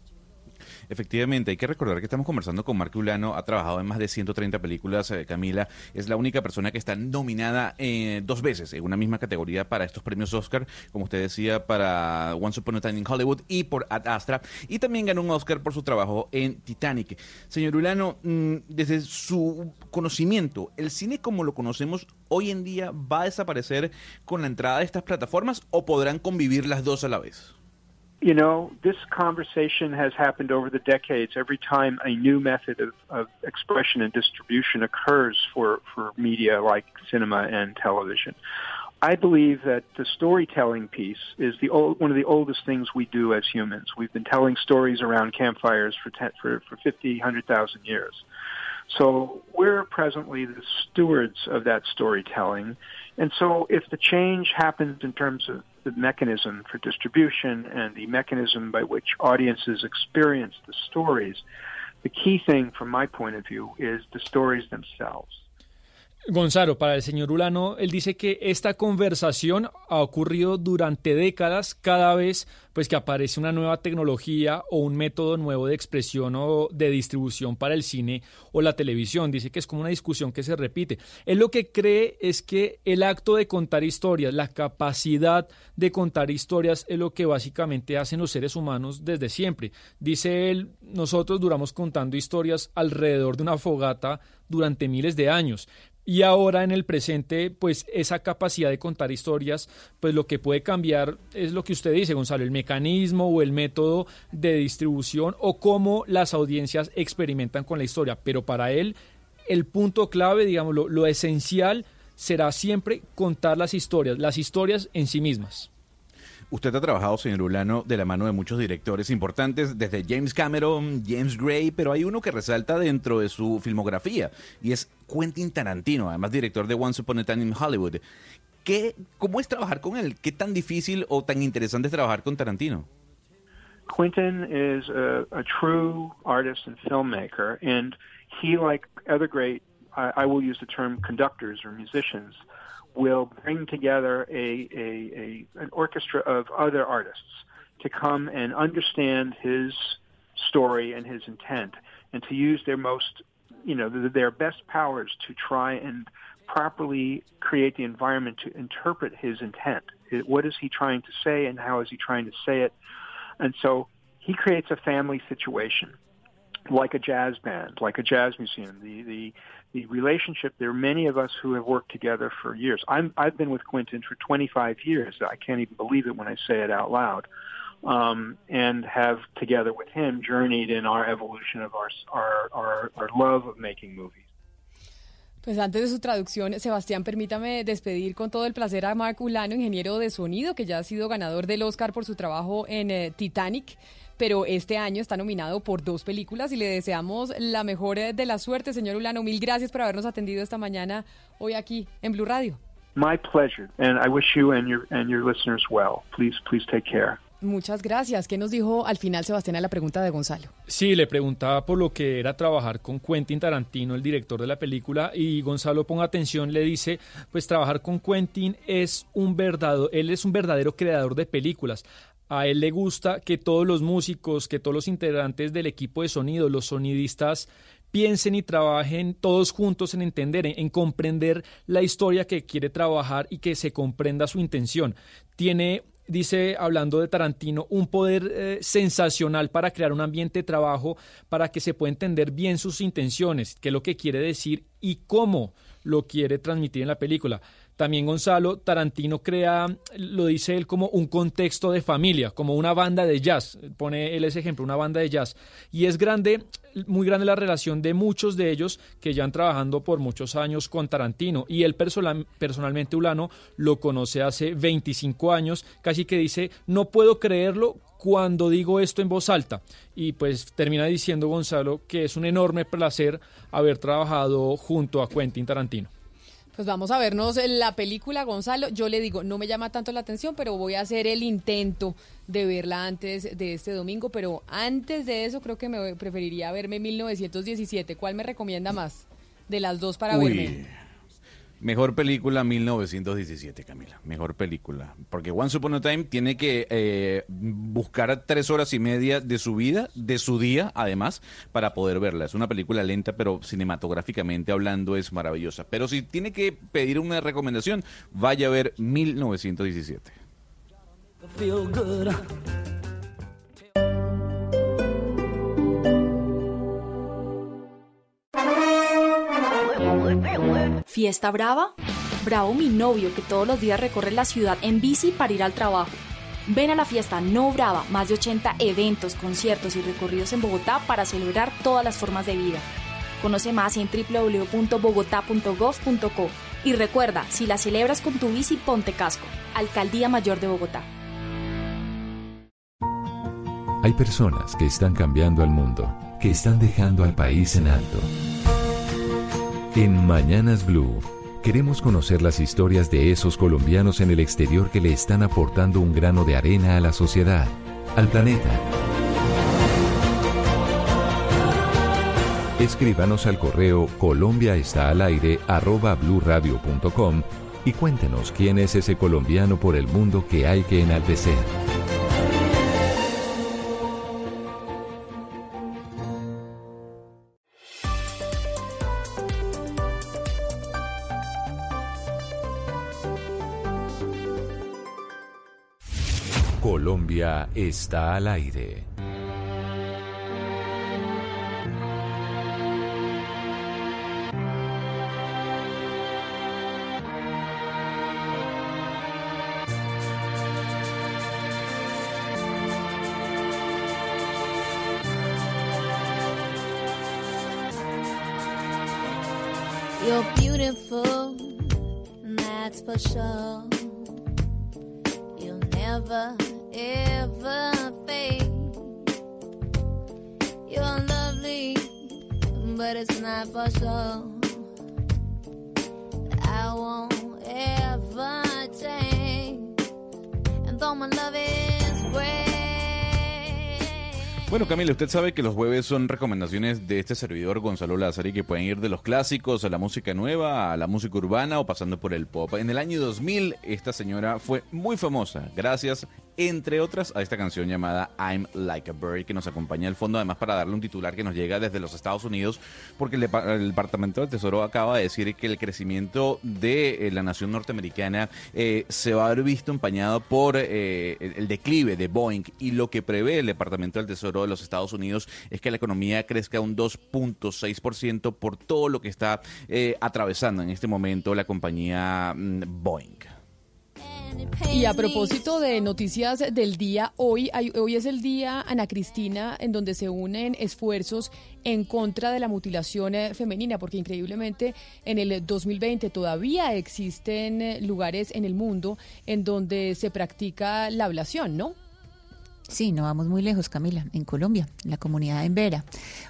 Efectivamente, hay que recordar que estamos conversando con Marco Ulano, ha trabajado en más de 130 películas, eh, Camila, es la única persona que está nominada eh, dos veces en una misma categoría para estos premios Oscar, como usted decía, para Once Upon a Time in Hollywood y por Ad Astra, y también ganó un Oscar por su trabajo en Titanic. Señor Ulano, mm, desde su conocimiento, ¿el cine como lo conocemos hoy en día va a desaparecer con la entrada de estas plataformas o podrán convivir las dos a la vez? You know, this conversation has happened over the decades. Every time a new method of, of expression and distribution occurs for, for media like cinema and television. I believe that the storytelling piece is the old, one of the oldest things we do as humans. We've been telling stories around campfires for, ten, for, for 50, 100,000 years. So we're presently the stewards of that storytelling. And so if the change happens in terms of the mechanism for distribution and the mechanism by which audiences experience the stories, the key thing from my point of view is the stories themselves. Gonzalo, para el señor Ulano, él dice que esta conversación ha ocurrido durante décadas cada vez pues que aparece una nueva tecnología o un método nuevo de expresión o de distribución para el cine o la televisión. Dice que es como una discusión que se repite. Él lo que cree es que el acto de contar historias, la capacidad de contar historias es lo que básicamente hacen los seres humanos desde siempre. Dice él, nosotros duramos contando historias alrededor de una fogata durante miles de años. Y ahora en el presente, pues esa capacidad de contar historias, pues lo que puede cambiar es lo que usted dice, Gonzalo, el mecanismo o el método de distribución o cómo las audiencias experimentan con la historia. Pero para él, el punto clave, digamos, lo, lo esencial será siempre contar las historias, las historias en sí mismas. Usted ha trabajado, señor Ulano, de la mano de muchos directores importantes, desde James Cameron, James Gray, pero hay uno que resalta dentro de su filmografía y es Quentin Tarantino, además director de Once Upon a Time in Hollywood. ¿Qué, ¿Cómo es trabajar con él? ¿Qué tan difícil o tan interesante es trabajar con Tarantino? Quentin is a, a true artist and filmmaker, and he, like other great, I, I will use the term conductors or musicians, will bring together a, a, a an orchestra of other artists to come and understand his story and his intent, and to use their most, you know, their best powers to try and properly create the environment to interpret his intent. What is he trying to say, and how is he trying to say it? And so he creates a family situation, like a jazz band, like a jazz museum. The the the relationship. There are many of us who have worked together for years. I'm, I've been with Quentin for 25 years. I can't even believe it when I say it out loud. Um, and have together with him journeyed in our evolution of our, our, our, our love of making movies. Pues antes de su traducción, Sebastián, permítame despedir con todo el placer a Mark Ulano, ingeniero de sonido, que ya ha sido ganador del Oscar por su trabajo en eh, Titanic, pero este año está nominado por dos películas y le deseamos la mejor eh, de la suerte, señor Ulano. Mil gracias por habernos atendido esta mañana hoy aquí en Blue Radio. My pleasure, and I wish you and your and your listeners well. Please, please take care. Muchas gracias. ¿Qué nos dijo al final Sebastián a la pregunta de Gonzalo? Sí, le preguntaba por lo que era trabajar con Quentin Tarantino, el director de la película, y Gonzalo, ponga atención, le dice, pues trabajar con Quentin es un verdadero, él es un verdadero creador de películas. A él le gusta que todos los músicos, que todos los integrantes del equipo de sonido, los sonidistas, piensen y trabajen todos juntos en entender, en, comprender la historia que quiere trabajar y que se comprenda su intención. Tiene dice, hablando de Tarantino, un poder eh, sensacional para crear un ambiente de trabajo para que se pueda entender bien sus intenciones, qué es lo que quiere decir y cómo lo quiere transmitir en la película. También Gonzalo Tarantino crea, lo dice él, como un contexto de familia, como una banda de jazz. Pone él ese ejemplo, una banda de jazz. Y es grande, muy grande la relación de muchos de ellos que ya han trabajando por muchos años con Tarantino. Y él personalmente, Ulano, lo conoce hace 25 años. Casi que dice, no puedo creerlo cuando digo esto en voz alta. Y pues termina diciendo Gonzalo que es un enorme placer haber trabajado junto a Quentin Tarantino. Pues vamos a vernos la película, Gonzalo. Yo le digo, no me llama tanto la atención, pero voy a hacer el intento de verla antes de este domingo. Pero antes de eso, creo que me preferiría verme 1917. ¿Cuál me recomienda más de las dos para verme? Mejor película 1917, Camila. Mejor película. Porque Once Upon a Time tiene que eh, buscar tres horas y media de su vida, de su día, además, para poder verla. Es una película lenta, pero cinematográficamente hablando es maravillosa. Pero si tiene que pedir una recomendación, vaya a ver 1917. ¿Fiesta brava? Bravo mi novio que todos los días recorre la ciudad en bici para ir al trabajo. Ven a la fiesta No Brava, más de 80 eventos, conciertos y recorridos en Bogotá para celebrar todas las formas de vida. Conoce más en www.bogotá.gov.co y recuerda, si la celebras con tu bici, ponte casco. Alcaldía Mayor de Bogotá. Hay personas que están cambiando al mundo, que están dejando al país en alto. En Mañanas Blue queremos conocer las historias de esos colombianos en el exterior que le están aportando un grano de arena a la sociedad, al planeta. Escríbanos al correo Colombia está al aire arroba y cuéntenos quién es ese colombiano por el mundo que hay que enaltecer. Colombia está al aire. You're beautiful, that's for sure. Camila, usted sabe que los jueves son recomendaciones de este servidor Gonzalo Lázaro que pueden ir de los clásicos a la música nueva, a la música urbana o pasando por el pop. En el año 2000, esta señora fue muy famosa gracias, entre otras, a esta canción llamada I'm Like a Bird que nos acompaña al fondo, además para darle un titular que nos llega desde los Estados Unidos, porque el, Depa- el Departamento del Tesoro acaba de decir que el crecimiento de eh, la nación norteamericana eh, se va a ver visto empañado por eh, el declive de Boeing y lo que prevé el Departamento del Tesoro de los Estados Unidos es que la economía crezca un 2.6% por todo lo que está atravesando en este momento la compañía mm, Boeing. Y a propósito de noticias del día, hoy, hay- hoy es el día, Ana Cristina, en donde se unen esfuerzos en contra de la mutilación eh, femenina, porque increíblemente en el 2020 todavía existen eh, lugares en el mundo en donde se practica la ablación, ¿no? Sí, no vamos muy lejos, Camila, en Colombia, la comunidad en Vera.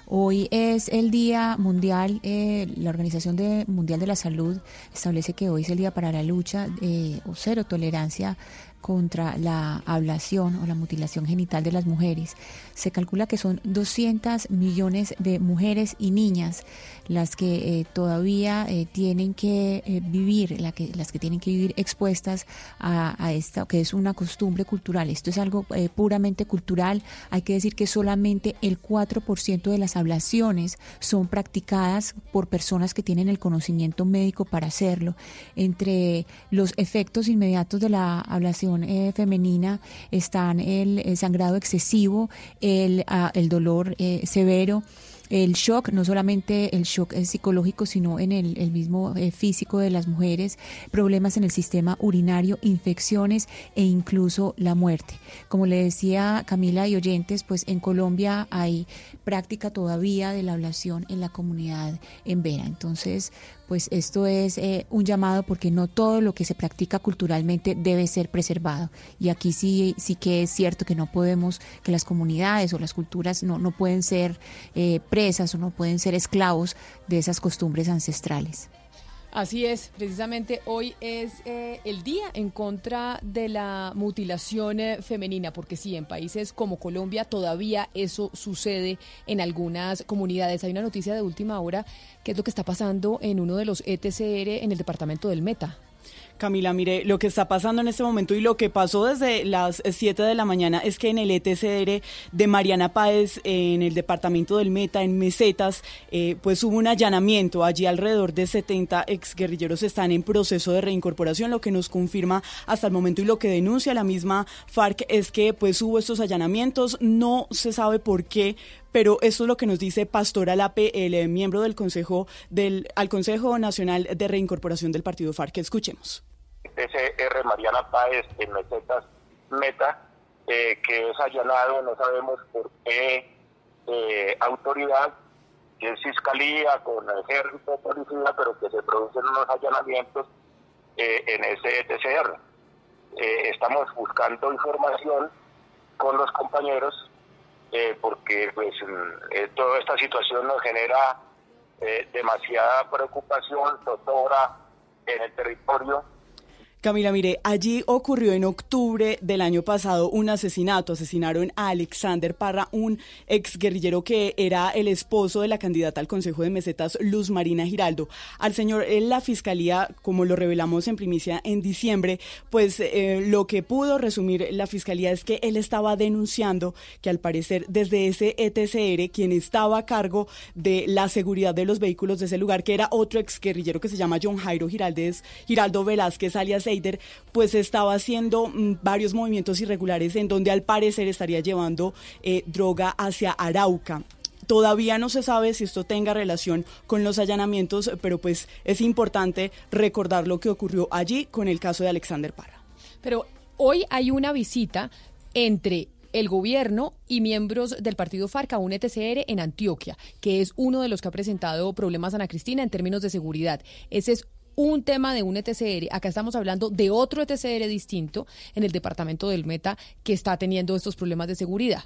Hoy es el Día Mundial, eh, la Organización de- Mundial de la Salud establece que hoy es el día para la lucha eh, o cero tolerancia contra la ablación o la mutilación genital de las mujeres. Se calcula que son 200 millones de mujeres y niñas las que eh, todavía eh, tienen que eh, vivir, que, las que tienen que vivir expuestas a, esta, que es una costumbre cultural. Esto es algo puramente cultural. Hay que decir que solamente el 4% de las ablaciones son practicadas por personas que tienen el conocimiento médico para hacerlo. Entre los efectos inmediatos de la ablación femenina están el, sangrado excesivo, el, ah, el dolor eh, severo, el shock, no solamente el shock eh, psicológico, sino en el, el mismo eh, físico de las mujeres, problemas en el sistema urinario, infecciones e incluso la muerte. Como le decía Camila y oyentes, pues en Colombia hay práctica todavía de la ablación en la comunidad en Vera. Entonces, pues esto es eh, un llamado porque no todo lo que se practica culturalmente debe ser preservado. Y aquí sí, sí que es cierto que no podemos, que las comunidades o las culturas no, no pueden ser eh, presas o no pueden ser esclavos de esas costumbres ancestrales. Así es, precisamente hoy es eh, el día en contra de la mutilación eh, femenina, porque sí, en países como Colombia todavía eso sucede en algunas comunidades. Hay una noticia de última hora, que es lo que está pasando en uno de los ETCR en el departamento del Meta. Camila, mire, lo que está pasando en este momento y lo que pasó desde las 7 de la mañana es que en el ETCR de Mariana Páez, en el departamento del Meta, en Mesetas, eh, pues hubo un allanamiento. Allí alrededor de 70 exguerrilleros están en proceso de reincorporación, lo que nos confirma hasta el momento y lo que denuncia la misma FARC es que pues hubo estos allanamientos, no se sabe por qué, pero esto es lo que nos dice Pastor Alape, el eh, miembro del Consejo del al Consejo Nacional de Reincorporación del Partido FARC. Escuchemos. PCR Mariana Páez en Mesetas Meta, eh, que es allanado, no sabemos por qué eh, autoridad, que es fiscalía con ejército, policía, pero que se producen unos allanamientos eh, en ese ETCR. Eh, estamos buscando información con los compañeros porque pues mm, toda esta situación nos genera demasiada preocupación, zozobra en el territorio Camila, mire, allí ocurrió en octubre del año pasado un asesinato. Asesinaron a Alexander Parra, un ex guerrillero que era el esposo de la candidata al Consejo de Mesetas, Luz Marina Giraldo. Al señor, en la fiscalía, como lo revelamos en primicia en diciembre, pues eh, lo que pudo resumir la fiscalía es que él estaba denunciando que al parecer desde ese ETCR, quien estaba a cargo de la seguridad de los vehículos de ese lugar, que era otro ex guerrillero que se llama John Jairo Giraldez, Giraldo Velázquez, alias pues estaba haciendo mm, varios movimientos irregulares en donde al parecer estaría llevando eh, droga hacia Arauca. Todavía no se sabe si esto tenga relación con los allanamientos, pero pues es importante recordar lo que ocurrió allí con el caso de Alexander Parra. Pero hoy hay una visita entre el gobierno y miembros del partido FARC a un ETCR en Antioquia, que es uno de los que ha presentado problemas a Ana Cristina en términos de seguridad. Ese es un tema de un ETCR, acá estamos hablando de otro ETCR distinto en el departamento del Meta que está teniendo estos problemas de seguridad.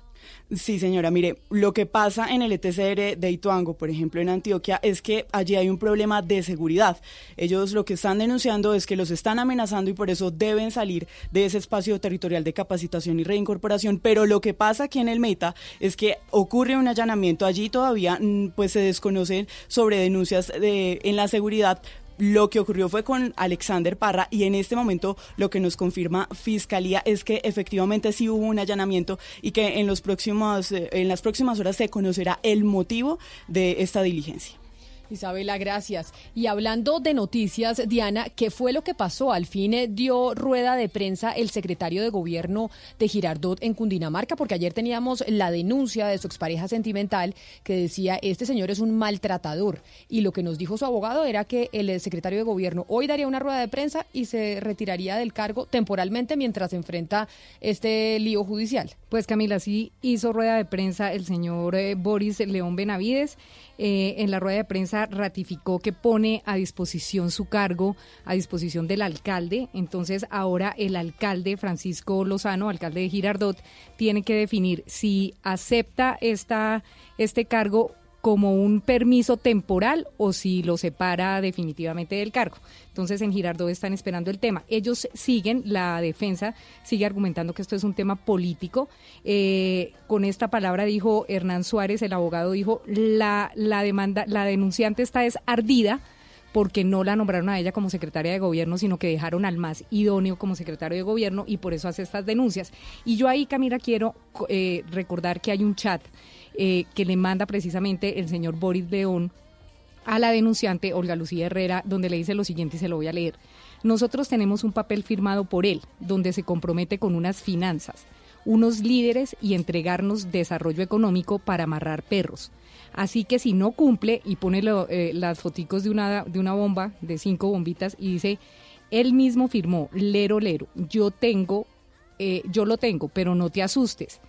Sí, señora, mire, lo que pasa en el ETCR de Ituango, por ejemplo, en Antioquia, es que allí hay un problema de seguridad. Ellos lo que están denunciando es que los están amenazando y por eso deben salir de ese espacio territorial de capacitación y reincorporación, pero lo que pasa aquí en el Meta es que ocurre un allanamiento allí todavía, mm, pues se desconocen sobre denuncias de, en la seguridad, lo que ocurrió fue con Alexander Parra y en este momento lo que nos confirma Fiscalía es que efectivamente sí hubo un allanamiento y que en, los próximos, eh, en las próximas horas se conocerá el motivo de esta diligencia. Isabela, gracias. Y hablando de noticias, Diana, ¿qué fue lo que pasó? Al fin eh, dio rueda de prensa el secretario de gobierno de Girardot en Cundinamarca, porque ayer teníamos la denuncia de su expareja sentimental que decía, este señor es un maltratador. Y lo que nos dijo su abogado era que el secretario de gobierno hoy daría una rueda de prensa y se retiraría del cargo temporalmente mientras enfrenta este lío judicial. Pues Camila, sí hizo rueda de prensa el señor eh, Boris León Benavides. Eh, en la rueda de prensa ratificó que pone a disposición su cargo, a disposición del alcalde. Entonces ahora el alcalde Francisco Lozano, alcalde de Girardot, tiene que definir si acepta esta, este cargo como un permiso temporal o si lo separa definitivamente del cargo. Entonces en Girardot están esperando el tema. Ellos siguen, la defensa sigue argumentando que esto es un tema político. Eh, con esta palabra dijo Hernán Suárez, el abogado dijo, la, la demanda, la denunciante está es ardida porque no la nombraron a ella como secretaria de gobierno, sino que dejaron al más idóneo como secretario de gobierno y por eso hace estas denuncias. Y yo ahí, Camila, quiero eh, recordar que hay un chat eh, que le manda precisamente el señor Boris León a la denunciante Olga Lucía Herrera, donde le dice lo siguiente y se lo voy a leer. Nosotros tenemos un papel firmado por él, donde se compromete con unas finanzas, unos líderes y entregarnos desarrollo económico para amarrar perros. Así que si no cumple y pone eh, las foticos de una, de una bomba, de cinco bombitas, y dice, él mismo firmó, lero, lero, yo tengo, eh, yo lo tengo, pero no te asustes.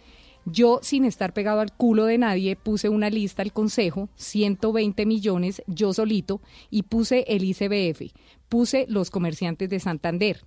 Yo, sin estar pegado al culo de nadie, puse una lista al Consejo, 120 millones, yo solito, y puse el ICBF, puse los comerciantes de Santander,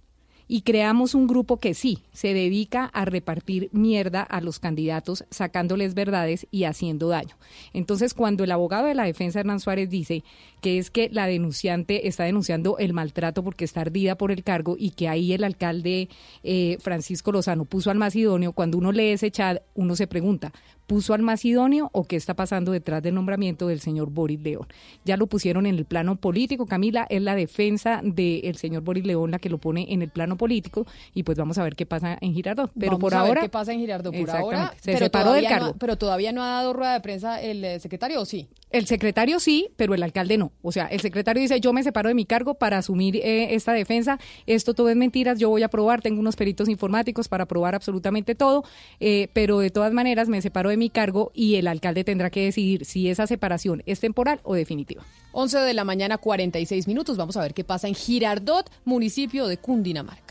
y creamos un grupo que sí, se dedica a repartir mierda a los candidatos, sacándoles verdades y haciendo daño. Entonces, cuando el abogado de la defensa, Hernán Suárez, dice que es que la denunciante está denunciando el maltrato porque está ardida por el cargo y que ahí el alcalde eh, Francisco Lozano puso al más idóneo, cuando uno lee ese chat, uno se pregunta, puso al más idóneo o qué está pasando detrás del nombramiento del señor Boris León. Ya lo pusieron en el plano político, Camila, es la defensa del señor Boris León la que lo pone en el plano político y pues vamos a ver qué pasa en Girardot. Pero vamos por a ahora... Ver qué pasa en Girardot por ahora. Se separó del cargo. pero todavía no ha dado rueda de prensa el eh, secretario, ¿o sí? El secretario sí, pero el alcalde no. O sea, el secretario dice, yo me separo de mi cargo para asumir eh, esta defensa. Esto todo es mentiras, yo voy a probar, tengo unos peritos informáticos para probar absolutamente todo, eh, pero de todas maneras me separo de mi cargo y el alcalde tendrá que decidir si esa separación es temporal o definitiva. 11 de la mañana, 46 minutos. Vamos a ver qué pasa en Girardot, municipio de Cundinamarca.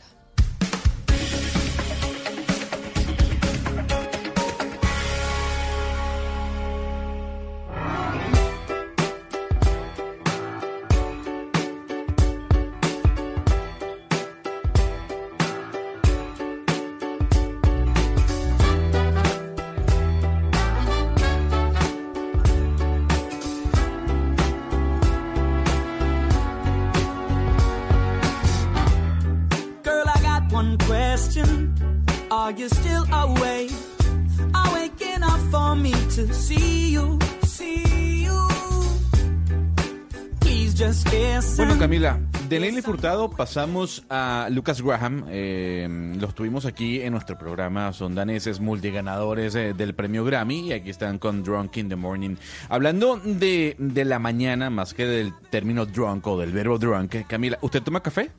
Camila, de Nelly Furtado pasamos a Lucas Graham. Eh, los tuvimos aquí en nuestro programa. Son daneses multiganadores eh, del premio Grammy y aquí están con Drunk in the Morning. Hablando de, de la mañana, más que del término drunk o del verbo drunk, Camila, ¿usted toma café?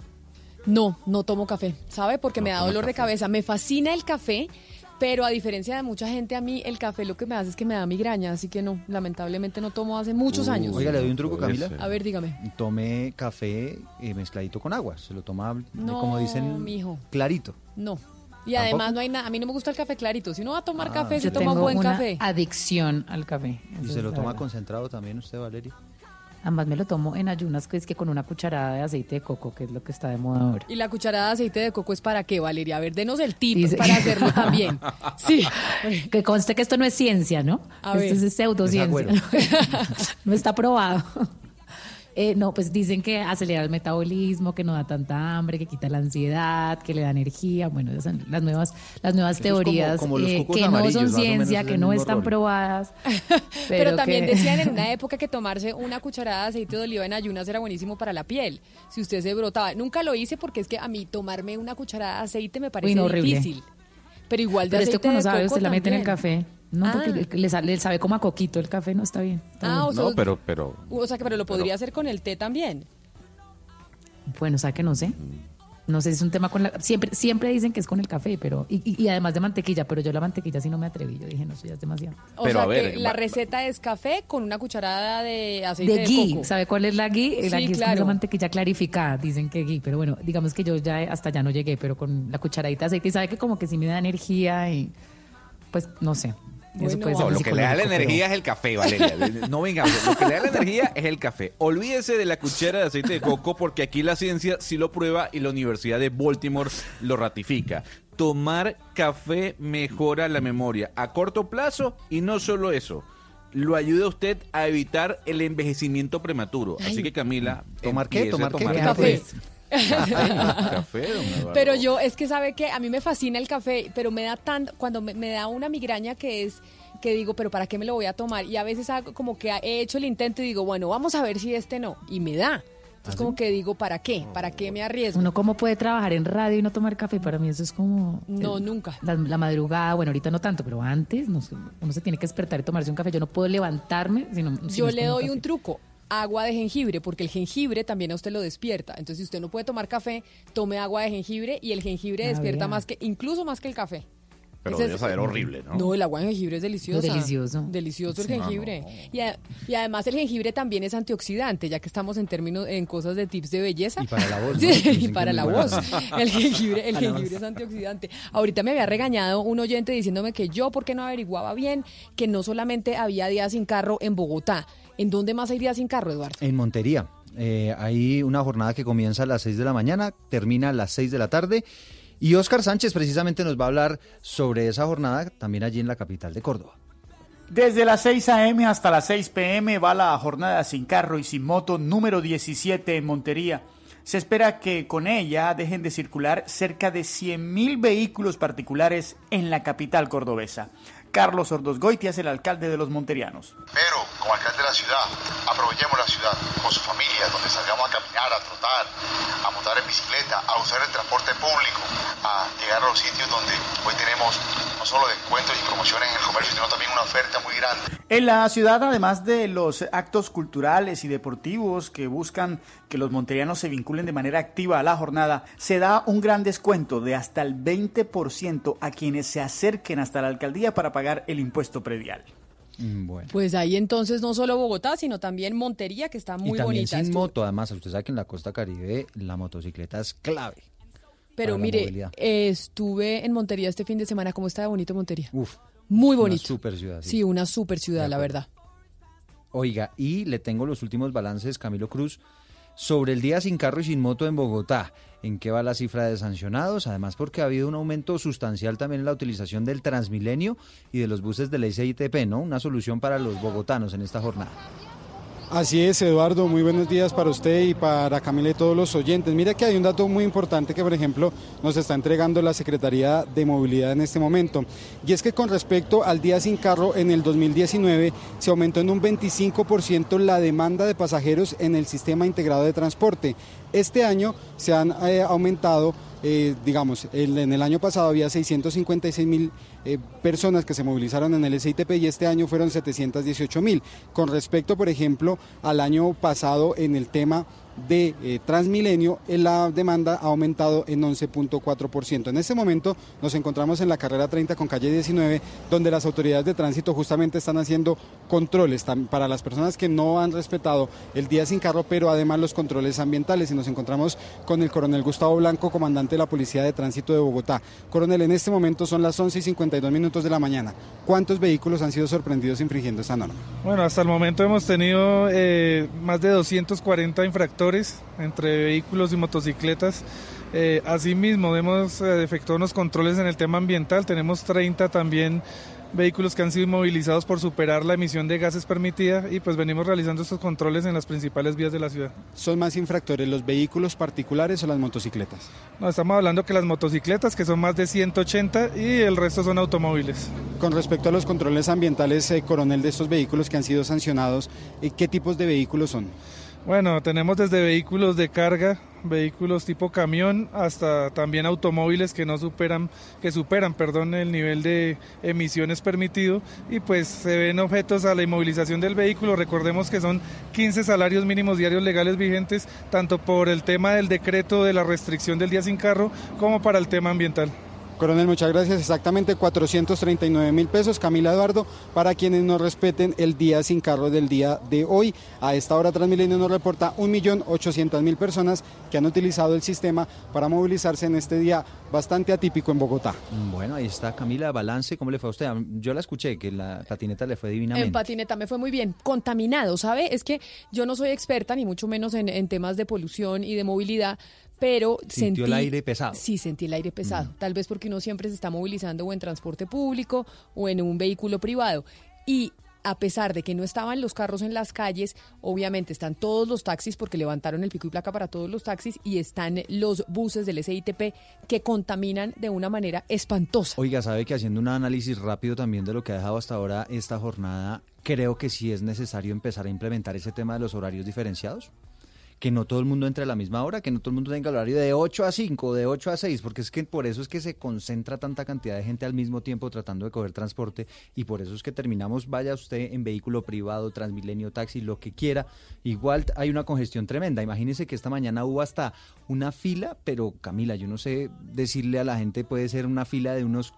No, no tomo café, ¿sabe? Porque No me da dolor de cabeza. Me fascina el café, pero a diferencia de mucha gente, a mí el café lo que me hace es que me da migraña, así que no, lamentablemente no tomo hace muchos años. Oiga, le doy un truco, Camila. A ver, dígame. Tome café eh, mezcladito con agua. Se lo toma, eh, No, como dicen, mijo. clarito. No. Y ¿Tampoco? además no hay nada, a mí no me gusta el café clarito. Si uno va a tomar café, se toma tengo buen una café. adicción al café. ¿Y se lo toma verdad. concentrado también usted, Valeria? Además me lo tomo en ayunas, que es que con una cucharada de aceite de coco, que es lo que está de moda ahora. ¿Y la cucharada de aceite de coco es para qué, Valeria? A ver, denos el tip Dice- para hacerlo también. (laughs) Sí. Que conste que esto no es ciencia, ¿no? A esto ver. es pseudociencia. Es (laughs) no está probado. Eh, no, pues dicen que acelera el metabolismo, que no da tanta hambre, que quita la ansiedad, que le da energía. Bueno, esas son las nuevas, las nuevas Eso es como- teorías como eh, que no son ciencia, que no están rol. probadas. (laughs) Pero, Pero, también que- decían en una (laughs) época que tomarse una cucharada de aceite de oliva en ayunas era buenísimo para la piel. Si usted se brotaba. Nunca lo hice porque es que a mí tomarme una cucharada de aceite me parece no, horrible. difícil. Pero igual de Pero esto aceite como de sabe, coco usted la mete en el café. No, Ah. porque le, le sa- le sabe como a coquito el café, no está bien. está Ah, bien. o sea, No, pero, pero O sea, que pero lo podría hacer con el té también. Bueno, o sea que no sé. No sé si es un tema con la... Siempre, siempre dicen que es con el café, pero... Y, y- y además de mantequilla, pero yo la mantequilla sí no me atreví. Yo dije, no, eso ya es demasiado. O Pero, sea a ver, que la receta es café con una cucharada de aceite De de, ghee, coco. ¿sabe cuál es la ghee? La Sí, ghee es la mantequilla clarificada, dicen que ghee, pero bueno, digamos que yo ya hasta ya no llegué, pero con la cucharadita de aceite, y sabe que como que sí me da energía y pues no sé. Eso Bueno, puede ser No, lo que le da la pero- energía es el café, Valeria. No vengamos, lo que le da la energía es el café. Olvídese de la cuchara de aceite de coco porque aquí la ciencia sí lo prueba y la Universidad de Baltimore lo ratifica. Tomar café mejora la memoria a corto plazo y no solo eso. Lo ayuda a usted a evitar el envejecimiento prematuro. Así que Camila, ¿Tomar qué? ¿Tomar qué? tomar ¿Qué Café. Café. (laughs) Pero yo, es que sabe que a mí me fascina el café, pero me da tan, cuando me, me da una migraña que es que digo, pero ¿para qué me lo voy a tomar? Y a veces hago como que he hecho el intento y digo, bueno, vamos a ver si este no. Y me da. Entonces como que digo, ¿para qué? ¿Para qué me arriesgo? Uno cómo puede trabajar en radio y no tomar café, para mí eso es como... No, el- nunca. La, la madrugada, bueno, ahorita no tanto, pero antes no sé, uno se tiene que despertar y tomarse un café. Yo no puedo levantarme sino, si Yo no es le con doy café. un truco. Agua de jengibre, porque el jengibre también a usted lo despierta. Entonces, si usted no puede tomar café, tome agua de jengibre y el jengibre Ah, despierta más que, incluso más que el café. Pero debe es- saber horrible, ¿no? No, el agua de jengibre es deliciosa. Delicioso. Delicioso el Sí. jengibre. Y, a- y además el jengibre también es antioxidante, ya que estamos en términos, en cosas de tips de belleza. Y para la voz, (laughs) ¿no? Sí, Dicen y para la voz. El (laughs) jengibre, el jengibre es antioxidante. Ahorita me había regañado un oyente diciéndome que yo, ¿por qué no averiguaba bien que no solamente había días sin carro en Bogotá? ¿En dónde más hay días sin carro, Eduardo? En Montería. Eh, hay una jornada que comienza a las 6 de la mañana, termina a las 6 de la tarde. Y Oscar Sánchez precisamente nos va a hablar sobre esa jornada también allí en la capital de Córdoba. Desde las 6 a.m. hasta las 6 p.m. va la jornada sin carro y sin moto número 17 en Montería. Se espera que con ella dejen de circular cerca de 100.000 vehículos particulares en la capital cordobesa. Carlos Ordosgoitia es el alcalde de los monterianos. Pero, como alcalde de la ciudad, aprovechemos la ciudad con su familia, donde salgamos a caminar, a trotar, a montar en bicicleta, a usar el transporte público, a llegar a los sitios donde hoy tenemos no solo descuentos y promociones en el comercio, sino también una oferta muy grande. En la ciudad, además de los actos culturales y deportivos que buscan que los monterianos se vinculen de manera activa a la jornada, se da un gran descuento de hasta el 20% a quienes se acerquen hasta la alcaldía para pagar el impuesto predial. Mm, Bueno. Pues ahí entonces no solo Bogotá, sino también Montería, que está muy y también bonita. sin Estuvo- moto, además, usted sabe que en la costa caribe la motocicleta es clave. Pero mire, eh, estuve en Montería este fin de semana. ¿Cómo está de bonito Montería? Uf, Muy una bonito. super ciudad, sí. Sí, una super ciudad, la verdad. Oiga, y le tengo los últimos balances, Camilo Cruz, sobre el día sin carro y sin moto en Bogotá. ¿En qué va la cifra de sancionados? Además, porque ha habido un aumento sustancial también en la utilización del Transmilenio y de los buses de la ICITP, ¿no? Una solución para los bogotanos en esta jornada. Así es, Eduardo, muy buenos días para usted y para Camila y todos los oyentes. Mira que hay un dato muy importante que, por ejemplo, nos está entregando la Secretaría de Movilidad en este momento. Y es que con respecto al día sin carro, en el 2019 se aumentó en un 25% la demanda de pasajeros en el sistema integrado de transporte. Este año se han eh, aumentado eh, digamos, en el año pasado había 656 mil eh, personas que se movilizaron en el SITP y este año fueron 718 mil. Con respecto, por ejemplo, al año pasado en el tema de eh, Transmilenio, eh, la demanda ha aumentado en 11.4%. En este momento nos encontramos en la carrera 30 con calle 19, donde las autoridades de tránsito justamente están haciendo controles para las personas que no han respetado el día sin carro, pero además los controles ambientales. Y nos encontramos con el coronel Gustavo Blanco, comandante de la Policía de Tránsito de Bogotá. Coronel, en este momento son las 11 y 52 minutos de la mañana. ¿Cuántos vehículos han sido sorprendidos infringiendo esta norma? Bueno, hasta el momento hemos tenido eh, más de 240 infractores entre vehículos y motocicletas. Eh, asimismo, hemos eh, efectuado unos controles en el tema ambiental. Tenemos 30 también vehículos que han sido inmovilizados por superar la emisión de gases permitida y pues venimos realizando estos controles en las principales vías de la ciudad. ¿Son más infractores los vehículos particulares o las motocicletas? No, estamos hablando que las motocicletas, que son más de 180 y el resto son automóviles. Con respecto a los controles ambientales, eh, coronel, de estos vehículos que han sido sancionados, eh, ¿qué tipos de vehículos son? Bueno, tenemos desde vehículos de carga, vehículos tipo camión, hasta también automóviles que no superan, que superan, perdón, el nivel de emisiones permitido y pues se ven objetos a la inmovilización del vehículo. Recordemos que son 15 salarios mínimos diarios legales vigentes, tanto por el tema del decreto de la restricción del día sin carro como para el tema ambiental. Coronel, muchas gracias. Exactamente 439 mil pesos. Camila Eduardo, para quienes no respeten el día sin carro del día de hoy. A esta hora Transmilenio nos reporta 1.800.000 personas que han utilizado el sistema para movilizarse en este día bastante atípico en Bogotá. Bueno, ahí está Camila, balance, ¿cómo le fue a usted? Yo la escuché, que la patineta le fue En divinamente. patineta me fue muy bien. Contaminado, ¿sabe? Es que yo no soy experta, ni mucho menos en, en temas de polución y de movilidad, pero Sintió sentí... el aire pesado. Sí, sentí el aire pesado. Tal vez porque uno siempre se está movilizando o en transporte público o en un vehículo privado. Y a pesar de que no estaban los carros en las calles, obviamente están todos los taxis porque levantaron el pico y placa para todos los taxis y están los buses del SITP que contaminan de una manera espantosa. Oiga, sabe que haciendo un análisis rápido también de lo que ha dejado hasta ahora esta jornada, creo que sí es necesario empezar a implementar ese tema de los horarios diferenciados. Que no todo el mundo entre a la misma hora, que no todo el mundo tenga el horario de 8 a 5, de 8 a 6, porque es que por eso es que se concentra tanta cantidad de gente al mismo tiempo tratando de coger transporte y por eso es que terminamos, vaya usted en vehículo privado, Transmilenio, taxi, lo que quiera, igual hay una congestión tremenda. Imagínese que esta mañana hubo hasta una fila, pero Camila, yo no sé decirle a la gente, puede ser una fila de unos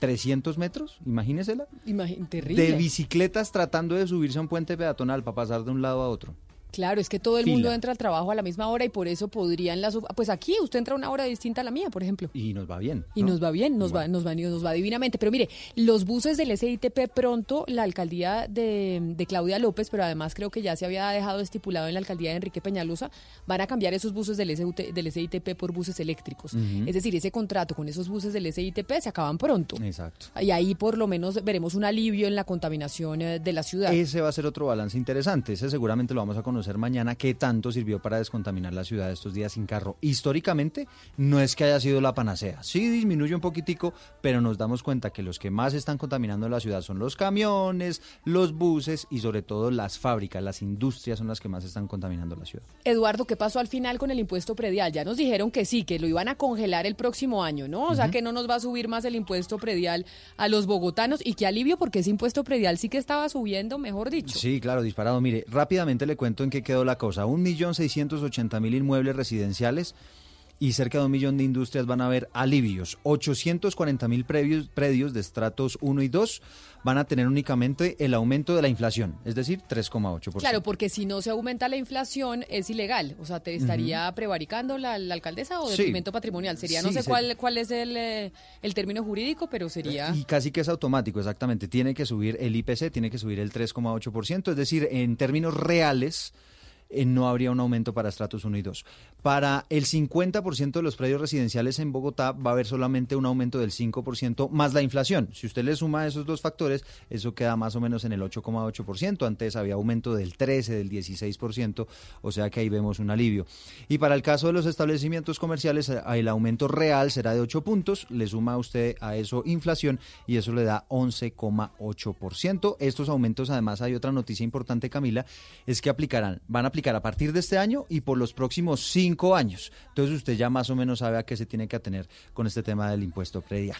300 metros, imagínesela, Imagín- terrible. de bicicletas tratando de subirse a un puente peatonal para pasar de un lado a otro. Claro, es que todo el Fila. mundo entra al trabajo a la misma hora y por eso podrían las... Pues aquí usted entra a una hora distinta a la mía, por ejemplo. Y nos va bien. Y ¿no? nos va bien, nos va, nos va, nos va divinamente. Pero mire, los buses del SITP pronto, la alcaldía de, de Claudia López, pero además creo que ya se había dejado estipulado en la alcaldía de Enrique Peñalosa, van a cambiar esos buses del, SUT del SITP por buses eléctricos. Es decir, ese contrato con esos buses del SITP se acaban pronto. Exacto. Y ahí por lo menos veremos un alivio en la contaminación eh, de la ciudad. Ese va a ser otro balance interesante. Ese seguramente lo vamos a conocer mañana. ¿Qué tanto sirvió para descontaminar la ciudad estos días sin carro? Históricamente, no es que haya sido la panacea. Sí disminuye un poquitico, pero nos damos cuenta que los que más están contaminando la ciudad son los camiones, los buses y sobre todo las fábricas, las industrias son las que más están contaminando la ciudad. Eduardo, ¿qué pasó al final con el impuesto predial? Ya nos dijeron que sí, que lo iban a congelar el próximo año, ¿no? O sea, que no nos va a subir más el impuesto predial a los bogotanos y qué alivio porque ese impuesto predial sí que estaba subiendo, mejor dicho. Sí, claro, disparado. Mire, rápidamente le cuento en qué quedó la cosa. 1.680.000 inmuebles residenciales y cerca de un millón de industrias van a haber alivios. 840.000 predios, predios de estratos 1 y 2 van a tener únicamente el aumento de la inflación, es decir, 3,8%. Claro, porque si no se aumenta la inflación es ilegal. O sea, te estaría prevaricando la, la alcaldesa o Sí. detrimento patrimonial. Sería, no Sí, sé se- cuál, cuál es el, eh, el término jurídico, pero sería... Y casi que es automático, exactamente. Tiene que subir el IPC, tiene que subir el 3,8%, es decir, en términos reales, eh, no habría un aumento para estratos 1 y 2. Para el 50% de los predios residenciales en Bogotá va a haber solamente un aumento del 5% más la inflación. Si usted le suma esos dos factores, eso queda más o menos en el 8,8%. Antes había aumento del 13, del 16%, o sea que ahí vemos un alivio. Y para el caso de los establecimientos comerciales, eh, el aumento real será de 8 puntos, le suma usted a eso inflación y eso le da 11,8%. Estos aumentos, además, hay otra noticia importante, Camila, es que aplicarán, van a aplicar a partir de este año y por los próximos años. Entonces usted ya más o menos sabe a qué se tiene que atener con este tema del impuesto predial.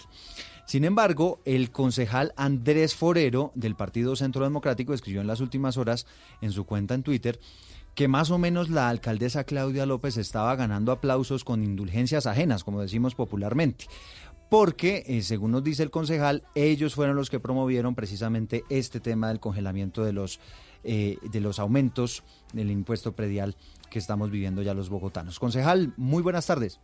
Sin embargo, el concejal Andrés Forero del Partido Centro Democrático escribió en las últimas horas en su cuenta en Twitter que más o menos la alcaldesa Claudia López estaba ganando aplausos con indulgencias ajenas, como decimos popularmente porque, eh, según nos dice el concejal, ellos fueron los que promovieron precisamente este tema del congelamiento de los, eh, de los aumentos del impuesto predial que estamos viviendo ya los bogotanos. Concejal, muy buenas tardes.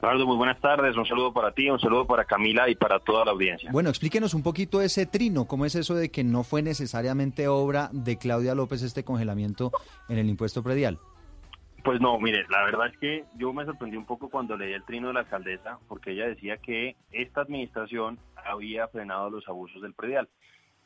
Eduardo, muy buenas tardes. Un saludo para ti, un saludo para Camila y para toda la audiencia. Bueno, explíquenos un poquito ese trino. ¿Cómo es eso de que no fue necesariamente obra de Claudia López este congelamiento en el impuesto predial? Pues no, mire, la verdad es que yo me sorprendí un poco cuando leí el trino de la alcaldesa, porque ella decía que esta administración había frenado los abusos del predial.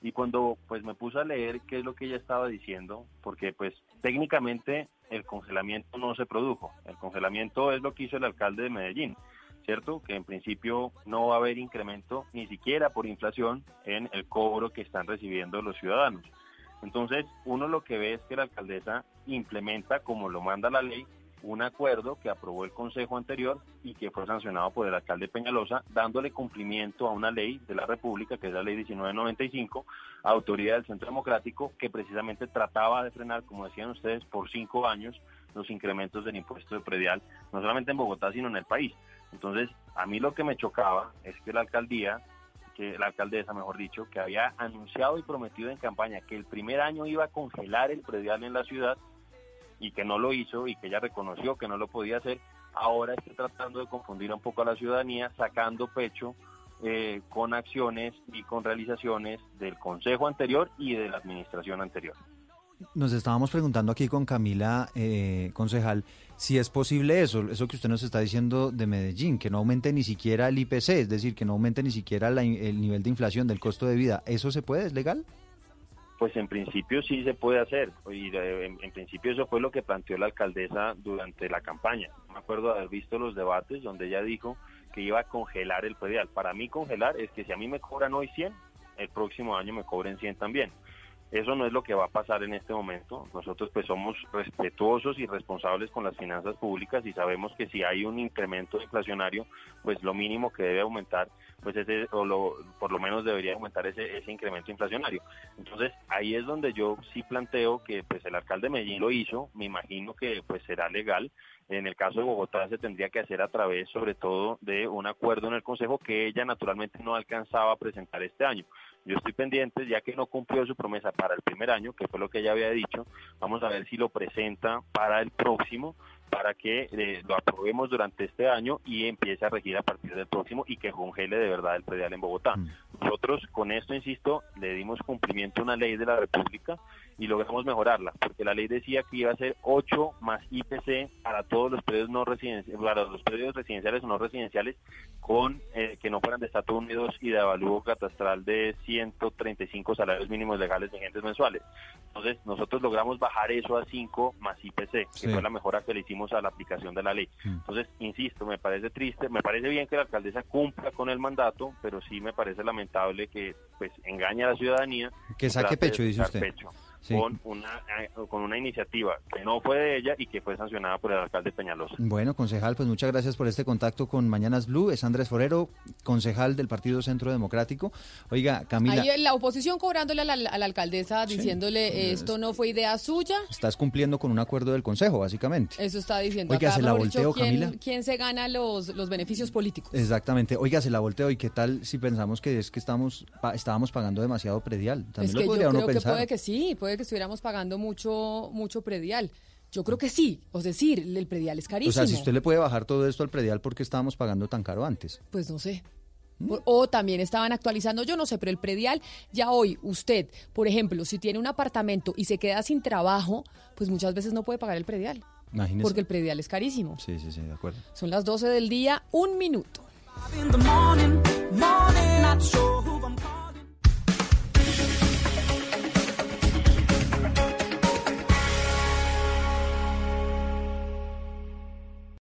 Y cuando pues me puse a leer qué es lo que ella estaba diciendo, porque pues técnicamente el congelamiento no se produjo. El congelamiento es lo que hizo el alcalde de Medellín, ¿cierto? Que en principio no va a haber incremento ni siquiera por inflación en el cobro que están recibiendo los ciudadanos. Entonces, uno lo que ve es que la alcaldesa implementa, como lo manda la ley, un acuerdo que aprobó el Consejo anterior y que fue sancionado por el alcalde Peñalosa, dándole cumplimiento a una ley de la República, que es la ley 1995, autoridad del Centro Democrático, que precisamente trataba de frenar, como decían ustedes, por cinco años los incrementos del impuesto de predial, no solamente en Bogotá, sino en el país. Entonces, a mí lo que me chocaba es que la alcaldía que la alcaldesa, mejor dicho, que había anunciado y prometido en campaña que el primer año iba a congelar el predial en la ciudad y que no lo hizo y que ella reconoció que no lo podía hacer, ahora está tratando de confundir un poco a la ciudadanía, sacando pecho eh, con acciones y con realizaciones del consejo anterior y de la administración anterior. Nos estábamos preguntando aquí con Camila, eh, concejal, si es posible eso, eso que usted nos está diciendo de Medellín, que no aumente ni siquiera el IPC, es decir, que no aumente ni siquiera el nivel de inflación del costo de vida. ¿Eso se puede? ¿Es legal? Pues en principio sí se puede hacer. Y eh, en, principio eso fue lo que planteó la alcaldesa durante la campaña. Me acuerdo de haber visto los debates donde ella dijo que iba a congelar el predial. Para mí congelar es que si a mí me cobran hoy 100, el próximo año me cobren 100 también. Eso no es lo que va a pasar en este momento. Nosotros pues somos respetuosos y responsables con las finanzas públicas y sabemos que si hay un incremento inflacionario, pues lo mínimo que debe aumentar, pues ese, o lo, por lo menos debería aumentar ese, ese incremento inflacionario. Entonces ahí es donde yo sí planteo que pues el alcalde de Medellín lo hizo, me imagino que pues será legal. En el caso de Bogotá se tendría que hacer a través sobre todo de un acuerdo en el Consejo que ella naturalmente no alcanzaba a presentar este año. Yo estoy pendiente, ya que no cumplió su promesa para el primer año, que fue lo que ella había dicho, vamos a ver si lo presenta para el próximo, para que eh, lo aprobemos durante este año y empiece a regir a partir del próximo y que congele de verdad el predial en Bogotá. Mm. Nosotros con esto, insisto, le dimos cumplimiento a una ley de la República y logramos mejorarla, porque la ley decía que iba a ser 8 más IPC para todos los predios no residenciales, para los predios residenciales o no residenciales con eh, que no fueran de estatus unidos y de avalúo catastral de 135 salarios mínimos legales vigentes mensuales. Entonces, nosotros logramos bajar eso a 5 más IPC, que fue la mejora que le hicimos a la aplicación de la ley. Mm. Entonces, insisto, me parece triste, me parece bien que la alcaldesa cumpla con el mandato, pero sí me parece lamentable que pues engañe a la ciudadanía. Que saque pecho, dice usted con, una, eh, con una iniciativa que no fue de ella y que fue sancionada por el alcalde Peñalosa. Bueno, concejal, pues muchas gracias por este contacto con Mañanas Blue. Es Andrés Forero, concejal del Partido Centro Democrático. Oiga, Camila. Ahí la oposición cobrándole a la, alcaldesa, diciéndole esto no fue idea suya. Estás cumpliendo con un acuerdo del Consejo, básicamente. Eso está diciendo. Oiga, se la volteo, Camila. ¿Quién se gana los, los beneficios políticos? Exactamente. Oiga, se la volteo. ¿Y qué tal si pensamos que es que estamos estábamos pagando demasiado predial? También lo podría uno pensar. puede que sí, puede que estuviéramos pagando mucho, mucho predial. Yo creo que sí, es decir, el predial es carísimo. O sea, si usted le puede bajar todo esto al predial, ¿por qué estábamos pagando tan caro antes? Pues no sé. O, o también estaban actualizando, yo no sé, pero el predial, ya hoy usted, por ejemplo, si tiene un apartamento y se queda sin trabajo, pues muchas veces no puede pagar el predial. Imagínese. Porque el predial es carísimo. Sí, sí, sí, de acuerdo. Son las 12 del día, un minuto.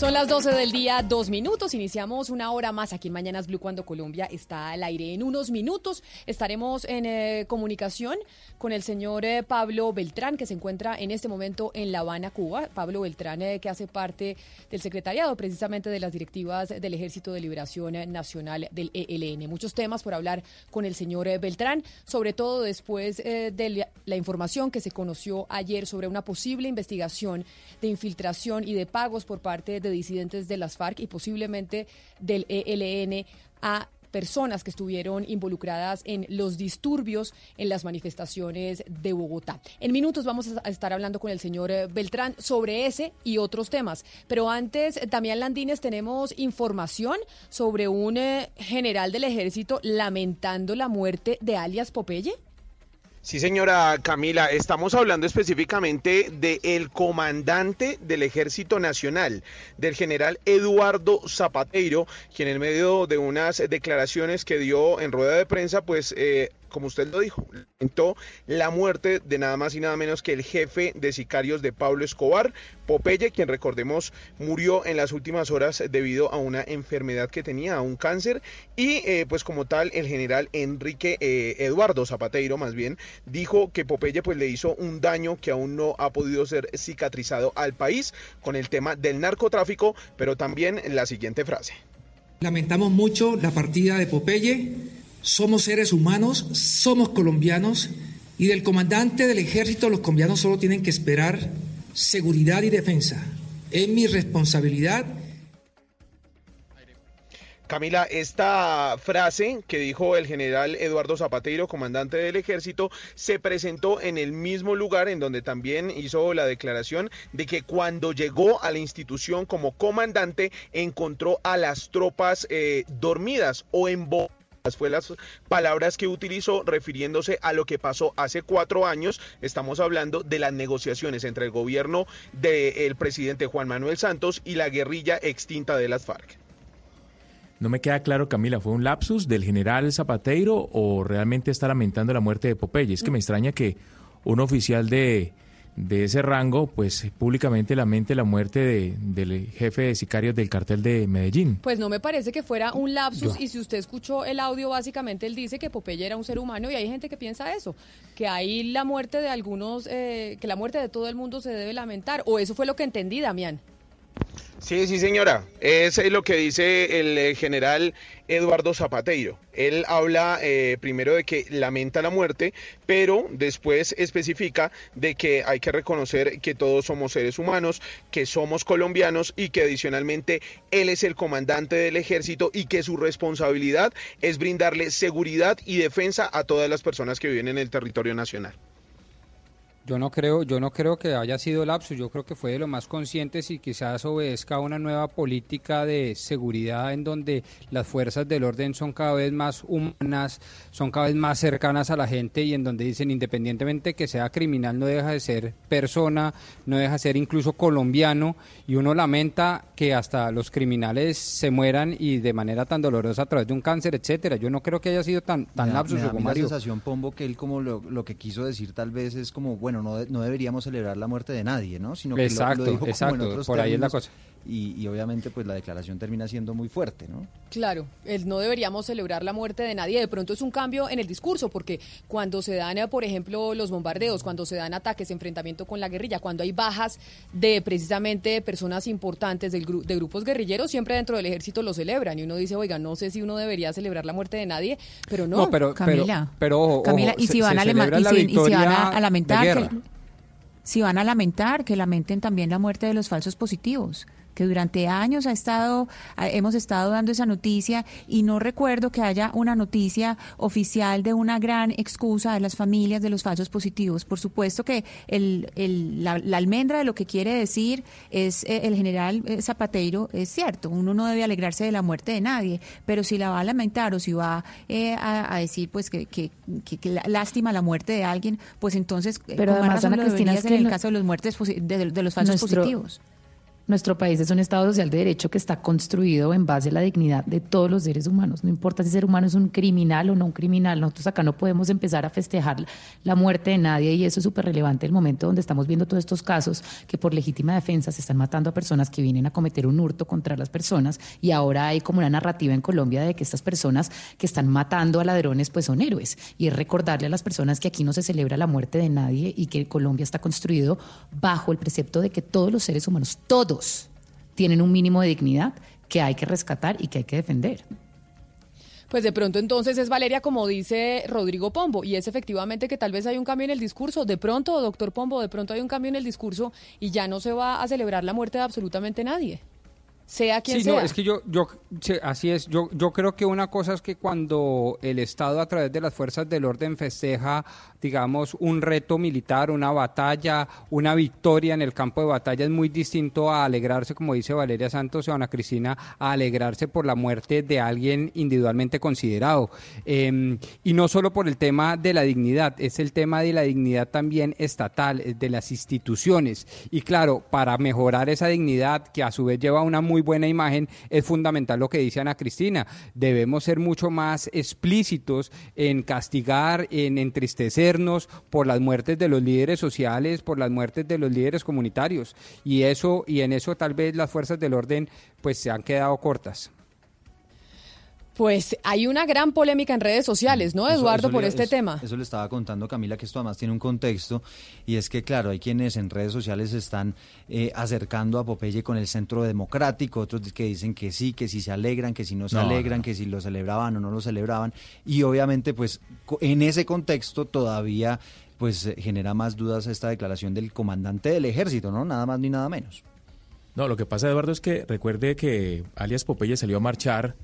Son las 12 del día, dos minutos. Iniciamos una hora más aquí en Mañanas Blue cuando Colombia está al aire. En unos minutos estaremos en eh, comunicación con el señor eh, Pablo Beltrán, que se encuentra en este momento en La Habana, Cuba. Pablo Beltrán, eh, que hace parte del secretariado precisamente de las directivas del Ejército de Liberación Nacional del ELN. Muchos temas por hablar con el señor eh, Beltrán, sobre todo después de la información que se conoció ayer sobre una posible investigación de infiltración y de pagos por parte de disidentes de las FARC y posiblemente del ELN a personas que estuvieron involucradas en los disturbios en las manifestaciones de Bogotá. En minutos vamos a estar hablando con el señor eh, Beltrán sobre ese y otros temas. Pero antes, Damián Landines, tenemos información sobre un eh, general del ejército lamentando la muerte de alias Popeye. Sí, señora Camila, estamos hablando específicamente del comandante del Ejército Nacional, del general Eduardo Zapateiro, quien en medio de unas declaraciones que dio en rueda de prensa, pues, eh, como usted lo dijo, lamentó la muerte de nada más y nada menos que el jefe de sicarios de Pablo Escobar, Popeye, quien recordemos murió en las últimas horas debido a una enfermedad que tenía, a un cáncer, y eh, pues como tal el general Enrique eh, Eduardo Zapateiro más bien dijo que Popeye pues le hizo un daño que aún no ha podido ser cicatrizado al país con el tema del narcotráfico, pero también la siguiente frase. Lamentamos mucho la partida de Popeye. Somos seres humanos, somos colombianos y del comandante del ejército los colombianos solo tienen que esperar seguridad y defensa. Es mi responsabilidad Camila, esta frase que dijo el general Eduardo Zapateiro, comandante del ejército, se presentó en el mismo lugar en donde también hizo la declaración de que cuando llegó a la institución como comandante encontró a las tropas eh, dormidas o en fue las palabras que utilizó refiriéndose a lo que pasó hace cuatro años. Estamos hablando de las negociaciones entre el gobierno del presidente Juan Manuel Santos y la guerrilla extinta de las FARC. No me queda claro, Camila, ¿fue un lapsus del general Zapateiro o realmente está lamentando la muerte de Popeye? Es que me extraña que un oficial de, de ese rango, pues públicamente lamente la muerte de- del jefe de sicarios del cartel de Medellín. Pues no me parece que fuera un lapsus y si usted escuchó el audio, básicamente él dice que Popeye era un ser humano y hay gente que piensa eso, que ahí la muerte de algunos, eh, que la muerte de todo el mundo se debe lamentar, o eso fue lo que entendí, Damián. Sí, sí, señora. Es eh, lo que dice el eh, general Eduardo Zapateiro. Él habla eh, primero de que lamenta la muerte, pero después especifica de que hay que reconocer que todos somos seres humanos, que somos colombianos y que adicionalmente él es el comandante del ejército y que su responsabilidad es brindarle seguridad y defensa a todas las personas que viven en el territorio nacional. Yo no creo, yo no creo que haya sido lapsus, yo creo que fue de lo más conscientes y quizás obedezca a una nueva política de seguridad en donde las fuerzas del orden son cada vez más humanas, son cada vez más cercanas a la gente y en donde dicen independientemente que sea criminal no deja de ser persona, no deja de ser incluso colombiano y uno lamenta que hasta los criminales se mueran y de manera tan dolorosa a través de un cáncer, etcétera. Yo no creo que haya sido tan tan me da, lapsus, me da mí la Mario. sensación, Pombo, que él como lo, lo que quiso decir tal vez es como, bueno, no, de- no deberíamos celebrar la muerte de nadie, ¿no? Sino que lo- Exacto, lo, dijo como en exacto, otros por ahí es la términos, cosa. Y, y obviamente pues la declaración termina siendo muy fuerte, ¿no? Claro, el no deberíamos celebrar la muerte de nadie. De pronto es un cambio en el discurso, porque cuando se dan, eh, por ejemplo, los bombardeos, cuando se dan ataques, enfrentamiento con la guerrilla, cuando hay bajas de precisamente personas importantes del gru- de grupos guerrilleros, siempre dentro del ejército lo celebran. Y uno dice, oiga, no sé si uno debería celebrar la muerte de nadie, pero no. No, pero, Camila. pero ojo, Camila, ojo, y se- si van se a, y si- y si van a, lamentar si van a lamentar que lamenten también la muerte de los falsos positivos que durante años ha estado hemos estado dando esa noticia y no recuerdo que haya una noticia oficial de una gran excusa de las familias de los falsos positivos. Por supuesto que el, el- la, la almendra de lo que quiere decir es eh, el general eh, Zapateiro es cierto, uno no debe alegrarse de la muerte de nadie, pero si la va a lamentar o si va eh, a, a decir pues que, que, que- que la- lástima la muerte de alguien, pues entonces eh, Pero además, razón Ana Cristina, es que en el no- caso de los muertes de, de los falsos Nuestro- positivos. Nuestro país es un Estado social de derecho que está construido en base a la dignidad de todos los seres humanos. No importa si ser humano es un criminal o no un criminal. Nosotros acá no podemos empezar a festejar la muerte de nadie y eso es súper relevante el momento donde estamos viendo todos estos casos que por legítima defensa se están matando a personas que vienen a cometer un hurto contra las personas y ahora hay como una narrativa en Colombia de que estas personas que están matando a ladrones pues son héroes y es recordarle a las personas que aquí no se celebra la muerte de nadie y que Colombia está construido bajo el precepto de que todos los seres humanos, todos, tienen un mínimo de dignidad que hay que rescatar y que hay que defender. Pues de pronto entonces es Valeria como dice Rodrigo Pombo y es efectivamente que tal vez hay un cambio en el discurso. De pronto, doctor Pombo, de pronto hay un cambio en el discurso y ya no se va a celebrar la muerte de absolutamente nadie. Sea quien Sí, sea. no, es que yo, yo, sí, así es. Yo, yo creo que una cosa es que cuando el Estado a través de las fuerzas del orden festeja, digamos, un reto militar, una batalla, una victoria en el campo de batalla, es muy distinto a alegrarse, como dice Valeria Santos o Ana Cristina, a alegrarse por la muerte de alguien individualmente considerado. Eh, y no solo por el tema de la dignidad, es el tema de la dignidad también estatal, de las instituciones. Y claro, para mejorar esa dignidad, que a su vez lleva una muy buena imagen, es fundamental lo que dice Ana Cristina. Debemos ser mucho más explícitos en castigar, en entristecernos por las muertes de los líderes sociales, por las muertes de los líderes comunitarios. Y eso, y en eso tal vez las fuerzas del orden pues se han quedado cortas. Pues hay una gran polémica en redes sociales, ¿no, Eduardo, eso por le- este eso- tema? Eso le estaba contando Camila, que esto además tiene un contexto, y es que, claro, hay quienes en redes sociales se están eh, acercando a Popeye con el centro democrático, otros que dicen que sí, que si se alegran, que si no se No, alegran, no. que si lo celebraban o no lo celebraban, y obviamente, pues, co- en ese contexto todavía pues eh, genera más dudas esta declaración del comandante del ejército, ¿no? Nada más ni nada menos. No, lo que pasa, Eduardo, es que recuerde que alias Popeye salió a marchar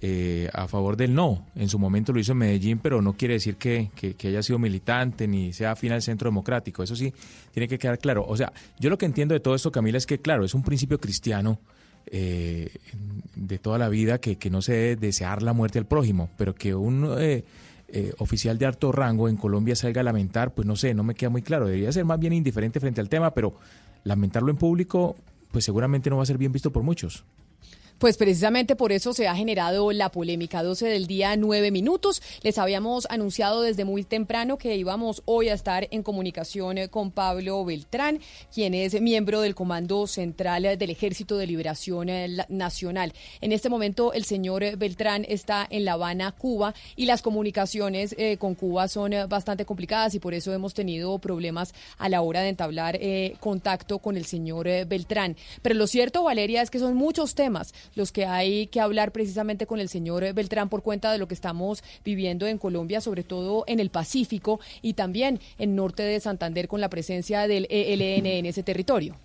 eh, a favor del no. En su momento lo hizo en Medellín, pero no quiere decir que, que- haya sido militante ni sea afín al centro democrático. Eso sí, tiene que quedar claro. O sea, yo lo que entiendo de todo esto, Camila, es que, claro, es un principio cristiano eh, de toda la vida que, que no se debe desear la muerte al prójimo, pero que un eh, eh, oficial de alto rango en Colombia salga a lamentar, pues no sé, no me queda muy claro. Debería ser más bien indiferente frente al tema, pero lamentarlo en público, pues seguramente no va a ser bien visto por muchos. Pues precisamente por eso se ha generado la polémica. 12 del día, 9 minutos. Les habíamos anunciado desde muy temprano que íbamos hoy a estar en comunicación eh, con Pablo Beltrán, quien es miembro del Comando Central del Ejército de Liberación eh, Nacional. En este momento el señor eh, Beltrán está en La Habana, Cuba, y las comunicaciones eh, con Cuba son bastante complicadas y por eso hemos tenido problemas a la hora de entablar eh, contacto con el señor Beltrán. Pero lo cierto, Valeria, es que son muchos temas los que hay que hablar precisamente con el señor eh, Beltrán por cuenta de lo que estamos viviendo en Colombia, sobre todo en el Pacífico y también en norte de Santander con la presencia del ELN en ese territorio.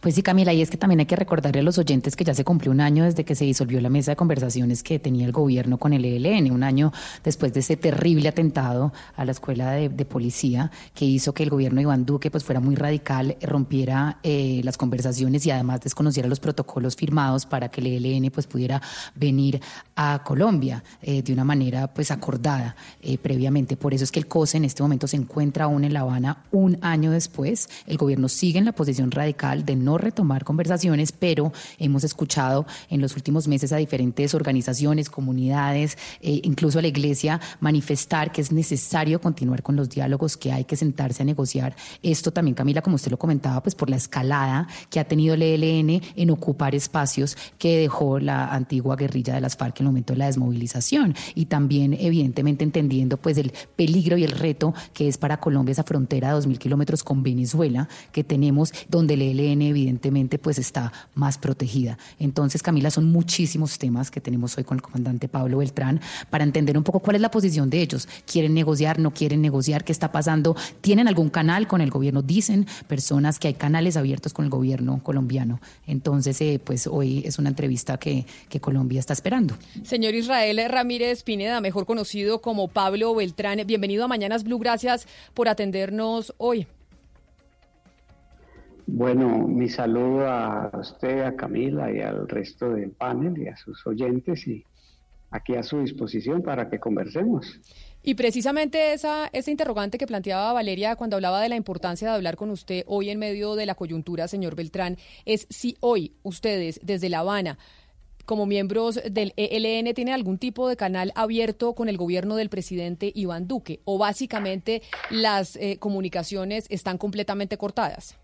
Pues sí, Camila, y es que también hay que recordarle a los oyentes que ya se cumplió un año desde que se disolvió la mesa de conversaciones que tenía el gobierno con el ELN, un año después de ese terrible atentado a la escuela de, policía que hizo que el gobierno de Iván Duque pues fuera muy radical, rompiera eh, las conversaciones y además desconociera los protocolos firmados para que el ELN pues pudiera venir a Colombia eh, de una manera pues acordada eh, previamente. Por eso es que el COSE en este momento se encuentra aún en La Habana un año después. El gobierno sigue en la posición radical de no retomar conversaciones, pero hemos escuchado en los últimos meses a diferentes organizaciones, comunidades, eh, incluso a la iglesia, manifestar que es necesario continuar con los diálogos, que hay que sentarse a negociar. Esto también, Camila, como usted lo comentaba, pues por la escalada que ha tenido el ELN en ocupar espacios que dejó la antigua guerrilla de las FARC en el momento de la desmovilización y también, evidentemente, entendiendo pues el peligro y el reto que es para Colombia esa frontera de 2.000 kilómetros con Venezuela que tenemos, donde el ELN evidentemente pues está más protegida. Entonces, Camila, son muchísimos temas que tenemos hoy con el comandante Pablo Beltrán para entender un poco cuál es la posición de ellos. ¿Quieren negociar? ¿No quieren negociar? ¿Qué está pasando? ¿Tienen algún canal con el gobierno? Dicen personas que hay canales abiertos con el gobierno colombiano. Entonces, eh, pues hoy es una entrevista que, que Colombia está esperando. Señor Israel Ramírez Pineda, mejor conocido como Pablo Beltrán, bienvenido a Mañanas Blue. Gracias por atendernos hoy. Bueno, mi saludo a usted, a Camila y al resto del panel y a sus oyentes y aquí a su disposición para que conversemos. Y precisamente esa, interrogante que planteaba Valeria cuando hablaba de la importancia de hablar con usted hoy en medio de la coyuntura, señor Beltrán, es si hoy ustedes desde La Habana como miembros del ELN tienen algún tipo de canal abierto con el gobierno del presidente Iván Duque o básicamente las eh, comunicaciones están completamente cortadas?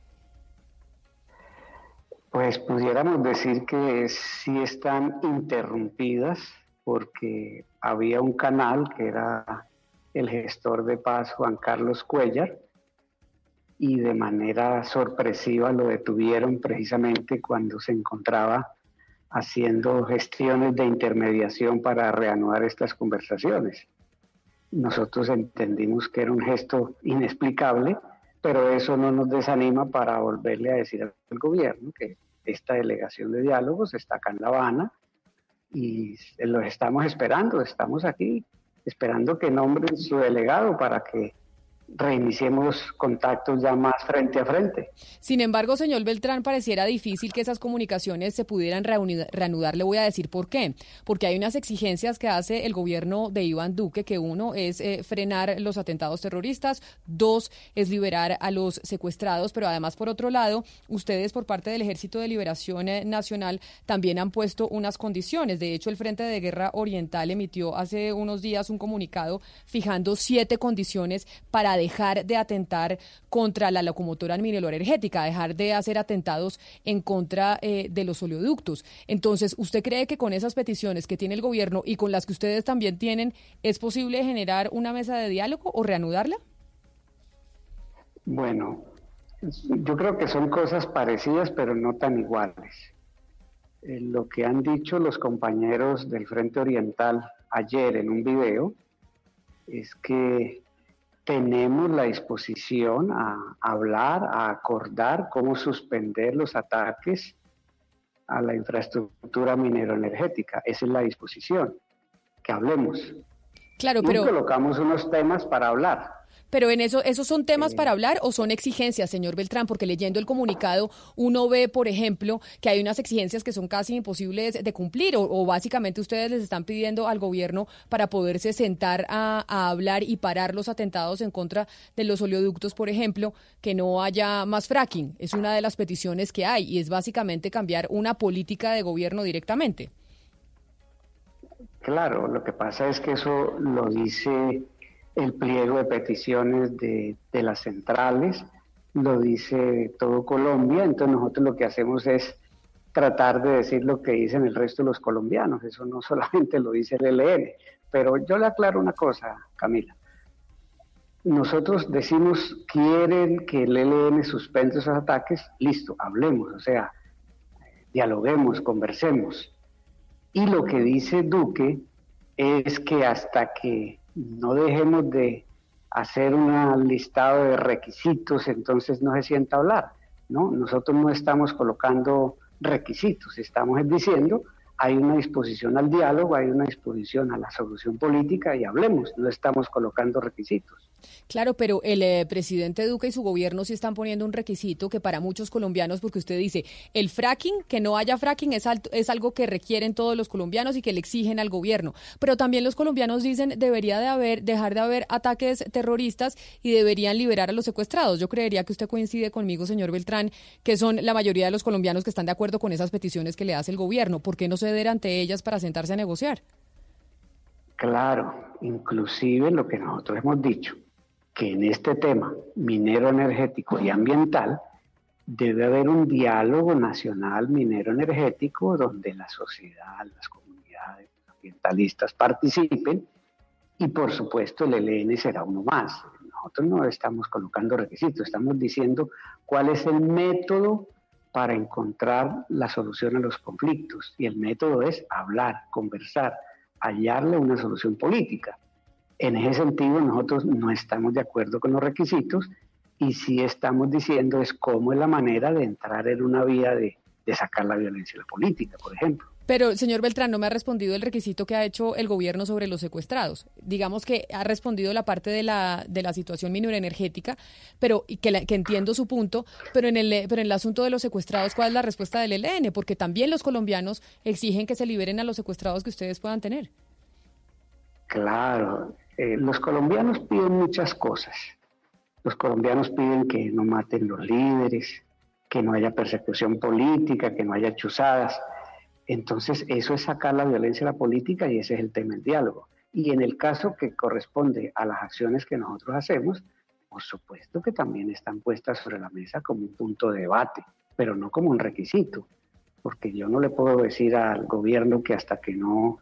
Pues pudiéramos decir que sí están interrumpidas porque había un canal que era el gestor de paz Juan Carlos Cuellar y de manera sorpresiva lo detuvieron precisamente cuando se encontraba haciendo gestiones de intermediación para reanudar estas conversaciones. Nosotros entendimos que era un gesto inexplicable, pero eso no nos desanima para volverle a decir al gobierno que esta delegación de diálogos está acá en La Habana y los estamos esperando, estamos aquí esperando que nombren su delegado para que reiniciemos contactos ya más frente a frente. Sin embargo, señor Beltrán, pareciera difícil que esas comunicaciones se pudieran reanudar. Le voy a decir por qué. Porque hay unas exigencias que hace el gobierno de Iván Duque, que uno es eh, frenar los atentados terroristas, dos es liberar a los secuestrados, pero además, por otro lado, ustedes por parte del Ejército de Liberación eh, Nacional también han puesto unas condiciones. De hecho, el Frente de Guerra Oriental emitió hace unos días un comunicado fijando siete condiciones para dejar de atentar contra la locomotora energética, dejar de hacer atentados en contra eh, de los oleoductos. Entonces, ¿usted cree que con esas peticiones que tiene el gobierno y con las que ustedes también tienen, es posible generar una mesa de diálogo o reanudarla? Bueno, yo creo que son cosas parecidas, pero no tan iguales. Eh, lo que han dicho los compañeros del Frente Oriental ayer en un video es que tenemos la disposición a hablar, a acordar cómo suspender los ataques a la infraestructura mineroenergética. Esa es la disposición, que hablemos. Claro, pero... colocamos unos temas para hablar. Pero en eso, ¿esos son temas para hablar o son exigencias, señor Beltrán? Porque leyendo el comunicado uno ve, por ejemplo, que hay unas exigencias que son casi imposibles de cumplir o, básicamente ustedes les están pidiendo al gobierno para poderse sentar a, hablar y parar los atentados en contra de los oleoductos, por ejemplo, que no haya más fracking. Es una de las peticiones que hay y es básicamente cambiar una política de gobierno directamente. Claro, lo que pasa es que eso lo dice el pliego de peticiones de, las centrales, lo dice todo Colombia, entonces nosotros lo que hacemos es tratar de decir lo que dicen el resto de los colombianos, eso no (laughs) solamente lo dice el ELN, pero yo le aclaro una cosa, Camila. Nosotros decimos, quieren que el ELN suspenda esos ataques, listo, hablemos, o sea, dialoguemos, conversemos. Y lo que dice Duque es que hasta que no dejemos de hacer un listado de requisitos, entonces no se sienta hablar. ¿no? Nosotros no estamos colocando requisitos, estamos diciendo hay una disposición al diálogo, hay una disposición a la solución política y hablemos, no estamos colocando requisitos. Claro, pero el eh, presidente Duque y su gobierno sí están poniendo un requisito que para muchos colombianos, porque usted dice, el fracking, que no haya fracking es, es algo que requieren todos los colombianos y que le exigen al gobierno. Pero también los colombianos dicen debería de haber, dejar de haber ataques terroristas y deberían liberar a los secuestrados. Yo creería que usted coincide conmigo, señor Beltrán, que son la mayoría de los colombianos que están de acuerdo con esas peticiones que le hace el gobierno. ¿Por qué no ceder ante ellas para sentarse a negociar? Claro, inclusive lo que nosotros hemos dicho que en este tema minero energético y ambiental debe haber un diálogo nacional minero energético donde la sociedad, las comunidades ambientalistas participen y por supuesto el ELN será uno más. Nosotros no estamos colocando requisitos, estamos diciendo cuál es el método para encontrar la solución a los conflictos y el método es hablar, conversar, hallarle una solución política. En ese sentido, nosotros no estamos de acuerdo con los requisitos y sí estamos diciendo es cómo es la manera de entrar en una vía de, sacar la violencia de la política, por ejemplo. Pero, señor Beltrán, no me ha respondido el requisito que ha hecho el gobierno sobre los secuestrados. Digamos que ha respondido la parte de la, de la situación energética, pero y que, que entiendo su punto, pero en, el, pero en el asunto de los secuestrados, ¿cuál es la respuesta del ELN? Porque también los colombianos exigen que se liberen a los secuestrados que ustedes puedan tener. Claro, eh, los colombianos piden muchas cosas. Los colombianos piden que no maten los líderes, que no haya persecución política, que no haya chuzadas. Entonces, eso es sacar la violencia a la política y ese es el tema del diálogo. Y en el caso que corresponde a las acciones que nosotros hacemos, por supuesto que también están puestas sobre la mesa como un punto de debate, pero no como un requisito, porque yo no le puedo decir al gobierno que hasta que no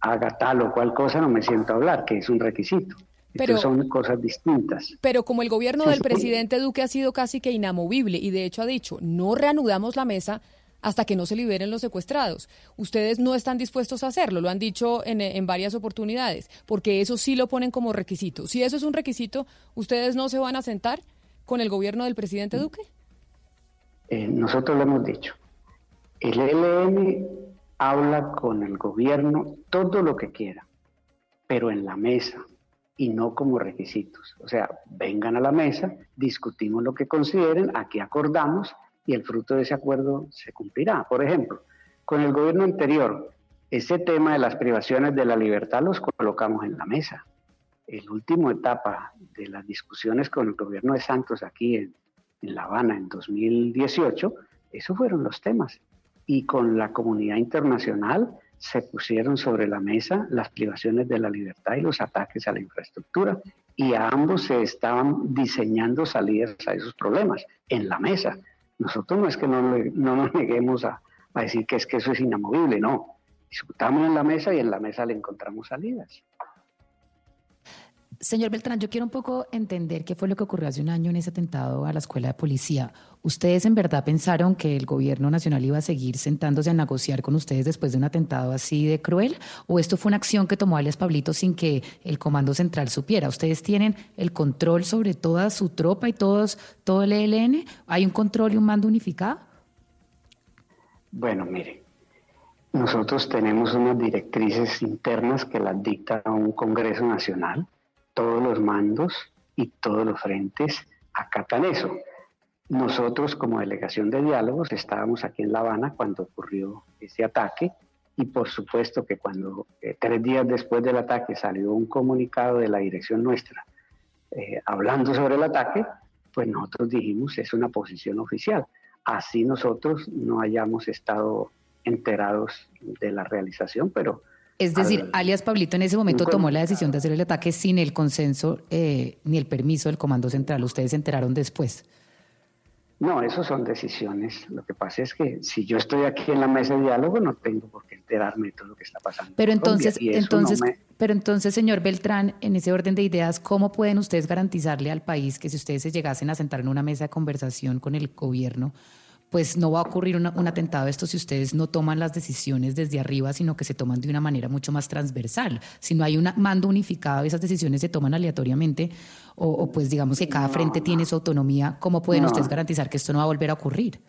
haga tal o cual cosa, no me siento a hablar, que es un requisito. Pero, son cosas distintas. Pero como el gobierno del presidente Duque ha sido casi que inamovible y de hecho ha dicho, no reanudamos la mesa hasta que no se liberen los secuestrados. Ustedes no están dispuestos a hacerlo, lo han dicho en, en varias oportunidades, porque eso sí lo ponen como requisito. Si eso es un requisito, ¿ustedes no se van a sentar con el gobierno del presidente Duque? Eh, nosotros lo hemos dicho. El ELN habla con el gobierno todo lo que quiera, pero en la mesa y no como requisitos. O sea, vengan a la mesa, discutimos lo que consideren, aquí acordamos y el fruto de ese acuerdo se cumplirá. Por ejemplo, con el gobierno anterior, ese tema de las privaciones de la libertad los colocamos en la mesa. El último etapa de las discusiones con el gobierno de Santos aquí en, en La Habana en 2018, esos fueron los temas y con la comunidad internacional se pusieron sobre la mesa las privaciones de la libertad y los ataques a la infraestructura y a ambos se estaban diseñando salidas a esos problemas en la mesa. Nosotros no es que no, no nos neguemos a, a decir que es que eso es inamovible, no. Discutamos en la mesa y en la mesa le encontramos salidas. Señor Beltrán, yo quiero un poco entender qué fue lo que ocurrió hace un año en ese atentado a la escuela de policía. ¿Ustedes en verdad pensaron que el gobierno nacional iba a seguir sentándose a negociar con ustedes después de un atentado así de cruel? ¿O esto fue una acción que tomó alias Pablito sin que el Comando Central supiera? ¿Ustedes tienen el control sobre toda su tropa y todos, todo el ELN? ¿Hay un control y un mando unificado? Bueno, mire, nosotros tenemos unas directrices internas que las dicta un Congreso Nacional todos los mandos y todos los frentes acatan eso. Nosotros como delegación de diálogos estábamos aquí en La Habana cuando ocurrió ese ataque y por supuesto que cuando eh, tres días después del ataque salió un comunicado de la dirección nuestra eh, hablando sobre el ataque, pues nosotros dijimos es una posición oficial. Así nosotros no hayamos estado enterados de la realización, pero es decir, alias Pablito en ese momento tomó la decisión de hacer el ataque sin el consenso eh, ni el permiso del Comando Central. Ustedes se enteraron después. No, eso son decisiones. Lo que pasa es que si yo estoy aquí en la mesa de diálogo, no tengo por qué enterarme de todo lo que está pasando. Pero entonces, entonces, pero entonces, señor Beltrán, en ese orden de ideas, ¿cómo pueden ustedes garantizarle al país que si ustedes se llegasen a sentar en una mesa de conversación con el gobierno, pues no va a ocurrir un atentado de esto si ustedes no toman las decisiones desde arriba, sino que se toman de una manera mucho más transversal. Si no hay un mando unificado esas decisiones se toman aleatoriamente, o, pues digamos que cada frente tiene su autonomía, ¿cómo pueden ustedes garantizar que esto no va a volver a ocurrir?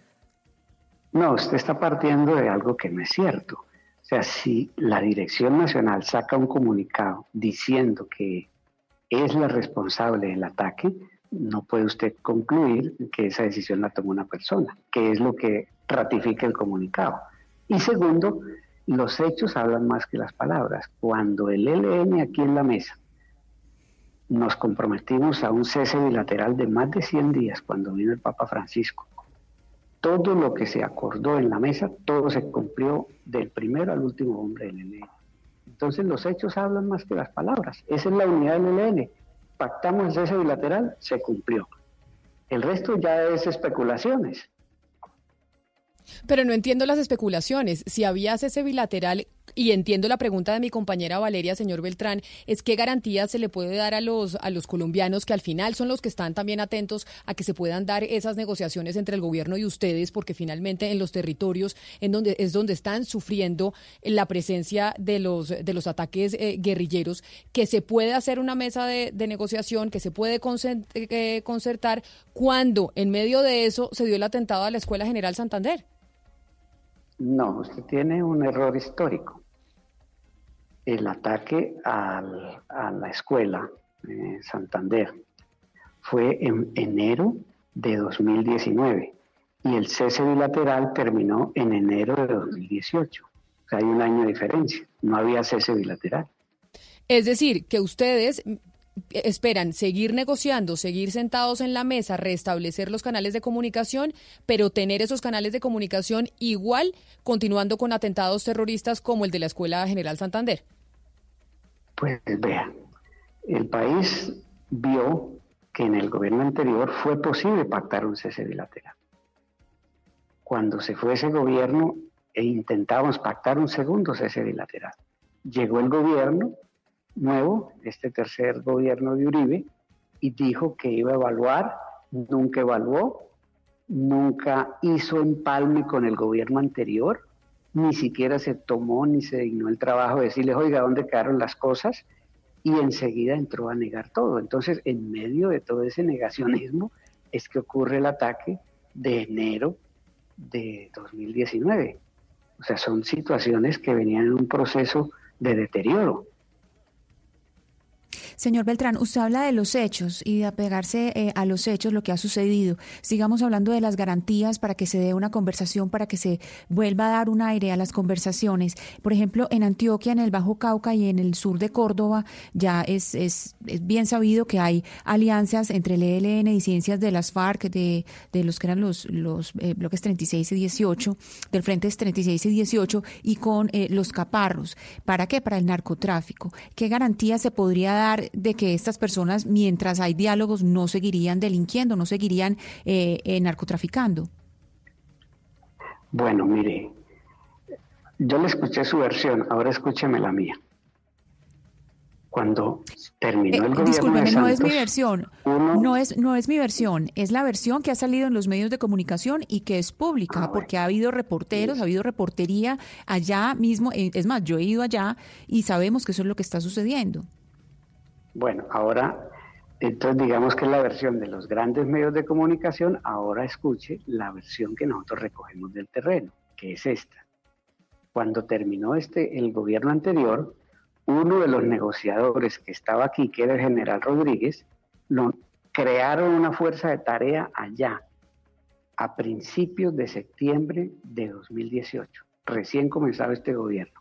No, usted está partiendo de algo que no es cierto. O sea, si la Dirección Nacional saca un comunicado diciendo que es la responsable del ataque, no puede usted concluir que esa decisión la tomó una persona, que es lo que ratifica el comunicado. Y segundo, los hechos hablan más que las palabras. Cuando el LN aquí en la mesa nos comprometimos a un cese bilateral de más de 100 días cuando vino el Papa Francisco, todo lo que se acordó en la mesa, todo se cumplió del primero al último hombre del LN. Entonces los hechos hablan más que las palabras. Esa es la unidad del LN. Pactamos el cese bilateral, se cumplió. El resto ya es especulaciones. Pero no entiendo las especulaciones. Si había cese bilateral, y entiendo la pregunta de mi compañera Valeria, señor Beltrán, es qué garantías se le puede dar a los, a los colombianos que al final son los que están también atentos a que se puedan dar esas negociaciones entre el gobierno y ustedes, porque finalmente en los territorios en donde, es donde están sufriendo la presencia de los, de los ataques eh, guerrilleros, que se puede hacer una mesa de, negociación, que se puede eh, concertar cuando en medio de eso se dio el atentado a la Escuela General Santander. No, usted tiene un error histórico. El ataque a la escuela eh, Santander fue en enero de 2019 y el cese bilateral terminó en enero de 2018. O sea, hay un año de diferencia. No había cese bilateral. Es decir, que ustedes esperan seguir negociando, seguir sentados en la mesa, restablecer los canales de comunicación, pero tener esos canales de comunicación igual continuando con atentados terroristas como el de la Escuela General Santander? Pues vea, el país vio que en el gobierno anterior fue posible pactar un cese bilateral. Cuando se fue ese gobierno e intentábamos pactar un segundo cese bilateral. Llegó el gobierno nuevo, este tercer gobierno de Uribe, y dijo que iba a evaluar, nunca evaluó, nunca hizo empalme con el gobierno anterior, ni siquiera se tomó ni se dignó el trabajo de decirles, oiga, ¿dónde quedaron las cosas? Y enseguida entró a negar todo. Entonces, en medio de todo ese negacionismo, es que ocurre el ataque de enero de 2019. O sea, son situaciones que venían en un proceso de deterioro. Señor Beltrán, usted habla de los hechos y de apegarse eh, a los hechos, lo que ha sucedido. Sigamos hablando de las garantías para que se dé una conversación, para que se vuelva a dar un aire a las conversaciones. Por ejemplo, en Antioquia, en el Bajo Cauca y en el sur de Córdoba, ya es, es, bien sabido que hay alianzas entre el ELN y ciencias de las FARC, de, de los que eran los, los eh, bloques 36 y 18, del Frente 36 y 18, y con eh, los caparros. ¿Para qué? Para el narcotráfico. ¿Qué garantía se podría dar? De que estas personas, mientras hay diálogos, no seguirían delinquiendo, no seguirían eh, eh, narcotraficando? Bueno, mire, yo le escuché su versión, ahora escúcheme la mía. Cuando terminó el eh, gobierno de no es mi versión, no es no es mi versión, es la versión que ha salido en los medios de comunicación y que es pública, ah, porque ha habido reporteros, ha habido reportería allá mismo, es más, yo he ido allá y sabemos que eso es lo que está sucediendo. Bueno, ahora, entonces digamos que es la versión de los grandes medios de comunicación, ahora escuche la versión que nosotros recogemos del terreno, que es esta. Cuando terminó este, el gobierno anterior, uno de los negociadores que estaba aquí, que era el general Rodríguez, lo, crearon una fuerza de tarea allá, a principios de septiembre de 2018. Recién comenzaba este gobierno.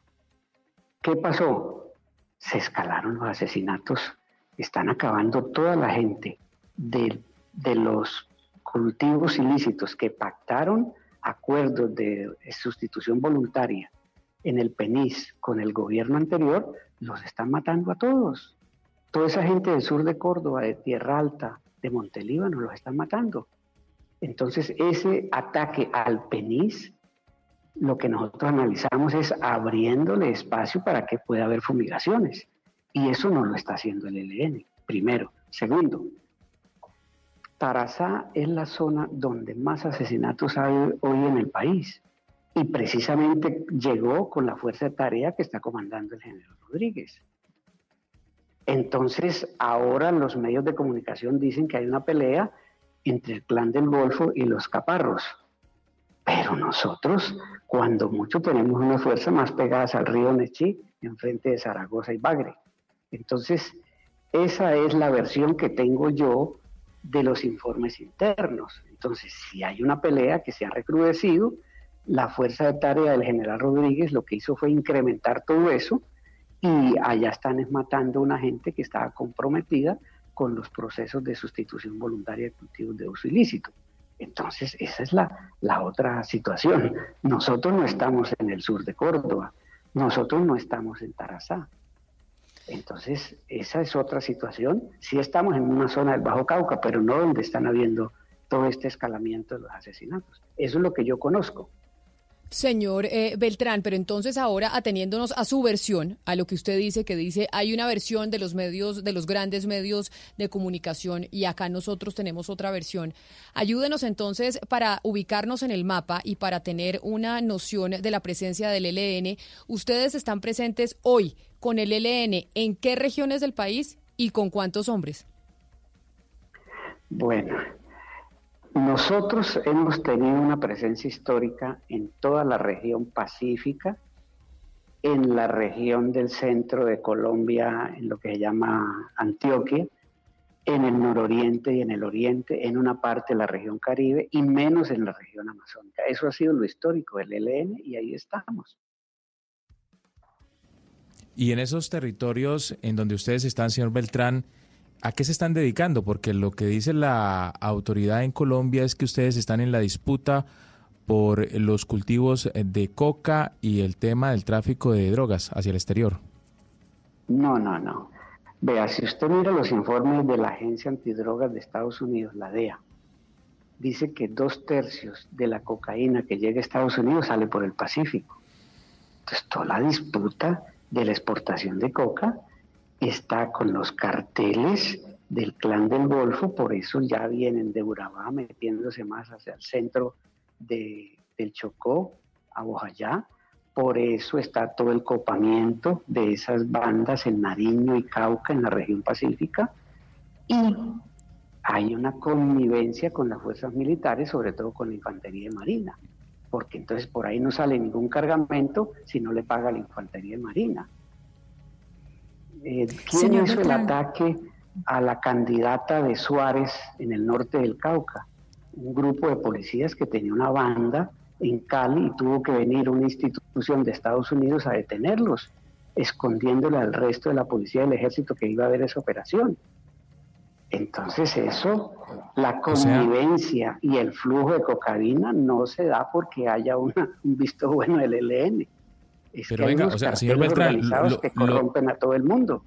¿Qué pasó? Se escalaron los asesinatos están acabando toda la gente de, los cultivos ilícitos que pactaron acuerdos de sustitución voluntaria en el PENIS con el gobierno anterior, los están matando a todos. Toda esa gente del sur de Córdoba, de Tierra Alta, de Montelíbano, los están matando. Entonces, ese ataque al PENIS, lo que nosotros analizamos es abriéndole espacio para que pueda haber fumigaciones. Y eso no lo está haciendo el ELN, primero. Segundo, Tarazá es la zona donde más asesinatos hay hoy en el país. Y precisamente llegó con la fuerza de tarea que está comandando el general Rodríguez. Entonces, ahora los medios de comunicación dicen que hay una pelea entre el clan del Golfo y los caparros. Pero nosotros, cuando mucho, tenemos una fuerza más pegadas al río Nechí, enfrente de Zaragoza y Bagre. Entonces, Esa es la versión que tengo yo de los informes internos. Entonces, si hay una pelea que se ha recrudecido, la fuerza de tarea del general Rodríguez lo que hizo fue incrementar todo eso y allá están matando a una gente que estaba comprometida con los procesos de sustitución voluntaria de cultivos de uso ilícito. Entonces, esa es la, la otra situación. Nosotros no estamos en el sur de Córdoba, nosotros no estamos en Tarazá. Entonces, esa es otra situación. Sí estamos en una zona del Bajo Cauca, pero no donde están habiendo todo este escalamiento de los asesinatos. Eso es lo que yo conozco. Señor eh, Beltrán, pero entonces ahora ateniéndonos a su versión, a lo que usted dice, que dice hay una versión de los medios, de los grandes medios de comunicación y acá nosotros tenemos otra versión. Ayúdenos entonces para ubicarnos en el mapa y para tener una noción de la presencia del ELN. Ustedes están presentes hoy con el ELN en qué regiones del país y con cuántos hombres. Bueno, nosotros hemos tenido una presencia histórica en toda la región pacífica, en la región del centro de Colombia, en lo que se llama Antioquia, en el nororiente y en el oriente, en una parte de la región caribe y menos en la región amazónica. Eso ha sido lo histórico del ELN y ahí estamos. Y en esos territorios en donde ustedes están, señor Beltrán, ¿A qué se están dedicando? Porque lo que dice la autoridad en Colombia es que ustedes están en la disputa por los cultivos de coca y el tema del tráfico de drogas hacia el exterior. No, no, no. Vea, si usted mira los informes de la Agencia Antidrogas de Estados Unidos, la DEA, dice que dos tercios de la cocaína que llega a Estados Unidos sale por el Pacífico. Entonces, toda la disputa de la exportación de coca está con los carteles del clan del Golfo, por eso ya vienen de Urabá metiéndose más hacia el centro de, del Chocó, a Bojayá, por eso está todo el copamiento de esas bandas en Nariño y Cauca, en la región pacífica, y hay una connivencia con las fuerzas militares, sobre todo con la infantería de marina, porque entonces por ahí no sale ningún cargamento si no le paga la infantería de marina. Eh, ¿Quién hizo el ataque a la candidata de Suárez en el norte del Cauca? Un grupo de policías que tenía una banda en Cali y tuvo que venir una institución de Estados Unidos a detenerlos, escondiéndole al resto de la policía del ejército que iba a ver esa operación. Entonces eso, la convivencia y el flujo de cocaína no se da porque haya un visto bueno del ELN. Pero venga, o sea, señor Beltrán, lo, que corrompen a todo el mundo.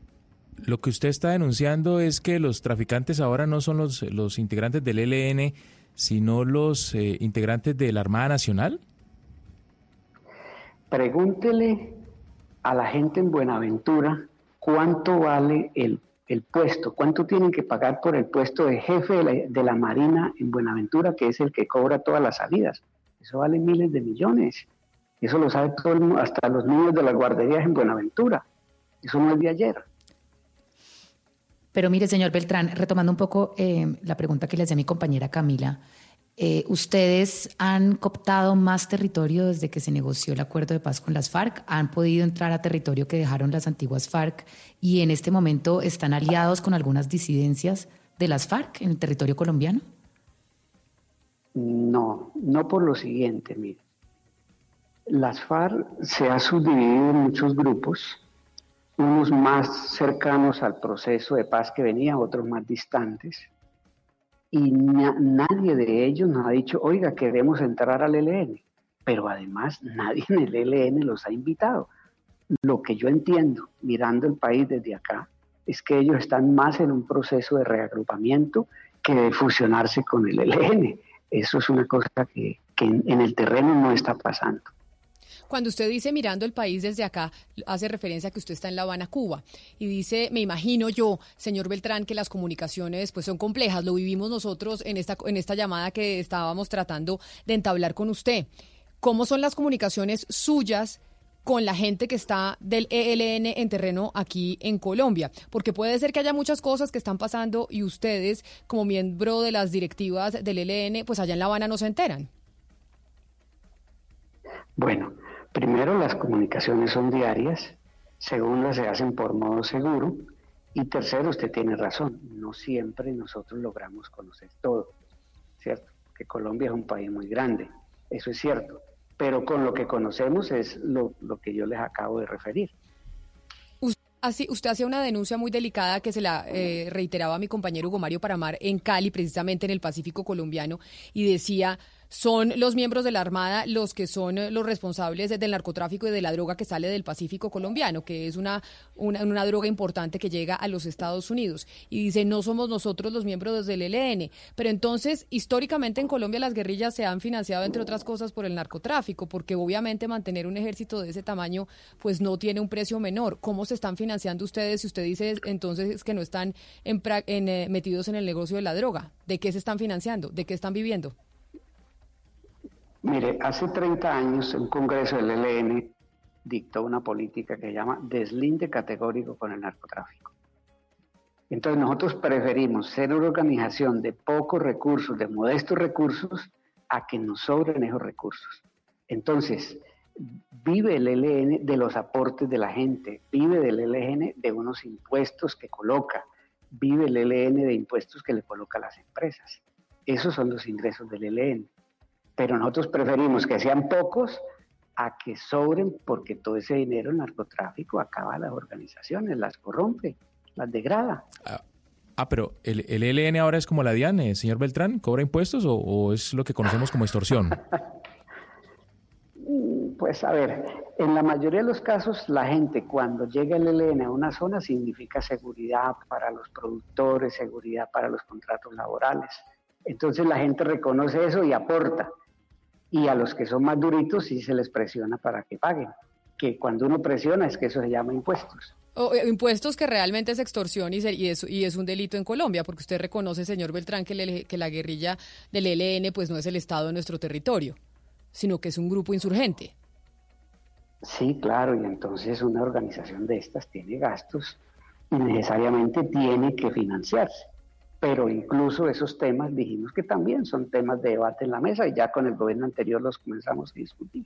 Lo que usted está denunciando es que los traficantes ahora no son los, los integrantes del ELN, sino los eh, integrantes de la Armada Nacional. Pregúntele a la gente en Buenaventura cuánto vale el, el puesto, cuánto tienen que pagar por el puesto de jefe de la, de la Marina en Buenaventura, que es el que cobra todas las salidas. Eso vale miles de millones. Eso lo sabe todo el mundo, hasta los niños de las guarderías en Buenaventura. Eso no es de ayer. Pero mire, señor Beltrán, retomando un poco eh, la pregunta que le hacía mi compañera Camila, eh, ustedes han cooptado más territorio desde que se negoció el acuerdo de paz con las FARC, han podido entrar a territorio que dejaron las antiguas FARC y en este momento están aliados con algunas disidencias de las FARC en el territorio colombiano. No, no por lo siguiente, mire. Las FARC se ha subdividido en muchos grupos, unos más cercanos al proceso de paz que venía, otros más distantes, y nadie de ellos nos ha dicho, oiga, queremos entrar al ELN, pero además (laughs) nadie en el ELN los ha invitado. Lo que yo entiendo, mirando el país desde acá, es que ellos están más en un proceso de reagrupamiento que de fusionarse con el ELN. Eso es una cosa que, en el terreno no está pasando. Cuando usted dice mirando el país desde acá, hace referencia a que usted está en La Habana, Cuba, y dice, me imagino yo, señor Beltrán, que las comunicaciones pues son complejas, lo vivimos nosotros en esta, en esta llamada que estábamos tratando de entablar con usted. ¿Cómo son las comunicaciones suyas? con la gente que está del ELN en terreno aquí en Colombia, porque puede ser que haya muchas cosas que están pasando y ustedes, como miembro de las directivas del ELN, pues allá en La Habana no se enteran. Bueno, Primero, las comunicaciones son diarias. Segundo, se hacen por modo seguro. Y tercero, usted tiene razón, no siempre nosotros logramos conocer todo, ¿cierto? Que Colombia es un país muy grande, eso es cierto, pero con lo que conocemos es lo, lo que yo les acabo de referir. Así, usted hacía una denuncia muy delicada que se la eh, reiteraba a mi compañero Hugo Mario Paramar en Cali, precisamente en el Pacífico colombiano, y decía son los miembros de la Armada los que son eh, los responsables del narcotráfico y de la droga que sale del Pacífico colombiano, que es una, una, droga importante que llega a los Estados Unidos. Y dice, no somos nosotros los miembros del ELN. Pero entonces, históricamente en Colombia las guerrillas se han financiado, entre otras cosas, por el narcotráfico, porque obviamente mantener un ejército de ese tamaño, pues no tiene un precio menor. ¿Cómo se están financiando ustedes si usted dice entonces que no están eh, metidos en el negocio de la droga? ¿De qué se están financiando? ¿De qué están viviendo? Mire, hace 30 años un congreso del ELN dictó una política que se llama deslinde categórico con el narcotráfico. Entonces nosotros preferimos ser una organización de pocos recursos, de modestos recursos, a que nos sobren esos recursos. Entonces, vive el ELN de los aportes de la gente, vive del ELN de unos impuestos que coloca, vive el ELN de impuestos que le coloca a las empresas. Esos son los ingresos del ELN pero nosotros preferimos que sean pocos a que sobren porque todo ese dinero el narcotráfico acaba a las organizaciones, las corrompe, las degrada. Ah, ah pero el, el, ELN ahora es como la DIAN, ¿eh, señor Beltrán, ¿cobra impuestos o, es lo que conocemos como extorsión? (laughs) pues a ver, en la mayoría de los casos la gente cuando llega el ELN a una zona significa seguridad para los productores, seguridad para los contratos laborales. Entonces la gente reconoce eso y aporta y a los que son más duritos sí se les presiona para que paguen. Que cuando uno presiona es que eso se llama impuestos. Eh, impuestos que realmente es extorsión y, y, es, y es un delito en Colombia, porque usted reconoce, señor Beltrán, que, que la guerrilla del ELN pues no es el Estado de nuestro territorio, sino que es un grupo insurgente. Sí, claro, y entonces una organización de estas tiene gastos y necesariamente tiene que financiarse pero incluso esos temas dijimos que también son temas de debate en la mesa y ya con el gobierno anterior los comenzamos a discutir.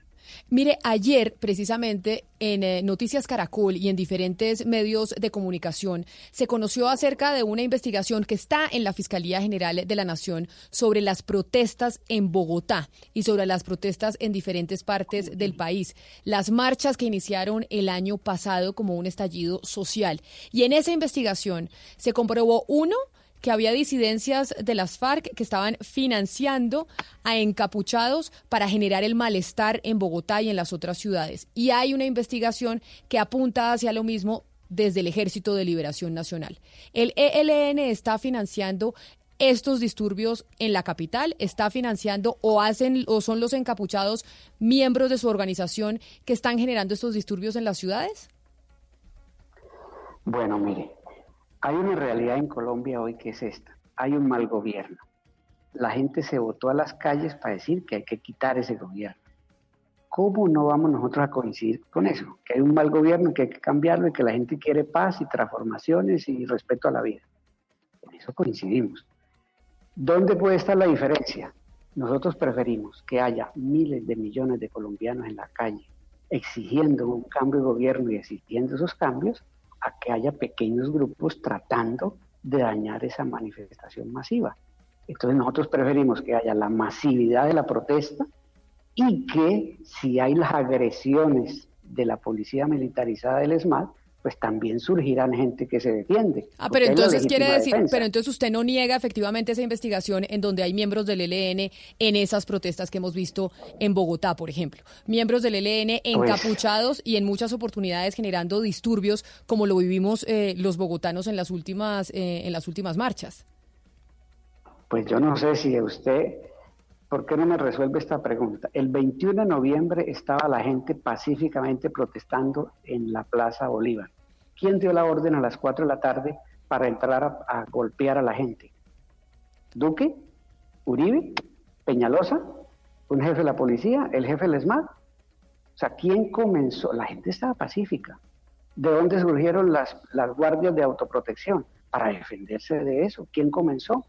Mire, ayer precisamente en eh, Noticias Caracol y en diferentes medios de comunicación se conoció acerca de una investigación que está en la Fiscalía General de la Nación sobre las protestas en Bogotá y sobre las protestas en diferentes partes del país, las marchas que iniciaron el año pasado como un estallido social. Y en esa investigación se comprobó uno que había disidencias de las FARC que estaban financiando a encapuchados para generar el malestar en Bogotá y en las otras ciudades. Y hay una investigación que apunta hacia lo mismo desde el Ejército de Liberación Nacional. El ELN está financiando estos disturbios en la capital, está financiando o hacen o son los encapuchados miembros de su organización que están generando estos disturbios en las ciudades? Bueno, mire, hay una realidad en Colombia hoy que es esta. Hay un mal gobierno. La gente se votó a las calles para decir que hay que quitar ese gobierno. ¿Cómo no vamos nosotros a coincidir con eso? Que hay un mal gobierno, que hay que cambiarlo y que la gente quiere paz y transformaciones y respeto a la vida. En eso coincidimos. ¿Dónde puede estar la diferencia? Nosotros preferimos que haya miles de millones de colombianos en la calle exigiendo un cambio de gobierno y exigiendo esos cambios a que haya pequeños grupos tratando de dañar esa manifestación masiva. Entonces nosotros preferimos que haya la masividad de la protesta y que si hay las agresiones de la policía militarizada del ESMAD, pues también surgirán gente que se defiende. Ah, pero entonces quiere decir, pero entonces usted no niega efectivamente esa investigación en donde hay miembros del ELN en esas protestas que hemos visto en Bogotá, por ejemplo. Miembros del ELN pues encapuchados y en muchas oportunidades generando disturbios como lo vivimos eh, los bogotanos en las últimas eh, en las últimas marchas. Pues yo no sé si usted ¿por qué no me resuelve esta pregunta? El 21 de noviembre estaba la gente pacíficamente protestando en la Plaza Bolívar. ¿Quién dio la orden a las 4 de la tarde para entrar a, golpear a la gente? ¿Duque? ¿Uribe? ¿Peñalosa? ¿Un jefe de la policía? ¿El jefe del ESMAD? O sea, ¿quién comenzó? La gente estaba pacífica. ¿De dónde surgieron las, las guardias de autoprotección? Para defenderse de eso. ¿Quién comenzó?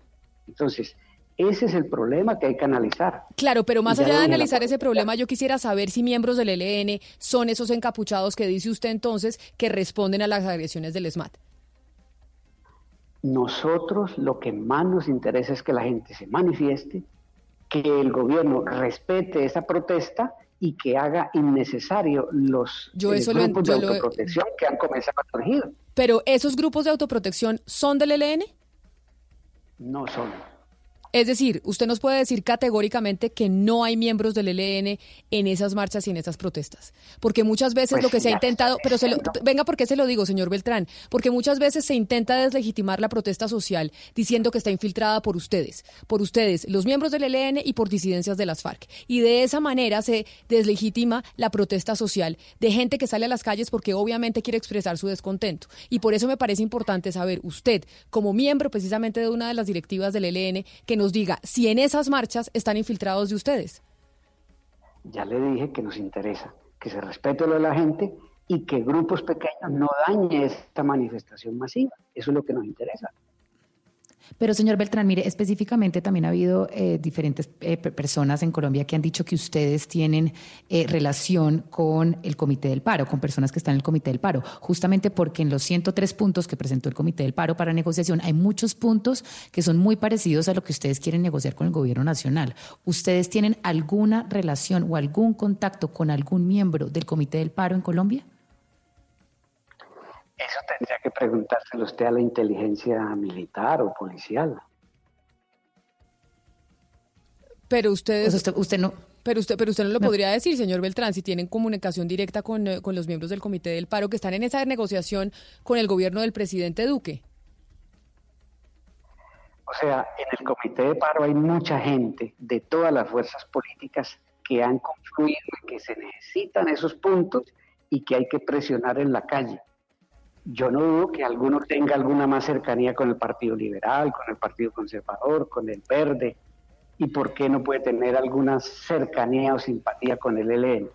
Entonces, ese es el problema que hay que analizar. Claro, pero más allá de analizar ese problema, yo quisiera saber si miembros del ELN son esos encapuchados que dice usted entonces que responden a las agresiones del SMAT. Nosotros lo que más nos interesa es que la gente se manifieste, que el gobierno respete esa protesta y que haga innecesario los Yo eh, lo- grupos yo de lo- autoprotección que han comenzado a surgir. Pero esos grupos de autoprotección son del ELN? No son. Es decir, usted nos puede decir categóricamente que no hay miembros del ELN en esas marchas y en esas protestas. Porque muchas veces Pues lo que se ha intentado, pero se lo, venga, ¿por qué se lo digo, señor Beltrán? Porque muchas veces se intenta deslegitimar la protesta social diciendo que está infiltrada por ustedes, por ustedes, los miembros del ELN y por disidencias de las FARC. Y de esa manera se deslegitima la protesta social de gente que sale a las calles porque obviamente quiere expresar su descontento. Y por eso me parece importante saber, usted, como miembro precisamente de una de las directivas del ELN, que nos diga si en esas marchas están infiltrados de ustedes. Ya le dije que nos interesa que se respete lo de la gente y que grupos pequeños no dañen esta manifestación masiva. Eso es lo que nos interesa. Pero, señor Beltrán, mire, específicamente también ha habido eh, diferentes eh, pe- personas en Colombia que han dicho que ustedes tienen eh, relación con el Comité del Paro, con personas que están en el Comité del Paro, justamente porque en los 103 puntos que presentó el Comité del Paro para negociación hay muchos puntos que son muy parecidos a lo que ustedes quieren negociar con el Gobierno Nacional. ¿Ustedes tienen alguna relación o algún contacto con algún miembro del Comité del Paro en Colombia? Eso tendría que preguntárselo usted a la inteligencia militar o policial. Pero ustedes... Usted, usted no... Pero usted, pero usted no lo No. podría decir, señor Beltrán, si tienen comunicación directa con, eh, con los miembros del Comité del Paro que están en esa negociación con el gobierno del presidente Duque. O sea, en el comité de paro hay mucha gente de todas las fuerzas políticas que han confluido y que se necesitan esos puntos y que hay que presionar en la calle. Yo no dudo que alguno tenga alguna más cercanía con el Partido Liberal, con el Partido Conservador, con el Verde, y por qué no puede tener alguna cercanía o simpatía con el ELN.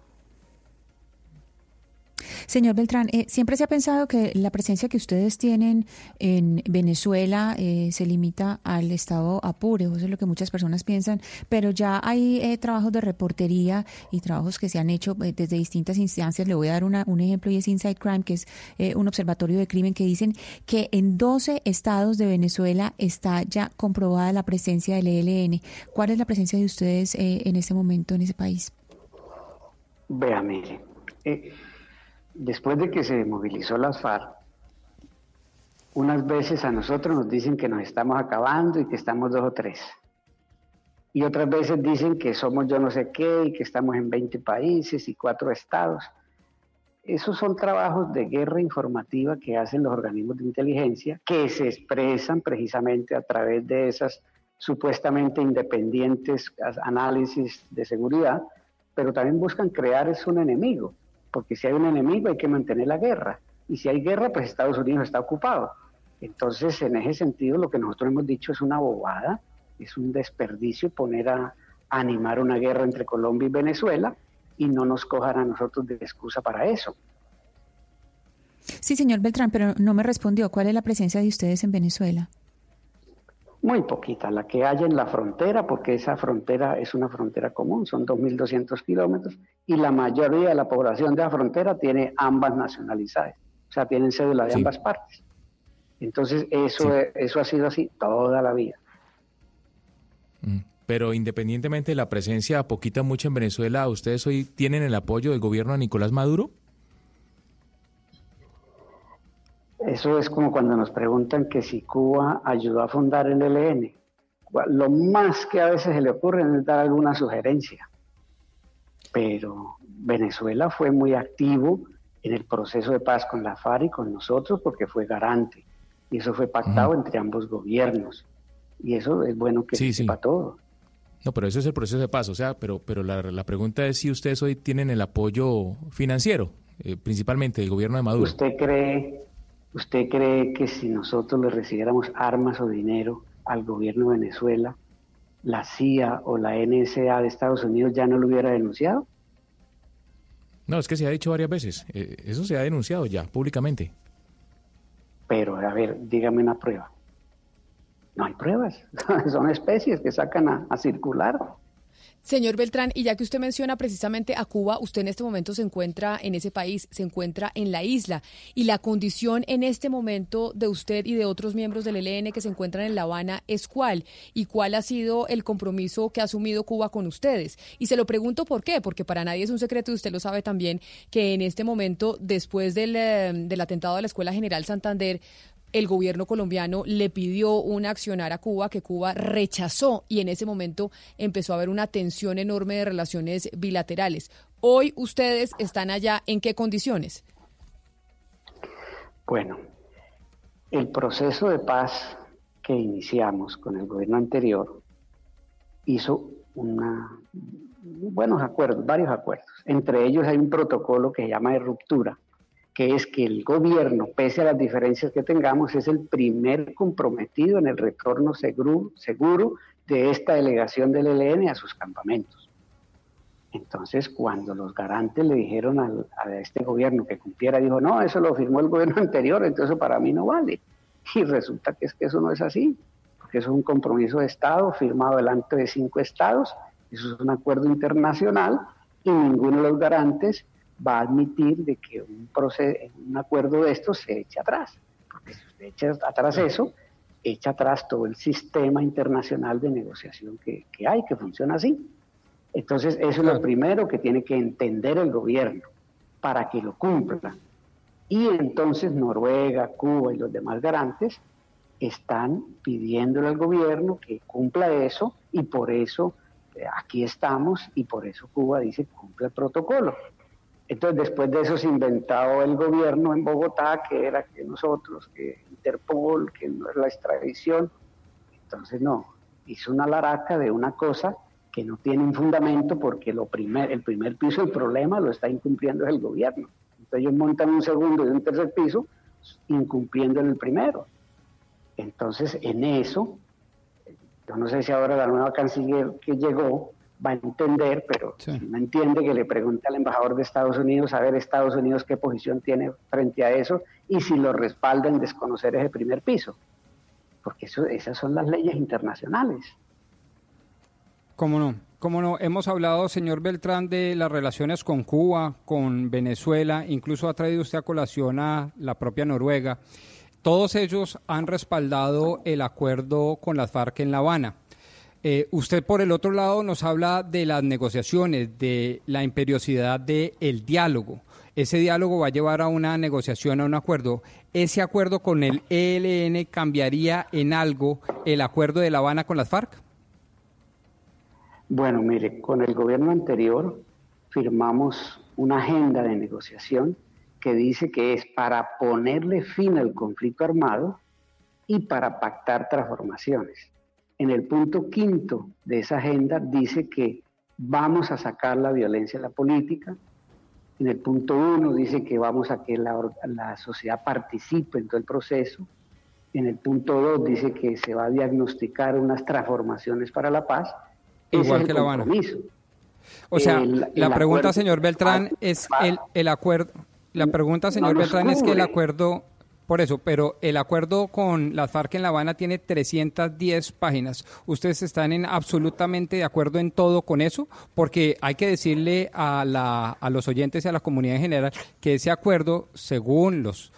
Señor Beltrán, eh, siempre se ha pensado que la presencia que ustedes tienen en Venezuela eh, se limita al estado Apure, eso es lo que muchas personas piensan, pero ya hay eh, trabajos de reportería y trabajos que se han hecho eh, desde distintas instancias. Le voy a dar una- un ejemplo y es Inside Crime, que es eh, un observatorio de crimen que dicen que en 12 estados de Venezuela está ya comprobada la presencia del ELN. ¿Cuál es la presencia de ustedes eh, en este momento en ese país? Vea, mire, después de que se movilizó las FARC, unas veces a nosotros nos dicen que nos estamos acabando y que estamos dos o tres. Y otras veces dicen que somos yo no sé qué y que estamos en 20 países y cuatro estados. Esos son trabajos de guerra informativa que hacen los organismos de inteligencia, que se expresan precisamente a través de esas supuestamente independientes análisis de seguridad, pero también buscan crear es un enemigo, porque si hay un enemigo hay que mantener la guerra, y si hay guerra, pues Estados Unidos está ocupado. Entonces, en ese sentido, lo que nosotros hemos dicho es una bobada, es un desperdicio poner a, animar una guerra entre Colombia y Venezuela y no nos cojan a nosotros de excusa para eso. Sí, señor Beltrán, pero no me respondió. ¿Cuál es la presencia de ustedes en Venezuela? Muy poquita, la que hay en la frontera, porque esa frontera es una frontera común, son 2.200 kilómetros, y la mayoría de la población de la frontera tiene ambas nacionalidades, o sea, tienen cédula de Sí. ambas partes. Entonces, eso, es- eso ha sido así toda la vida. Pero independientemente de la presencia poquita mucha en Venezuela, ¿ustedes hoy tienen el apoyo del gobierno de Nicolás Maduro? Eso es como cuando nos preguntan que si Cuba ayudó a fundar el ELN. Lo más que a veces se le ocurre es dar alguna sugerencia. Pero Venezuela fue muy activo en el proceso de paz con la FARC y con nosotros porque fue garante. Y eso fue pactado entre ambos gobiernos. Y eso es bueno que Sí, se sepa todo. No, pero eso es el proceso de paz, o sea, pero, pero la, la pregunta es si ustedes hoy tienen el apoyo financiero, eh, principalmente del gobierno de Maduro. ¿Usted cree, ¿Usted cree que si nosotros le recibiéramos armas o dinero al gobierno de Venezuela, la CIA o la NSA de Estados Unidos ya no lo hubiera denunciado? No, es que se ha dicho varias veces, eh, eso se ha denunciado ya públicamente. Pero, a ver, dígame una prueba. No hay pruebas, (laughs) son especies que sacan a, a circular. Señor Beltrán, y ya que usted menciona precisamente a Cuba, usted en este momento se encuentra en ese país, se encuentra en la isla, y la condición en este momento de usted y de otros miembros del ELN que se encuentran en La Habana es cuál, y cuál ha sido el compromiso que ha asumido Cuba con ustedes. Y se lo pregunto por qué, porque para nadie es un secreto, y usted lo sabe también, que en este momento, después del, eh, del atentado a la Escuela General Santander, el gobierno colombiano le pidió un accionar a Cuba que Cuba rechazó y en ese momento empezó a haber una tensión enorme de relaciones bilaterales. Hoy ustedes están allá, ¿en qué condiciones? Bueno, el proceso de paz que iniciamos con el gobierno anterior hizo una, buenos acuerdos, varios acuerdos. Entre ellos hay un protocolo que se llama de ruptura, que es que el gobierno, pese a las diferencias que tengamos, es el primer comprometido en el retorno seguro, seguro de esta delegación del ELN a sus campamentos. Entonces, cuando los garantes le dijeron a este gobierno que cumpliera, dijo, no, eso lo firmó el gobierno (laughs) anterior, entonces para mí no vale. Y resulta que es que eso no es así, porque eso es un compromiso de Estado firmado delante de cinco estados, eso es un acuerdo internacional y ninguno de los garantes va a admitir de que un, un acuerdo de estos se eche atrás. Porque si usted echa atrás eso, echa atrás todo el sistema internacional de negociación que, que hay, que funciona así. Entonces, eso es lo primero que tiene que entender el gobierno para que lo cumpla. Y entonces Noruega, Cuba y los demás garantes están pidiéndole al gobierno que cumpla eso y por eso eh, aquí estamos y por eso Cuba dice cumple el protocolo. Entonces, después de eso se inventó el gobierno en Bogotá, que era que nosotros, que Interpol, que no es la extradición. Entonces, no, hizo una laraca de una cosa que no tiene un fundamento porque lo primer, el primer piso del problema lo está incumpliendo el gobierno. Entonces, ellos montan un segundo y un tercer piso incumpliendo el primero. Entonces, en eso, yo no sé si ahora la nueva canciller que llegó va a entender, pero si no entiende, que le pregunte al embajador de Estados Unidos a ver Estados Unidos qué posición tiene frente a eso y si lo respalda en desconocer ese primer piso. Porque eso, esas son las leyes internacionales. ¿Cómo no? ¿Cómo no? Hemos hablado, señor Beltrán, de las relaciones con Cuba, con Venezuela, incluso ha traído usted a colación a la propia Noruega. Todos ellos han respaldado el acuerdo con las FARC en La Habana. Eh, usted, por el otro lado, nos habla de las negociaciones, de la imperiosidad del diálogo. Ese diálogo va a llevar a una negociación, a un acuerdo. ¿Ese acuerdo con el ELN cambiaría en algo el acuerdo de La Habana con las FARC? Bueno, mire, con el gobierno anterior firmamos una agenda de negociación que dice que es para ponerle fin al conflicto armado y para pactar transformaciones en el punto quinto de esa agenda dice que vamos a sacar la violencia de la política. En el punto uno dice que vamos a que la, sociedad participe en todo el proceso. En el punto dos dice que se va a diagnosticar unas transformaciones para la paz. Igual que La Habana. O sea, la pregunta, señor Beltrán, es el, el acuerdo. La pregunta, señor Beltrán, es que el acuerdo por eso, pero el acuerdo con las FARC en La Habana tiene 310 páginas. ¿Ustedes están en absolutamente de acuerdo en todo con eso? Porque hay que decirle a, la, a los oyentes y a la comunidad en general que ese acuerdo, según los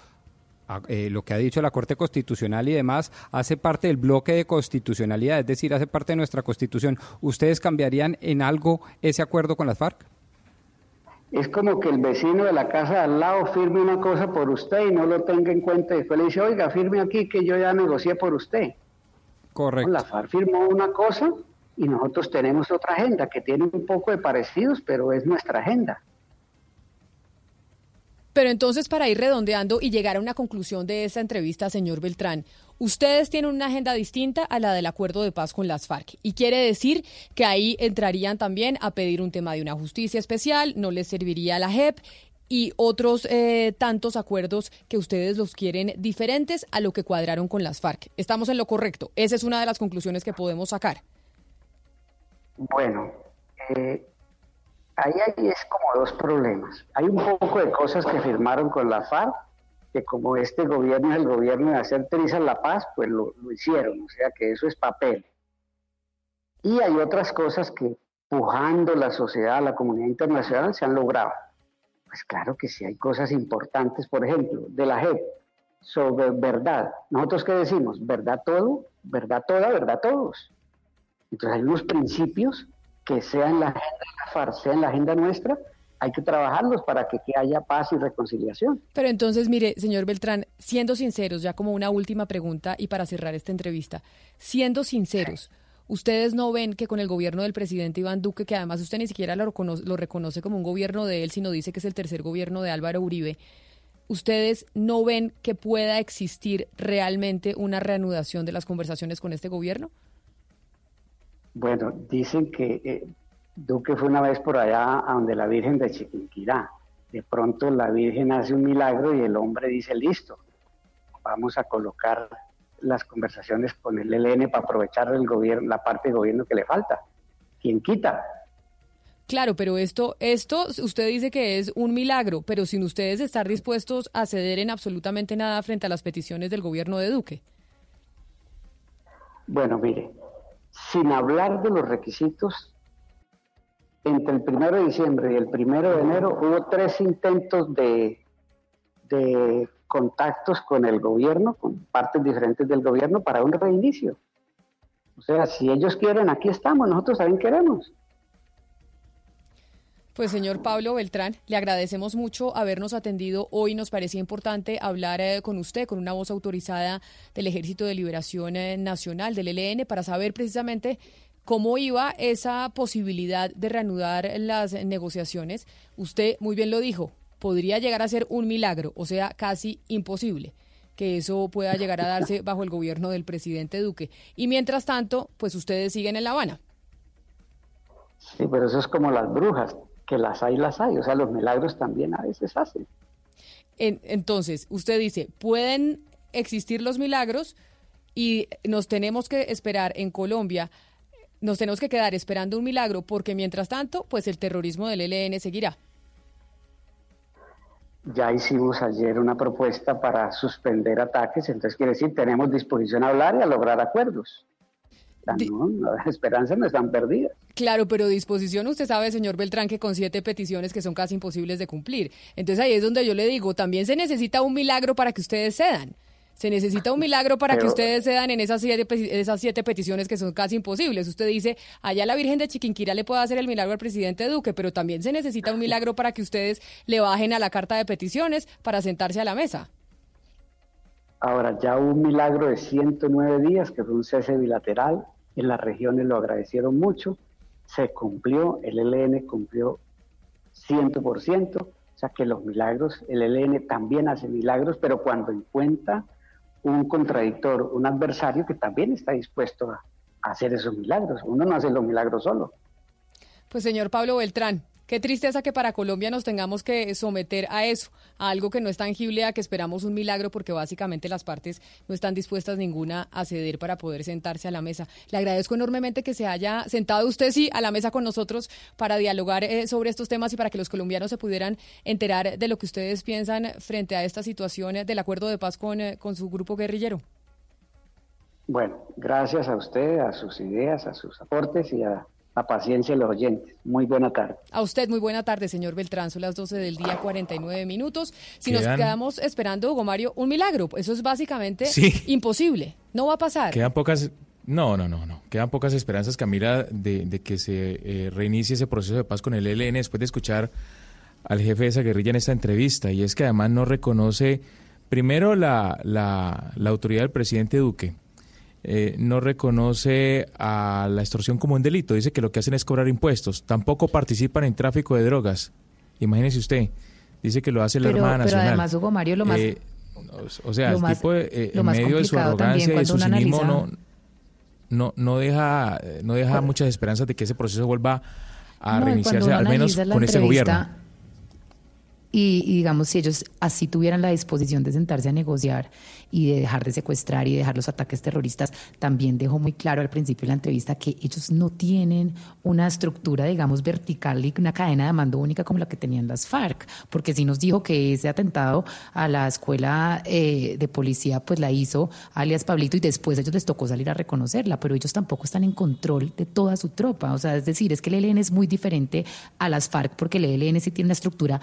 eh, lo que ha dicho la Corte Constitucional y demás, hace parte del bloque de constitucionalidad, es decir, hace parte de nuestra Constitución. ¿Ustedes cambiarían en algo ese acuerdo con las FARC? Es como que el vecino de la casa de al lado firme una cosa por usted y no lo tenga en cuenta y después le dice, oiga, firme aquí que yo ya negocié por usted. Correcto. la FARC firmó una cosa y nosotros tenemos otra agenda que tiene un poco de parecidos, pero es nuestra agenda. Pero entonces, para ir redondeando y llegar a una conclusión de esta entrevista, señor Beltrán, ustedes tienen una agenda distinta a la del acuerdo de paz con las FARC. Y quiere decir que ahí entrarían también a pedir un tema de una justicia especial, no les serviría la JEP y otros eh, tantos acuerdos que ustedes los quieren diferentes a lo que cuadraron con las FARC. Estamos en lo correcto. Esa es una de las conclusiones que podemos sacar. Bueno, eh, ahí hay es como dos problemas. Hay un poco de cosas que firmaron con la FARC, que como este gobierno es el gobierno de hacer trizas la paz, pues lo, hicieron, o sea que eso es papel. Y hay otras cosas que pujando la sociedad, la comunidad internacional, se han logrado. Pues claro que sí hay cosas importantes, por ejemplo, de la JEP, sobre verdad. ¿Nosotros qué decimos? ¿Verdad todo? ¿Verdad toda? ¿Verdad todos? Entonces hay unos principios que sean la agenda de la FARC, sea en la agenda nuestra, hay que trabajarlos para que, que, haya paz y reconciliación. Pero entonces, mire, señor Beltrán, siendo sinceros, ya como una última pregunta y para cerrar esta entrevista, siendo sinceros, ¿ustedes no ven que con el gobierno del presidente Iván Duque, que además usted ni siquiera lo reconoce, lo reconoce como un gobierno de él, sino dice que es el tercer gobierno de Álvaro Uribe, ¿ustedes no ven que pueda existir realmente una reanudación de las conversaciones con este gobierno? Bueno, dicen que eh, Duque fue una vez por allá a donde la Virgen de Chiquinquirá. De pronto la Virgen hace un milagro y el hombre dice, listo, vamos a colocar las conversaciones con el ELN para aprovechar el gobierno, la parte del gobierno que le falta. ¿Quién quita? Claro, pero esto, esto usted dice que es un milagro, pero sin ustedes estar dispuestos a ceder en absolutamente nada frente a las peticiones del gobierno de Duque. Bueno, mire, sin hablar de los requisitos, entre el primero de diciembre y el primero de enero hubo tres intentos de, de contactos con el gobierno, con partes diferentes del gobierno para un reinicio. O sea, si ellos quieren, aquí estamos, nosotros también queremos. Pues señor Pablo Beltrán, le agradecemos mucho habernos atendido hoy. Nos parecía importante hablar eh, con usted, con una voz autorizada del Ejército de Liberación eh, Nacional, del ELN, para saber precisamente cómo iba esa posibilidad de reanudar las negociaciones. Usted muy bien lo dijo, podría llegar a ser un milagro, o sea, casi imposible que eso pueda llegar a darse (laughs) bajo el gobierno del presidente Duque. Y mientras tanto, pues ustedes siguen en La Habana. Sí, pero eso es como las brujas que las hay, las hay. O sea, los milagros también a veces hacen. entonces, usted dice, pueden existir los milagros y nos tenemos que esperar en Colombia, nos tenemos que quedar esperando un milagro porque mientras tanto, pues el terrorismo del ELN seguirá. Ya hicimos ayer una propuesta para suspender ataques, entonces quiere decir, tenemos disposición a hablar y a lograr acuerdos. No, las esperanzas no están perdidas. Claro, pero disposición, usted sabe, señor Beltrán, que con siete peticiones que son casi imposibles de cumplir. Entonces ahí es donde yo le digo, también se necesita un milagro para que ustedes cedan. Se necesita un milagro para que ustedes cedan en esas siete, esas siete peticiones que son casi imposibles. Usted dice, allá la Virgen de Chiquinquira le puede hacer el milagro al presidente Duque, pero también se necesita un milagro para que ustedes le bajen a la carta de peticiones para sentarse a la mesa. Ahora, ya hubo un milagro de 109 días, que fue un cese bilateral, en las regiones lo agradecieron mucho, se cumplió, el ELN cumplió 100%, o sea que los milagros, el ELN también hace milagros, pero cuando encuentra un contradictor, un adversario que también está dispuesto a, hacer esos milagros, uno no hace los milagros solo. Pues señor Pablo Beltrán, Qué tristeza que para Colombia nos tengamos que someter a eso, a algo que no es tangible, a que esperamos un milagro, porque básicamente las partes no están dispuestas ninguna a ceder para poder sentarse a la mesa. Le agradezco enormemente que se haya sentado usted sí a la mesa con nosotros para dialogar eh, sobre estos temas y para que los colombianos se pudieran enterar de lo que ustedes piensan frente a esta situación del acuerdo de paz con, eh, con su grupo guerrillero. Bueno, gracias a usted, a sus ideas, a sus aportes y a la paciencia de los oyentes. Muy buena tarde. A usted, muy buena tarde, señor Beltrán. Son las 12 del día, 49 minutos. Si nos quedamos esperando, Hugo Mario, un milagro, eso es básicamente imposible. No va a pasar. Quedan pocas. No, no, no, no. Quedan pocas esperanzas, Camila, de, de que se eh, reinicie ese proceso de paz con el ELN después de escuchar al jefe de esa guerrilla en esta entrevista. Y es que además no reconoce, primero, la, la, la autoridad del presidente Duque eh, no reconoce a la extorsión como un delito, dice que lo que hacen es cobrar impuestos, tampoco participan en tráfico de drogas. Imagínese usted, dice que lo hace la Armada Nacional. Pero además, Hugo Mario, lo más... Eh, o sea, el tipo, eh, en medio de su arrogancia y de su cinismo, no, no, no deja, no deja muchas esperanzas de que ese proceso vuelva a reiniciarse, al menos con este gobierno Y, y, digamos, si ellos así tuvieran la disposición de sentarse a negociar y de dejar de secuestrar y dejar los ataques terroristas, también dejó muy claro al principio de la entrevista que ellos no tienen una estructura, digamos, vertical y una cadena de mando única como la que tenían las FARC, porque si nos dijo que ese atentado a la escuela eh, de policía pues la hizo alias Pablito y después a ellos les tocó salir a reconocerla, pero ellos tampoco están en control de toda su tropa, o sea, es decir, es que el ELN es muy diferente a las FARC porque el ELN sí tiene una estructura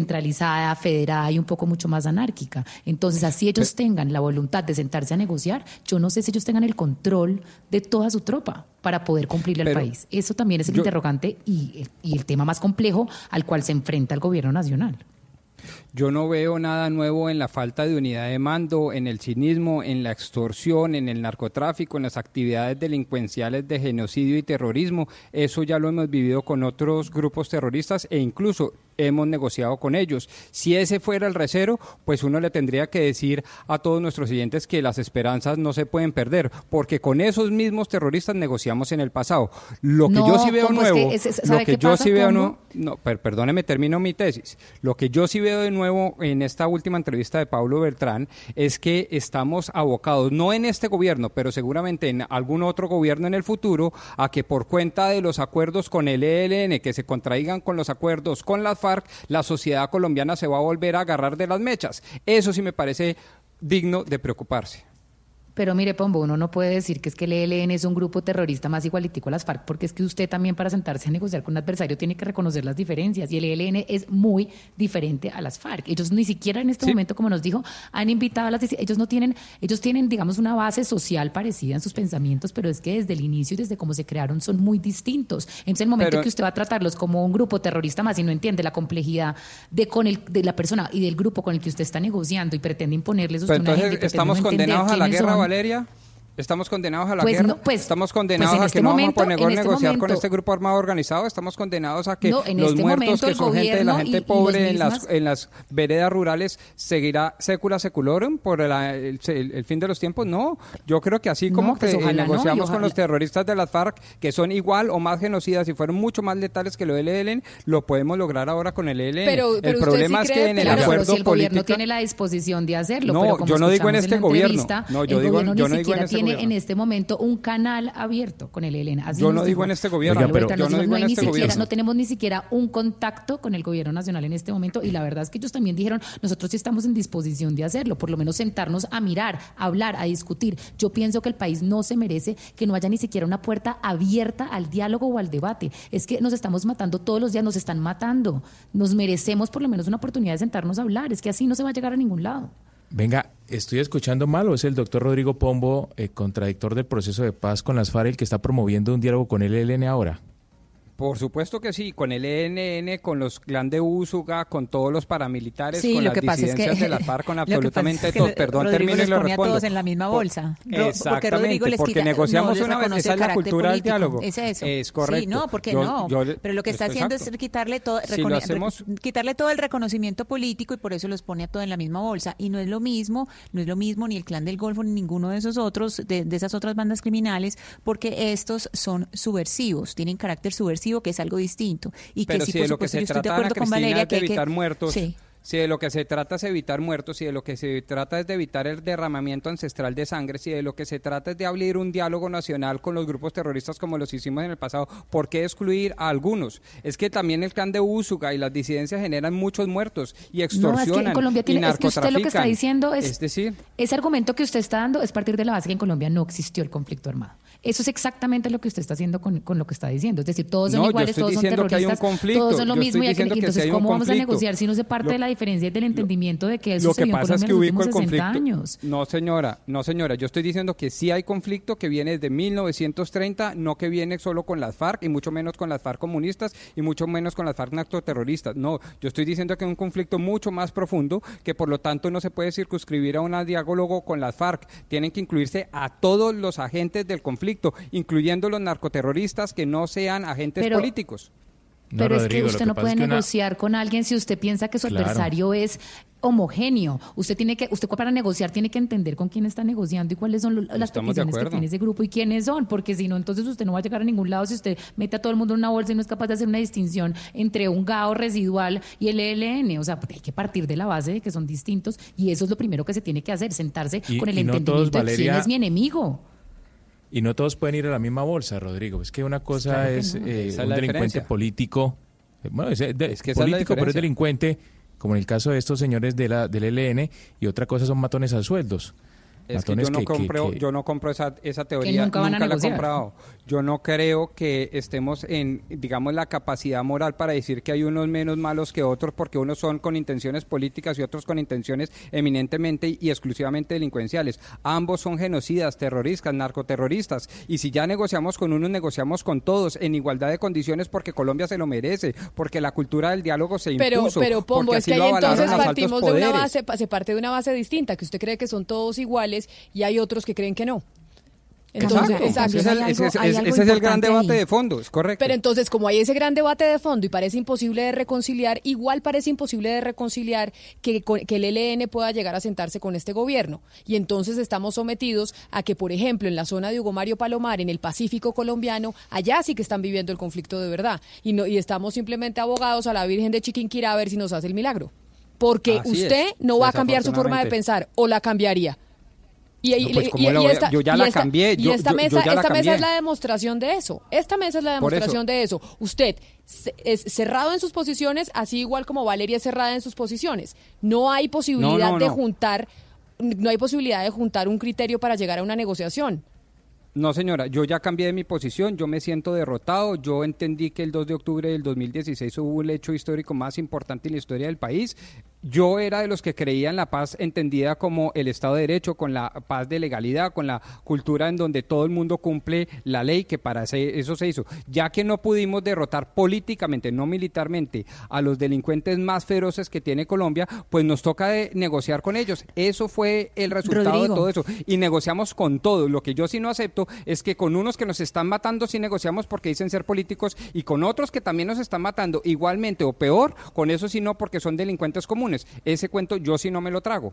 descentralizada, federada y un poco mucho más anárquica. Entonces, así ellos tengan la voluntad de sentarse a negociar, yo no sé si ellos tengan el control de toda su tropa para poder cumplirle al país. Eso también es el interrogante y, y el tema más complejo al cual se enfrenta el gobierno nacional. Yo no veo nada nuevo en la falta de unidad de mando, en el cinismo, en la extorsión, en el narcotráfico, en las actividades delincuenciales de genocidio y terrorismo. Eso ya lo hemos vivido con otros grupos terroristas e incluso hemos negociado con ellos. Si ese fuera el recero, pues uno le tendría que decir a todos nuestros siguientes que las esperanzas no se pueden perder, porque con esos mismos terroristas negociamos en el pasado. Lo que yo sí veo nuevo, lo que yo sí veo no, no perdóneme, termino mi tesis. Lo que yo sí veo de nuevo en esta última entrevista de Pablo Beltrán es que estamos abocados, no en este gobierno, pero seguramente en algún otro gobierno en el futuro, a que por cuenta de los acuerdos con el ELN, que se contraigan con los acuerdos con las FARC, la sociedad colombiana se va a volver a agarrar de las mechas. Eso sí me parece digno de preocuparse. Pero mire, Pombo, uno no puede decir que es que el ELN es un grupo terrorista más igualitico a las FARC, porque es que usted también para sentarse a negociar con un adversario tiene que reconocer las diferencias, y el ELN es muy diferente a las FARC. Ellos ni siquiera en este momento, como nos dijo, han invitado a las... Ellos no tienen, ellos tienen, digamos, una base social parecida en sus pensamientos, pero es que desde el inicio y desde cómo se crearon son muy distintos. Entonces, el momento que usted va a tratarlos como un grupo terrorista más y no entiende la complejidad de, con el, de la persona y del grupo con el que usted está negociando y pretende imponerles usted una entonces, estamos condenados a la guerra, Valeria. ¿Estamos condenados a la Pues guerra? no, pues- ¿Estamos condenados pues en a este que no momento- vamos a poner- en este negociar con este grupo armado organizado? ¿Estamos condenados a que No, en los este muertos, momento que son gente la gente y pobre en, las, en las veredas rurales, seguirá secula seculorum por el, el- el- el fin de los tiempos? No, yo creo que así No, como pues que eh, ojalá no, negociamos con los terroristas de las FARC, que son igual o más genocidas y fueron mucho más letales que lo del ELN, lo podemos lograr ahora con el ELN. Pero, el pero problema sí es que en el claro, pero acuerdo si el gobierno tiene la disposición de hacerlo. No, pero como yo no digo en este gobierno. No, yo digo- no digo en este tiene gobierno. en este momento un canal abierto con el ELN. Así Yo nos no digo en este gobierno, Pablo pero yo no en este siquiera- gobierno. No tenemos ni siquiera un contacto con el gobierno nacional en este momento y la verdad es que ellos también dijeron, nosotros sí estamos en disposición de hacerlo, por lo menos sentarnos a mirar, a hablar, a discutir. Yo pienso que el país no se merece que no haya ni siquiera una puerta abierta al diálogo o al debate. Es que nos estamos matando todos los días, nos están matando. Nos merecemos por lo menos una oportunidad de sentarnos a hablar. Es que así no se va a llegar a ningún lado. Venga, ¿estoy escuchando mal o es el doctor Rodrigo Pombo, eh, contradictor del proceso de paz con las FARC, el que está promoviendo un diálogo con el ELN ahora? Por supuesto que sí, con el ENN, con los clan de Úsuga, con todos los paramilitares, Sí, con lo las que pasa es que- disidencias de la FARC, con (laughs) absolutamente es que todo. Perdón, Rodrigo termino y los lo respondo. todos en la misma Por- bolsa. Porque Exactamente, Rodrigo les porque quita- negociamos no una vez, esa es la carácter cultura del político. diálogo. Es eso. Es correcto. Sí, no, porque Yo- no. yo pero lo que está haciendo exacto. es quitarle todo, Si hacemos- quitarle todo el reconocimiento político y por eso los pone a todo en la misma bolsa. Y no es lo mismo, no es lo mismo ni el clan del Golfo ni ninguno de esos otros, de, de esas otras bandas criminales, porque estos son subversivos, tienen carácter subversivo, que es algo distinto. Y Pero que sí, si por lo que se yo estoy de trata, Ana con Cristina, Valeria es que de hay que- evitar muertos, Sí. si de lo que se trata es evitar muertos, si de lo que se trata es de evitar el derramamiento ancestral de sangre, si de lo que se trata es de abrir un diálogo nacional con los grupos terroristas como los hicimos en el pasado, ¿por qué excluir a algunos? Es que también el clan de Úsuga y las disidencias generan muchos muertos y No, extorsionan es que en Colombia tiene, es que usted lo que está diciendo es, Es decir, ese argumento que usted está dando es partir de la base que en Colombia no existió el conflicto armado. Eso es exactamente lo que usted está haciendo con, con lo que está diciendo. Es decir, todos son No, iguales, todos son terroristas, todos son lo Yo mismo y, hay que- entonces ¿cómo vamos a negociar si no se parte Lo- de la diferencia y del entendimiento de que eso Lo que pasa es que ubico el 60 conflicto. años? No, señora, no, señora. Yo estoy diciendo que sí hay conflicto que viene desde 1930, no que viene solo con las FARC y mucho menos con las FARC comunistas y mucho menos con las FARC narcoterroristas. No, yo estoy diciendo que es un conflicto mucho más profundo que por lo tanto no se puede circunscribir a un diálogo con las FARC. Tienen que incluirse a todos los agentes del conflicto, incluyendo los narcoterroristas que no sean agentes Pero- políticos. No, Pero es que usted no puede una- negociar con alguien si usted piensa que su Claro. adversario es homogéneo. Usted tiene que, usted para negociar tiene que entender con quién está negociando y cuáles son lo- las peticiones que tiene ese grupo y quiénes son, porque si no, entonces usted no va a llegar a ningún lado si usted mete a todo el mundo en una bolsa y no es capaz de hacer una distinción entre un GAO residual y el ELN. O sea, porque hay que partir de la base de que son distintos y eso es lo primero que se tiene que hacer, sentarse Y- con el no entendimiento de quién es mi enemigo. Y no todos pueden ir a la misma bolsa, Rodrigo. Es que una cosa Claro que es no. eh, un delincuente diferencia. político. eh, Bueno, es, de- Es que político, pero es delincuente, como en el caso de estos señores de la, del ELN, y otra cosa son matones a sueldos. Es que Matones yo no que- compro, que- yo no compro esa, esa teoría, nunca van a la he comprado. Yo no creo que estemos en, digamos, la capacidad moral para decir que hay unos menos malos que otros, porque unos son con intenciones políticas y otros con intenciones eminentemente y exclusivamente delincuenciales. Ambos son genocidas, terroristas, narcoterroristas. Y si ya negociamos con unos, negociamos con todos en igualdad de condiciones porque Colombia se lo merece, porque la cultura del diálogo se Pero, impuso. pero Pombo, porque es que ahí entonces partimos de una base, se parte de una base distinta, que usted cree que son todos iguales y hay otros que creen que no. Entonces, Exacto. exacto. Ese es el, ese ese es gran debate ahí. de fondo, es correcto. Pero entonces, como hay ese gran debate de fondo y parece imposible de reconciliar, igual parece imposible de reconciliar que, que el ELN pueda llegar a sentarse con este gobierno. Y entonces estamos sometidos a que, por ejemplo, en la zona de Hugo Mario Palomar, en el Pacífico colombiano, allá sí que están viviendo el conflicto de verdad. Y, no, y estamos simplemente abogados a la Virgen de Chiquinquirá a ver si nos hace el milagro. Porque Así usted es, no va a cambiar su forma de pensar o la cambiaría. Y, y- No, pues, y- ¿cómo y la voy a- esta, yo ya la esta- cambié, y esta yo- mesa, esta mesa es la demostración de eso. Esta mesa es la eso. demostración de eso. Usted es cerrado en sus posiciones, así igual como Valeria es cerrada en sus posiciones. No hay posibilidad no, de juntar, no hay posibilidad de juntar un criterio para llegar a una negociación. No, señora, yo ya cambié de mi posición, yo me siento derrotado, yo entendí que el 2 de octubre del 2016 hubo el hecho histórico más importante en la historia del país. Yo era de los que creía en la paz entendida como el Estado de Derecho, con la paz de legalidad, con la cultura en donde todo el mundo cumple la ley, que para eso se hizo. Ya que no pudimos derrotar políticamente, no militarmente, a los delincuentes más feroces que tiene Colombia, pues nos toca de negociar con ellos. Eso fue el resultado Rodrigo. de todo eso y negociamos con todos. Lo que yo sí no acepto es que con unos que nos están matando sí negociamos porque dicen ser políticos y con otros que también nos están matando igualmente o peor, con eso sí no porque son delincuentes comunes. Ese cuento yo sí no me lo trago.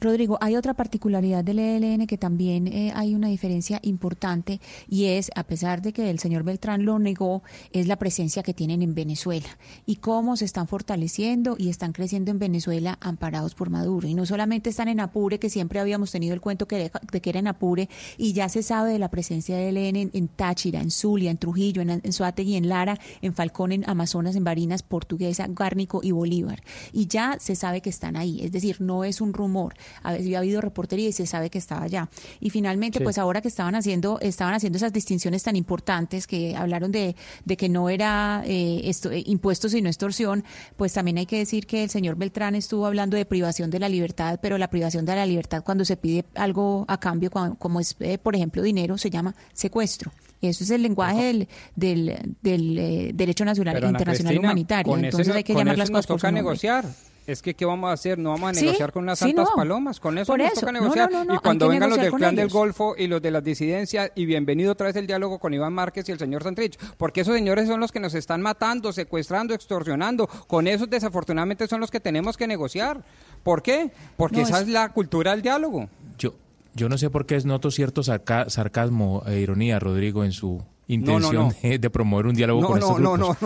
Rodrigo, hay otra particularidad del ELN que también eh, hay una diferencia importante y es, a pesar de que el señor Beltrán lo negó, es la presencia que tienen en Venezuela y cómo se están fortaleciendo y están creciendo en Venezuela amparados por Maduro. Y no solamente están en Apure, que siempre habíamos tenido el cuento que, de que era en Apure, y ya se sabe de la presencia del ELN en, en Táchira, en Zulia, en Trujillo, en, en Suátegui, en Lara, en Falcón, en Amazonas, en Barinas, Portuguesa, Gárnico y Bolívar. Y ya se sabe que están ahí, es decir, no es un rumor. Ha, ha habido reportería y se sabe que estaba allá. Y finalmente, Sí. pues ahora que estaban haciendo, estaban haciendo esas distinciones tan importantes que hablaron de, de que no era eh, esto, eh, impuestos sino extorsión, pues también hay que decir que el señor Beltrán estuvo hablando de privación de la libertad, pero la privación de la libertad cuando se pide algo a cambio, como es, eh, por ejemplo, dinero, se llama secuestro. Y eso es el lenguaje del, del, del, eh, derecho nacional Pero, internacional Cristina, humanitario. ese Entonces hay que llamar las nos cosas por su toca negociar. Es que, ¿qué vamos a hacer? No vamos a Sí, negociar con unas sí, santas no. palomas. Con eso Por nos eso. toca negociar. no, no, no, y cuando vengan los del clan del ellos. Golfo y los de las disidencias, y bienvenido otra vez el diálogo con Iván Márquez y el señor Santrich. Porque esos señores son los que nos están matando, secuestrando, extorsionando. Con esos, desafortunadamente, son los que tenemos que negociar. ¿Por qué? Porque No, esa es- es la cultura del diálogo. Yo, yo no sé por qué noto cierto sarca- sarcasmo e ironía, Rodrigo, en su intención no. De, de promover un diálogo No, con no, estos no, grupos.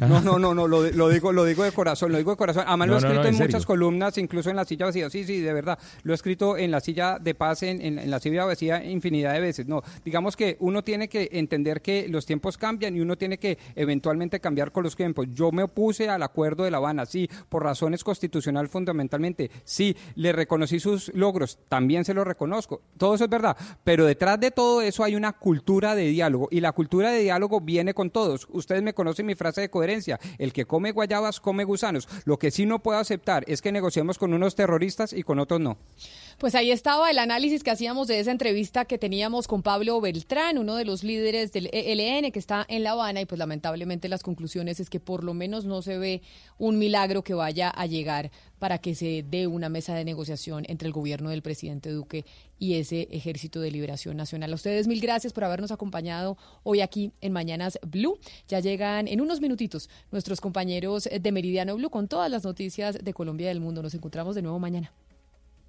no, no, (laughs) no, no, no, no, lo, lo digo, lo digo de corazón, lo digo de corazón. Además lo he No, no, escrito no, en en, muchas columnas, incluso en la silla vacía. Sí, sí, de verdad. Lo he escrito en la silla de paz, en, en- en la silla vacía infinidad de veces. No, digamos que uno tiene que entender que los tiempos cambian y uno tiene que eventualmente cambiar con los tiempos. Yo me opuse al acuerdo de La Habana, sí, por razones constitucional fundamentalmente. Sí, le reconocí sus logros, también se los reconozco. Todo eso es verdad. Pero detrás de todo eso hay una cultura de diálogo y la cultura de diálogo viene con todos. Ustedes me conocen mi frase de coherencia. El que come guayabas come gusanos. Lo que sí no puedo aceptar es que negociemos con unos terroristas y con otros no. Pues ahí estaba el análisis que hacíamos de esa entrevista que teníamos con Pablo Beltrán, uno de los líderes del ELN que está en La Habana y pues lamentablemente las conclusiones es que por lo menos no se ve un milagro que vaya a llegar para que se dé una mesa de negociación entre el gobierno del presidente Duque y ese Ejército de Liberación Nacional. A ustedes mil gracias por habernos acompañado hoy aquí en Mañanas Blue. Ya llegan en unos minutitos nuestros compañeros de Meridiano Blue con todas las noticias de Colombia y del mundo. Nos encontramos de nuevo mañana.